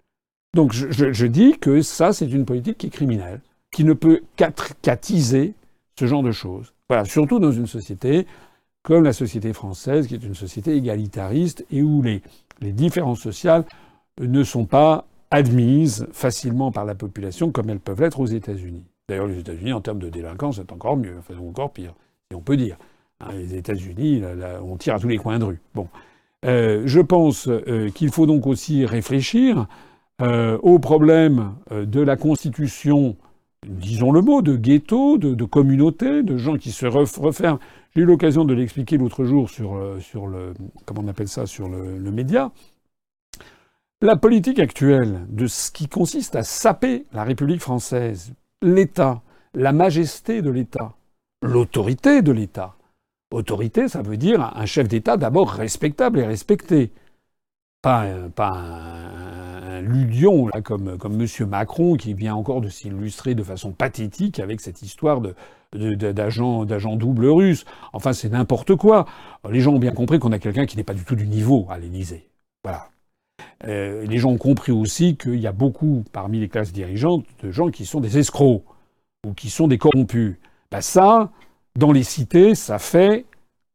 Donc je, dis que ça, c'est une politique qui est criminelle, qui ne peut qu'attiser ce genre de choses. Voilà, surtout dans une société comme la société française, qui est une société égalitariste et où les, différences sociales ne sont pas admises facilement par la population comme elles peuvent l'être aux États-Unis. D'ailleurs, les États-Unis, en termes de délinquance, c'est encore mieux, enfin, encore pire, si on peut dire. Hein, les États-Unis, on tire à tous les coins de rue. Bon. Euh, je pense euh, qu'il faut donc aussi réfléchir euh, au problème de la constitution, disons le mot, de ghetto, de, de communauté, de gens qui se referment. J'ai eu l'occasion de l'expliquer l'autre jour sur, euh, le, comment on appelle ça, sur le média. La politique actuelle de ce qui consiste à saper la République française, l'État, la majesté de l'État, l'autorité de l'État. Autorité, ça veut dire un chef d'État d'abord respectable et respecté. Pas, pas un, ludion, là, comme, comme M. Macron, qui vient encore de s'illustrer de façon pathétique avec cette histoire de, d'agents double russe. Enfin, c'est n'importe quoi. Les gens ont bien compris qu'on a quelqu'un qui n'est pas du tout du niveau à l'Élysée. Voilà. Euh, les gens ont compris aussi qu'il y a beaucoup parmi les classes dirigeantes de gens qui sont des escrocs ou qui sont des corrompus. Ben ça, dans les cités, ça fait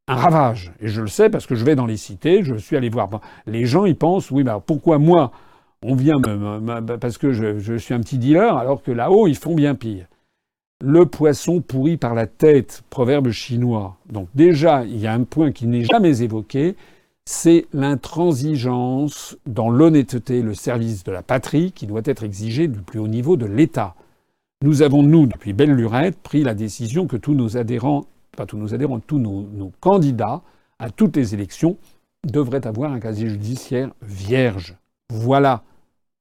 un ravage. Et je le sais parce que je vais dans les cités, je suis allé voir. Les gens, ils pensent, oui, mais pourquoi moi, on vient parce que je, je, suis un petit dealer, alors que là-haut, ils font bien pire. Le poisson pourri par la tête, proverbe chinois. Donc déjà, il y a un point qui n'est jamais évoqué, c'est l'intransigeance dans l'honnêteté, le service de la patrie qui doit être exigé du plus haut niveau de l'État. Nous avons, nous, depuis belle lurette, pris la décision que tous nos adhérents, pas tous nos adhérents, tous nos, candidats à toutes les élections devraient avoir un casier judiciaire vierge. Voilà.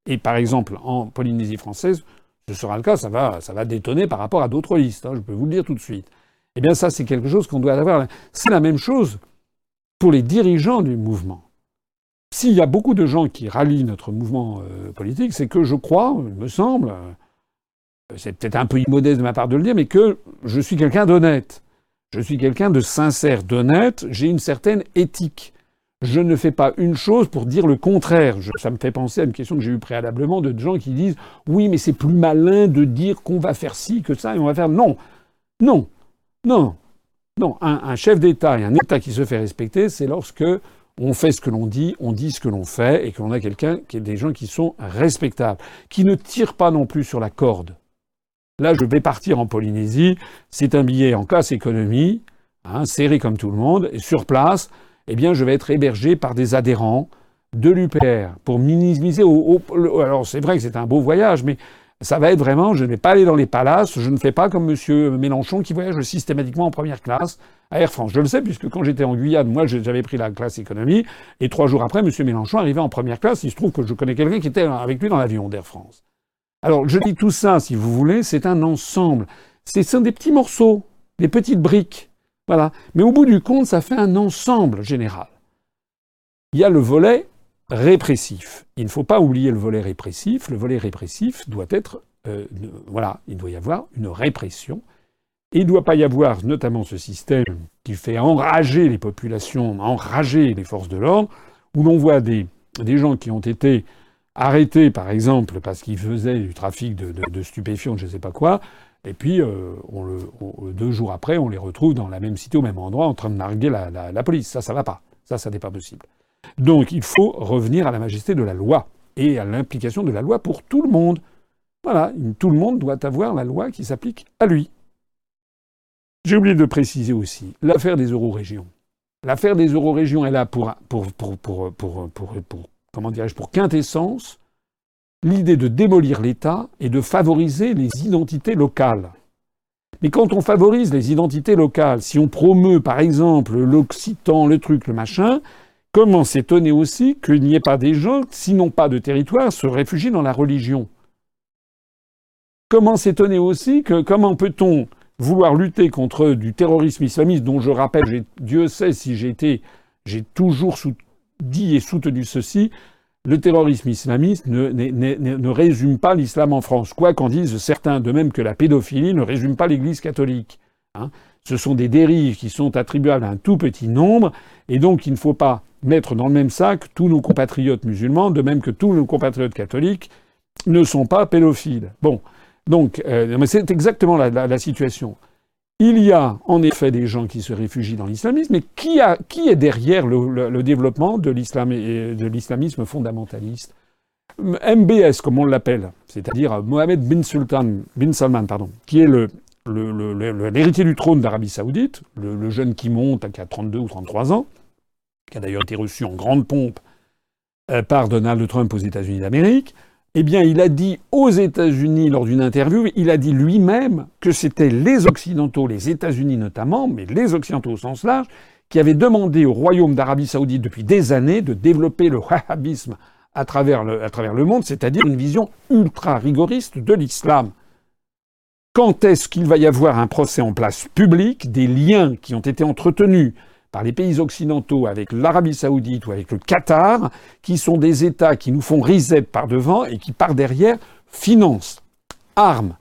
Et par exemple, en Polynésie française, ce sera le cas, ça va, ça va détonner par rapport à d'autres listes, hein, je peux vous le dire tout de suite. Eh bien, ça, c'est quelque chose qu'on doit avoir. C'est la même chose pour les dirigeants du mouvement. S'il y a beaucoup de gens qui rallient notre mouvement euh, politique, c'est que je crois, il me semble, euh, c'est peut-être un peu immodeste de ma part de le dire, mais que je suis quelqu'un d'honnête. Je suis quelqu'un de sincère, d'honnête, j'ai une certaine éthique. Je ne fais pas une chose pour dire le contraire. ça me fait penser à une question que j'ai eue préalablement de gens qui disent oui, mais c'est plus malin de dire qu'on va faire ci que ça et on va faire non, non, non. Non, un, chef d'État et un État qui se fait respecter, c'est lorsque on fait ce que l'on dit, on dit ce que l'on fait, et qu'on a quelqu'un qui est des gens qui sont respectables, qui ne tirent pas non plus sur la corde. Là, je vais partir en Polynésie, c'est un billet en classe économie, hein, serré comme tout le monde, et sur place, eh bien, je vais être hébergé par des adhérents de l'UPR pour minimiser au alors c'est vrai que c'est un beau voyage, mais ça va être vraiment, je ne vais pas aller dans les palaces, je ne fais pas comme M. Mélenchon qui voyage systématiquement en première classe à Air France. Je le sais puisque quand j'étais en Guyane, moi j'avais pris la classe économie, et trois jours après, M. Mélenchon arrivait en première classe. Il se trouve que je connais quelqu'un qui était avec lui dans l'avion d'Air France. Alors je dis tout ça, si vous voulez, c'est un ensemble. Ce sont des petits morceaux, des petites briques. Voilà. Mais au bout du compte, ça fait un ensemble général. Il y a le volet répressif. Il ne faut pas oublier le volet répressif. Le volet répressif doit être, euh, voilà, il doit y avoir une répression. Et il ne doit pas y avoir notamment ce système qui fait enrager les populations, enrager les forces de l'ordre, où l'on voit des, des gens qui ont été arrêtés, par exemple, parce qu'ils faisaient du trafic de, stupéfiants, je ne sais pas quoi, et puis euh, le, deux jours après, on les retrouve dans la même cité, au même endroit, en train de narguer la, police. Ça, ça va pas. Ça, ça n'est pas possible. Donc il faut revenir à la majesté de la loi et à l'implication de la loi pour tout le monde. Voilà, tout le monde doit avoir la loi qui s'applique à lui. J'ai oublié de préciser aussi l'affaire des eurorégions. L'affaire des eurorégions est là pour, pour, pour comment dirais-je, pour quintessence l'idée de démolir l'État et de favoriser les identités locales. Mais quand on favorise les identités locales, si on promeut par exemple l'occitan, le truc, le machin, Comment s'étonner aussi qu'il n'y ait pas des gens, sinon pas de territoire, se réfugient dans la religion? Comment s'étonner aussi que comment peut-on vouloir lutter contre du terrorisme islamiste dont je rappelle, Dieu sait si j'ai été, j'ai toujours dit et soutenu ceci, le terrorisme islamiste ne, résume pas l'islam en France, quoi qu'en disent certains, de même que la pédophilie ne résume pas l'Église catholique. Hein. Ce sont des dérives qui sont attribuables à un tout petit nombre, et donc il ne faut pas mettre dans le même sac tous nos compatriotes musulmans, de même que tous nos compatriotes catholiques ne sont pas pédophiles. Bon, donc, euh, c'est exactement la, situation. Il y a en effet des gens qui se réfugient dans l'islamisme, mais qui, est derrière le, le développement de l'islamisme fondamentaliste? MBS, comme on l'appelle, c'est-à-dire Mohamed bin, Sultan, bin Salman, pardon, qui est l'héritier du trône d'Arabie Saoudite, le, jeune qui monte, qui a 32 ou 33 ans, qui a d'ailleurs été reçu en grande pompe euh, par Donald Trump aux États-Unis d'Amérique, eh bien, il a dit aux États-Unis lors d'une interview, il a dit lui-même que c'était les Occidentaux, les États-Unis notamment, mais les Occidentaux au sens large, qui avaient demandé au Royaume d'Arabie saoudite depuis des années de développer le wahhabisme à travers le, monde, c'est-à-dire une vision ultra rigoriste de l'islam. Quand est-ce qu'il va y avoir un procès en place public des liens qui ont été entretenus par les pays occidentaux avec l'Arabie saoudite ou avec le Qatar, qui sont des États qui nous font reset par devant et qui par derrière financent armes,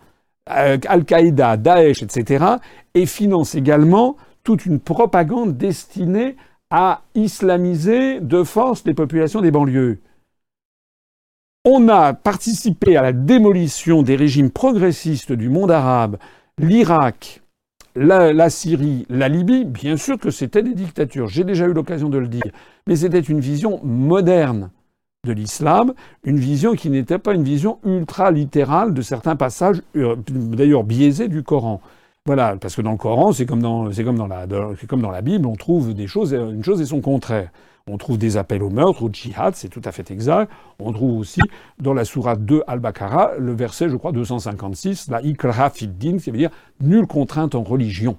euh, Al-Qaïda, Daesh, etc., et financent également toute une propagande destinée à islamiser de force les populations des banlieues. On a participé à la démolition des régimes progressistes du monde arabe, l'Irak, la, Syrie, la Libye, bien sûr que c'était des dictatures. J'ai déjà eu l'occasion de le dire. Mais c'était une vision moderne de l'islam, une vision qui n'était pas une vision ultra-littérale de certains passages, euh, d'ailleurs biaisés du Coran. Voilà, parce que dans le Coran, c'est comme dans, c'est comme dans la, comme dans la Bible, on trouve des choses, une chose et son contraire. On trouve des appels au meurtre, au djihad, c'est tout à fait exact. On trouve aussi dans la sourate 2 Al-Baqarah, le verset, je crois, 256, la ikra din, qui veut dire nulle contrainte en religion.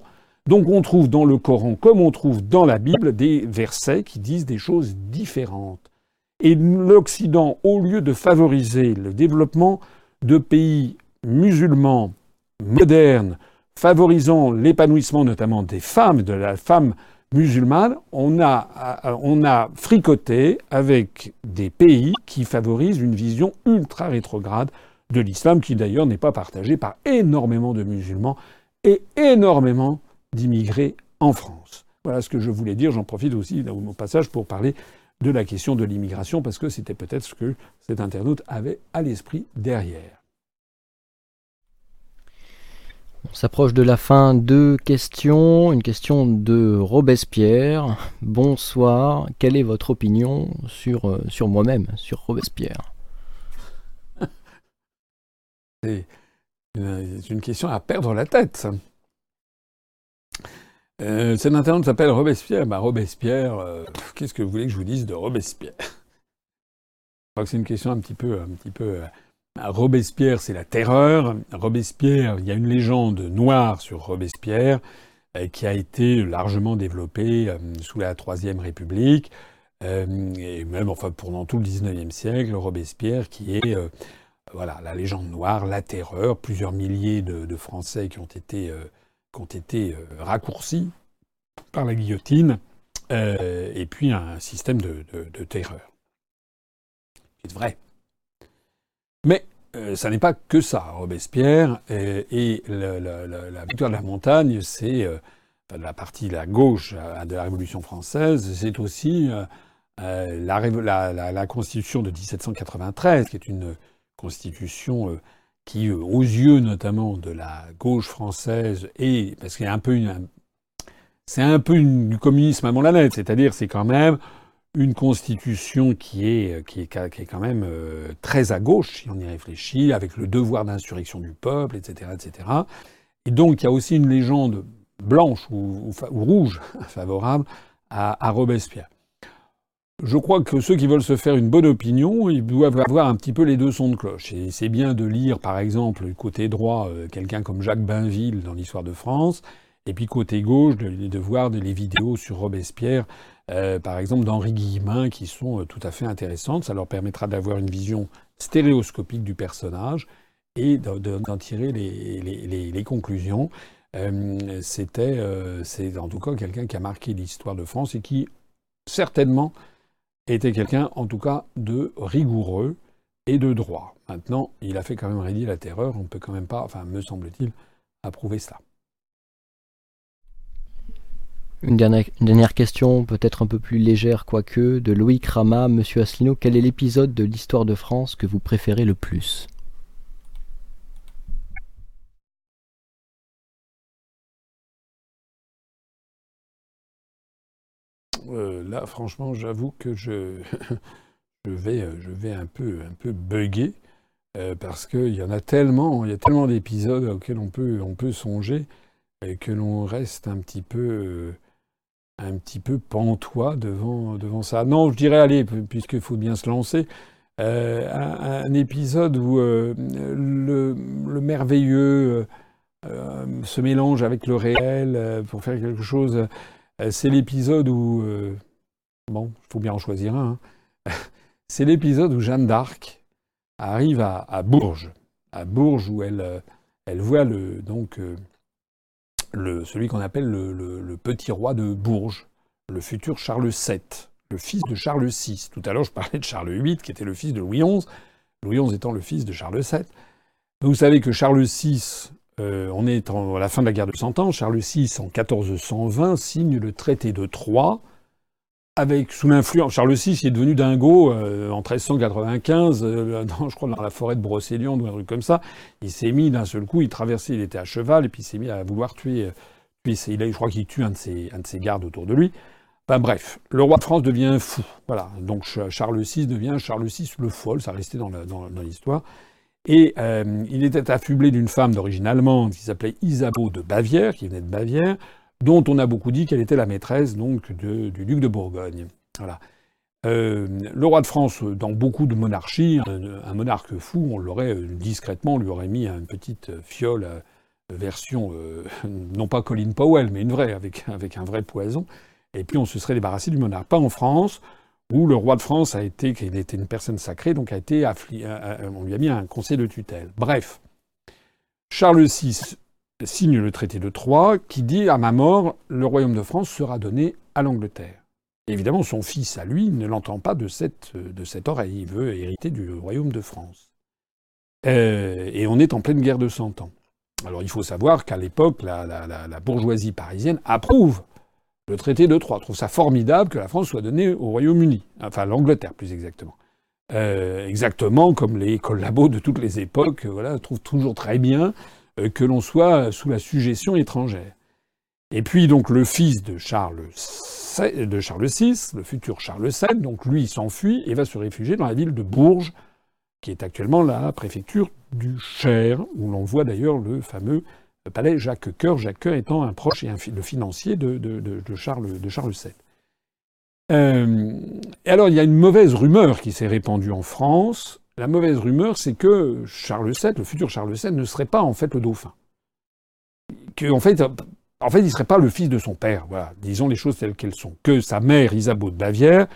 Donc on trouve dans le Coran, comme on trouve dans la Bible, des versets qui disent des choses différentes. Et l'Occident, au lieu de favoriser le développement de pays musulmans modernes, favorisant l'épanouissement notamment des femmes, de la femme musulmane, on a, on a fricoté avec des pays qui favorisent une vision ultra rétrograde de l'islam, qui d'ailleurs n'est pas partagée par énormément de musulmans et énormément d'immigrés en France. Voilà ce que je voulais dire. J'en profite aussi au passage pour parler de la question de l'immigration, parce que c'était peut-être ce que cet internaute avait à l'esprit derrière.
On s'approche de la fin. Deux questions. Une question de Robespierre. Bonsoir. Quelle est votre opinion sur, euh, moi-même, sur Robespierre? *laughs*
C'est une question à perdre la tête. Euh, cet internaute s'appelle Robespierre. Bah, Robespierre, euh, qu'est-ce que vous voulez que je vous dise de Robespierre? Je crois que c'est une question un petit peu, Robespierre, c'est la terreur. Robespierre, il y a une légende noire sur Robespierre euh, qui a été largement développée euh, sous la Troisième République euh, et même enfin pendant tout le XIXe siècle. Robespierre qui est la légende noire, la terreur. Plusieurs milliers de, Français qui ont été raccourcis par la guillotine et puis un système de terreur. C'est vrai. Mais euh, ça n'est pas que ça, Robespierre. Et, la victoire de la montagne, c'est euh, la partie la gauche euh, de la Révolution française. C'est aussi la, Constitution de 1793, qui est une constitution qui, aux yeux notamment de la gauche française, et parce qu'il y a un peu une, c'est un peu du communisme à la c'est-à-dire c'est quand même une constitution qui est, qui est, qui est quand même euh, très à gauche, si on y réfléchit, avec le devoir d'insurrection du peuple, etc., etc. Et donc il y a aussi une légende blanche ou, ou, rouge *laughs* favorable à, Robespierre. Je crois que ceux qui veulent se faire une bonne opinion, ils doivent avoir un petit peu les deux sons de cloche. Et c'est bien de lire, par exemple, côté droit, euh, quelqu'un comme Jacques Bainville dans l'histoire de France, et puis côté gauche, de, de voir les vidéos sur Robespierre euh, par exemple d'Henri Guillemin, qui sont euh, tout à fait intéressantes. Ça leur permettra d'avoir une vision stéréoscopique du personnage et d'en tirer les, conclusions. Euh, c'était, c'est en tout cas quelqu'un qui a marqué l'histoire de France et qui certainement était quelqu'un, en tout cas, de rigoureux et de droit. Maintenant, il a fait quand même raidir la terreur. On ne peut quand même pas, enfin, me semble-t-il, approuver cela.
Une dernière, question, peut-être un peu plus légère, quoique, de Loïc Rama. Monsieur Asselineau, quel est l'épisode de l'histoire de France que vous préférez le plus?
Euh, Là, franchement, j'avoue que je, *laughs* je, vais, je vais un peu, un peu bugger. Euh, parce qu'il y en a tellement, il y a tellement d'épisodes auxquels on peut, on peut songer et que l'on reste un petit peu euh, un petit peu pantois devant, devant ça. Non, je dirais, allez, puisqu'il faut bien se lancer, un, épisode où le, merveilleux se mélange avec le réel pour faire quelque chose. c'est l'épisode où... bon, il faut bien en choisir un. Hein. *laughs* c'est l'épisode où Jeanne d'Arc arrive à, Bourges. À Bourges où elle, elle voit le, donc, celui qu'on appelle le, petit roi de Bourges, le futur Charles VII, le fils de Charles VI. Tout à l'heure, je parlais de Charles VIII, qui était le fils de Louis XI, Louis XI étant le fils de Charles VII. Vous savez que Charles VI, euh, on est à la fin de la guerre de Cent Ans, Charles VI, en 1420, signe le traité de Troyes, avec sous l'influence. Charles VI est devenu dingo euh, en 1395, euh, je crois dans la forêt de Brocéliande ou un truc comme ça. Il s'est mis d'un seul coup, il traversait, il était à cheval et puis il s'est mis à vouloir tuer. Euh, puis il a, je crois qu'il tue un de, ses, gardes autour de lui. Enfin bref, le roi de France devient fou. Voilà, donc Charles VI devient Charles VI le folle, ça restait dans l'histoire. Et il était affublé d'une femme d'origine allemande qui s'appelait Isabeau de Bavière, qui venait de Bavière dont on a beaucoup dit qu'elle était la maîtresse donc du duc de Bourgogne. Voilà. Euh, le roi de France, dans beaucoup de monarchies, un, monarque fou, on l'aurait euh, discrètement, lui aurait mis une petite fiole euh, version, *laughs* non pas Colin Powell, mais une vraie, avec, avec un vrai poison, et puis on se serait débarrassé du monarque. Pas en France, où le roi de France a été, qu'il était une personne sacrée, donc a été on lui a mis un conseil de tutelle. Bref, Charles VI signe le traité de Troyes qui dit à ma mort, le royaume de France sera donné à l'Angleterre. Évidemment, son fils, à lui, ne l'entend pas de cette, oreille. Il veut hériter du royaume de France. Euh, et on est en pleine guerre de Cent Ans. Alors il faut savoir qu'à l'époque, la, bourgeoisie parisienne approuve le traité de Troyes, trouve ça formidable que la France soit donnée au Royaume-Uni, enfin l'Angleterre plus exactement. Euh, exactement comme les collabos de toutes les époques, trouvent toujours très bien que l'on soit sous la suggestion étrangère. Et puis donc le fils de Charles, de Charles VI, le futur Charles VII, donc lui s'enfuit et va se réfugier dans la ville de Bourges, qui est actuellement la préfecture du Cher, où l'on voit d'ailleurs le fameux palais Jacques Coeur, Jacques Coeur étant un proche et le financier de, Charles, de VII. Euh, et alors il y a une mauvaise rumeur qui s'est répandue en France, la mauvaise rumeur, c'est que Charles VII, le futur Charles VII, ne serait pas en fait le dauphin. En fait, il ne serait pas le fils de son père. Disons les choses telles qu'elles sont. Que sa mère, Isabeau de Bavière,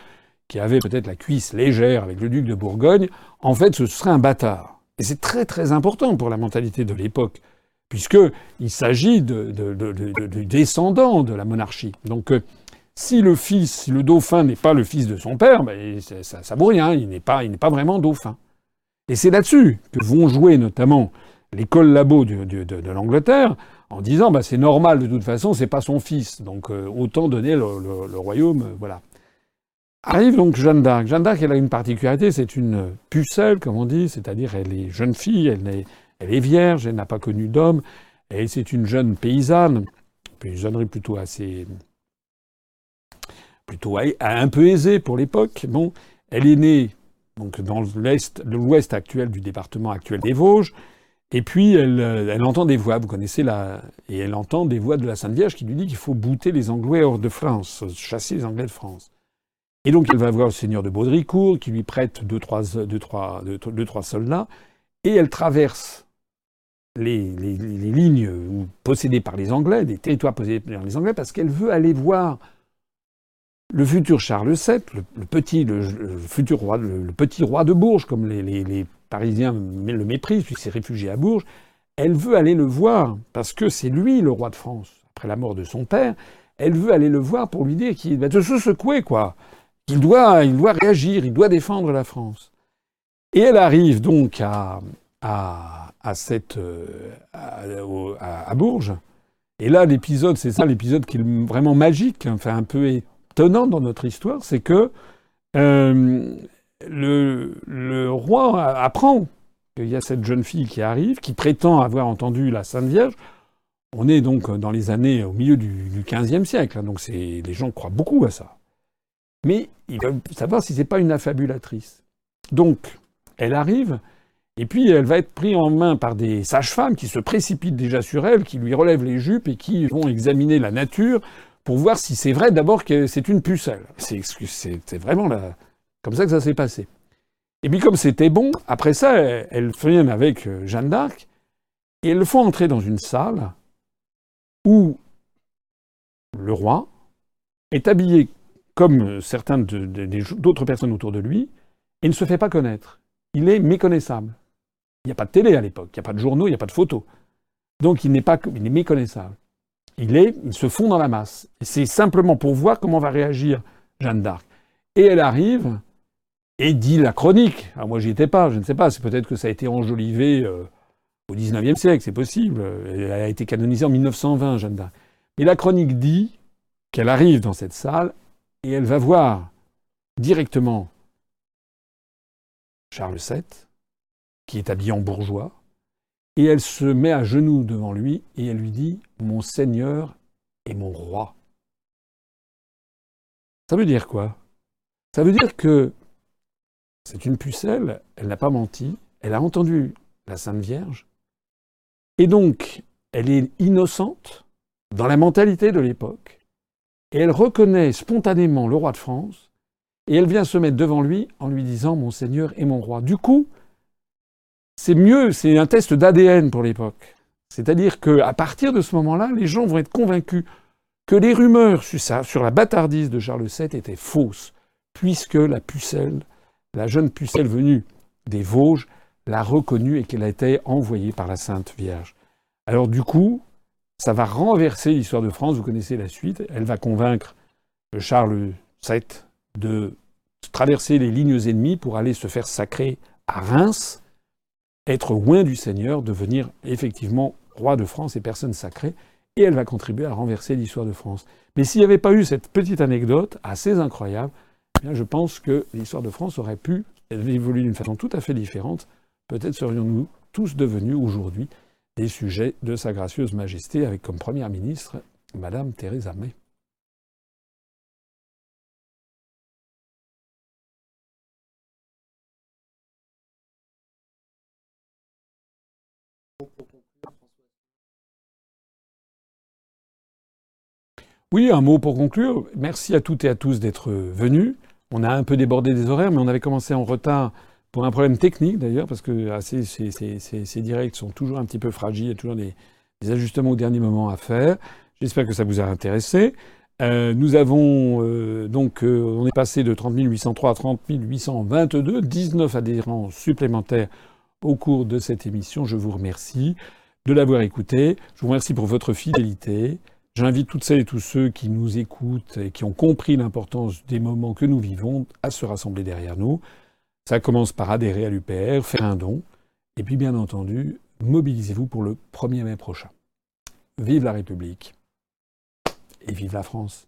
qui avait peut-être la cuisse légère avec le duc de Bourgogne, en fait, ce serait un bâtard. Et c'est très très important pour la mentalité de l'époque, puisqu'il s'agit de, du descendant de la monarchie. Donc, euh, si le fils, le dauphin n'est pas le fils de son père, ben, ça, ça vaut rien, il n'est pas, il n'est pas vraiment dauphin. Et c'est là-dessus que vont jouer notamment les collabos de, de, l'Angleterre en disant bah, c'est normal de toute façon, c'est pas son fils, donc euh, autant donner le, royaume, euh, voilà. Arrive donc Jeanne d'Arc. Jeanne d'Arc, elle a une particularité, c'est une pucelle, comme on dit, c'est-à-dire elle est jeune fille, elle est, elle est vierge, elle n'a pas connu d'homme, et c'est une jeune paysanne, paysannerie plutôt assez, plutôt un peu aisée pour l'époque. Bon, elle est née donc dans l'ouest actuel du département actuel des Vosges. Et puis elle, euh, elle, entend des voix, vous connaissez la, et elle entend des voix de la Sainte Vierge qui lui dit qu'il faut bouter les Anglais hors de France, chasser les Anglais de France. Et donc elle va voir le seigneur de Baudricourt qui lui prête deux trois, deux, trois, deux, trois soldats, et elle traverse les, les, les, lignes possédées par les Anglais, des territoires possédés par les Anglais, parce qu'elle veut aller voir le futur Charles VII, le, petit, le, futur roi, le, petit roi de Bourges, comme les, Parisiens le méprisent, puisqu'il s'est réfugié à Bourges, elle veut aller le voir, parce que c'est lui le roi de France, après la mort de son père, elle veut aller le voir pour lui dire qu'il va se secouer, quoi. Qu'il doit, il doit réagir, il doit défendre la France. Et elle arrive donc à, à, à, cette, euh, à Bourges. Et là, l'épisode, c'est ça l'épisode qui est vraiment magique, enfin un peu étonnant dans notre histoire, c'est que euh, le, roi apprend qu'il y a cette jeune fille qui arrive, qui prétend avoir entendu la Sainte Vierge. On est donc dans les années au milieu du, XVe siècle, hein, donc les gens croient beaucoup à ça. Mais ils veulent savoir si c'est pas une affabulatrice. Donc, elle arrive, et puis elle va être prise en main par des sages-femmes qui se précipitent déjà sur elle, qui lui relèvent les jupes et qui vont examiner la nature pour voir si c'est vrai d'abord que c'est une pucelle. C'est vraiment comme ça que ça s'est passé. Et puis comme c'était bon, après ça, elle vient avec euh, Jeanne d'Arc et elle le font entrer dans une salle où le roi est habillé comme certains d'autres personnes autour de lui et ne se fait pas connaître. Il est méconnaissable. Il n'y a pas de télé à l'époque, il n'y a pas de journaux, il n'y a pas de photos. Donc il n'est pas, il est méconnaissable. Il est, se fond dans la masse. C'est simplement pour voir comment va réagir Jeanne d'Arc. Et elle arrive et dit la chronique. Alors moi j'y étais pas, je ne sais pas, c'est peut-être que ça a été enjolivé euh, au XIXe siècle, c'est possible. Elle a été canonisée en 1920, Jeanne d'Arc. Mais la chronique dit qu'elle arrive dans cette salle et elle va voir directement Charles VII, qui est habillé en bourgeois, et elle se met à genoux devant lui et elle lui dit Mon Seigneur et mon roi. Ça veut dire quoi? Ça veut dire que c'est une pucelle, elle n'a pas menti, elle a entendu la Sainte Vierge, et donc elle est innocente dans la mentalité de l'époque, et elle reconnaît spontanément le roi de France, et elle vient se mettre devant lui en lui disant Mon Seigneur et mon roi. Du coup, c'est mieux, c'est un test d'ADN pour l'époque. C'est-à-dire qu'à partir de ce moment-là, les gens vont être convaincus que les rumeurs sur la bâtardise de Charles VII étaient fausses, puisque la pucelle, la jeune pucelle venue des Vosges, l'a reconnue et qu'elle a été envoyée par la Sainte Vierge. Alors du coup, ça va renverser l'histoire de France, vous connaissez la suite, elle va convaincre Charles VII de traverser les lignes ennemies pour aller se faire sacrer à Reims, être loin du Seigneur, devenir effectivement roi de France et personne sacrée, et elle va contribuer à renverser l'histoire de France. Mais s'il n'y avait pas eu cette petite anecdote assez incroyable, eh bien je pense que l'histoire de France aurait pu évoluer d'une façon tout à fait différente. Peut-être serions-nous tous devenus aujourd'hui des sujets de Sa Gracieuse Majesté, avec comme Première ministre Madame Theresa May. Oui, un mot pour conclure. Merci à toutes et à tous d'être venus. On a un peu débordé des horaires, mais on avait commencé en retard pour un problème technique d'ailleurs, parce que ah, ces, directs sont toujours un petit peu fragiles, il y a toujours des, ajustements au dernier moment à faire. J'espère que ça vous a intéressé. Euh, nous avons euh, donc, euh, on est passé de 30 803 à 30 822, 19 adhérents supplémentaires au cours de cette émission. Je vous remercie de l'avoir écouté. Je vous remercie pour votre fidélité. J'invite toutes celles et tous ceux qui nous écoutent et qui ont compris l'importance des moments que nous vivons à se rassembler derrière nous. Ça commence par adhérer à l'UPR, faire un don, et puis bien entendu, mobilisez-vous pour le 1er mai prochain. Vive la République et vive la France.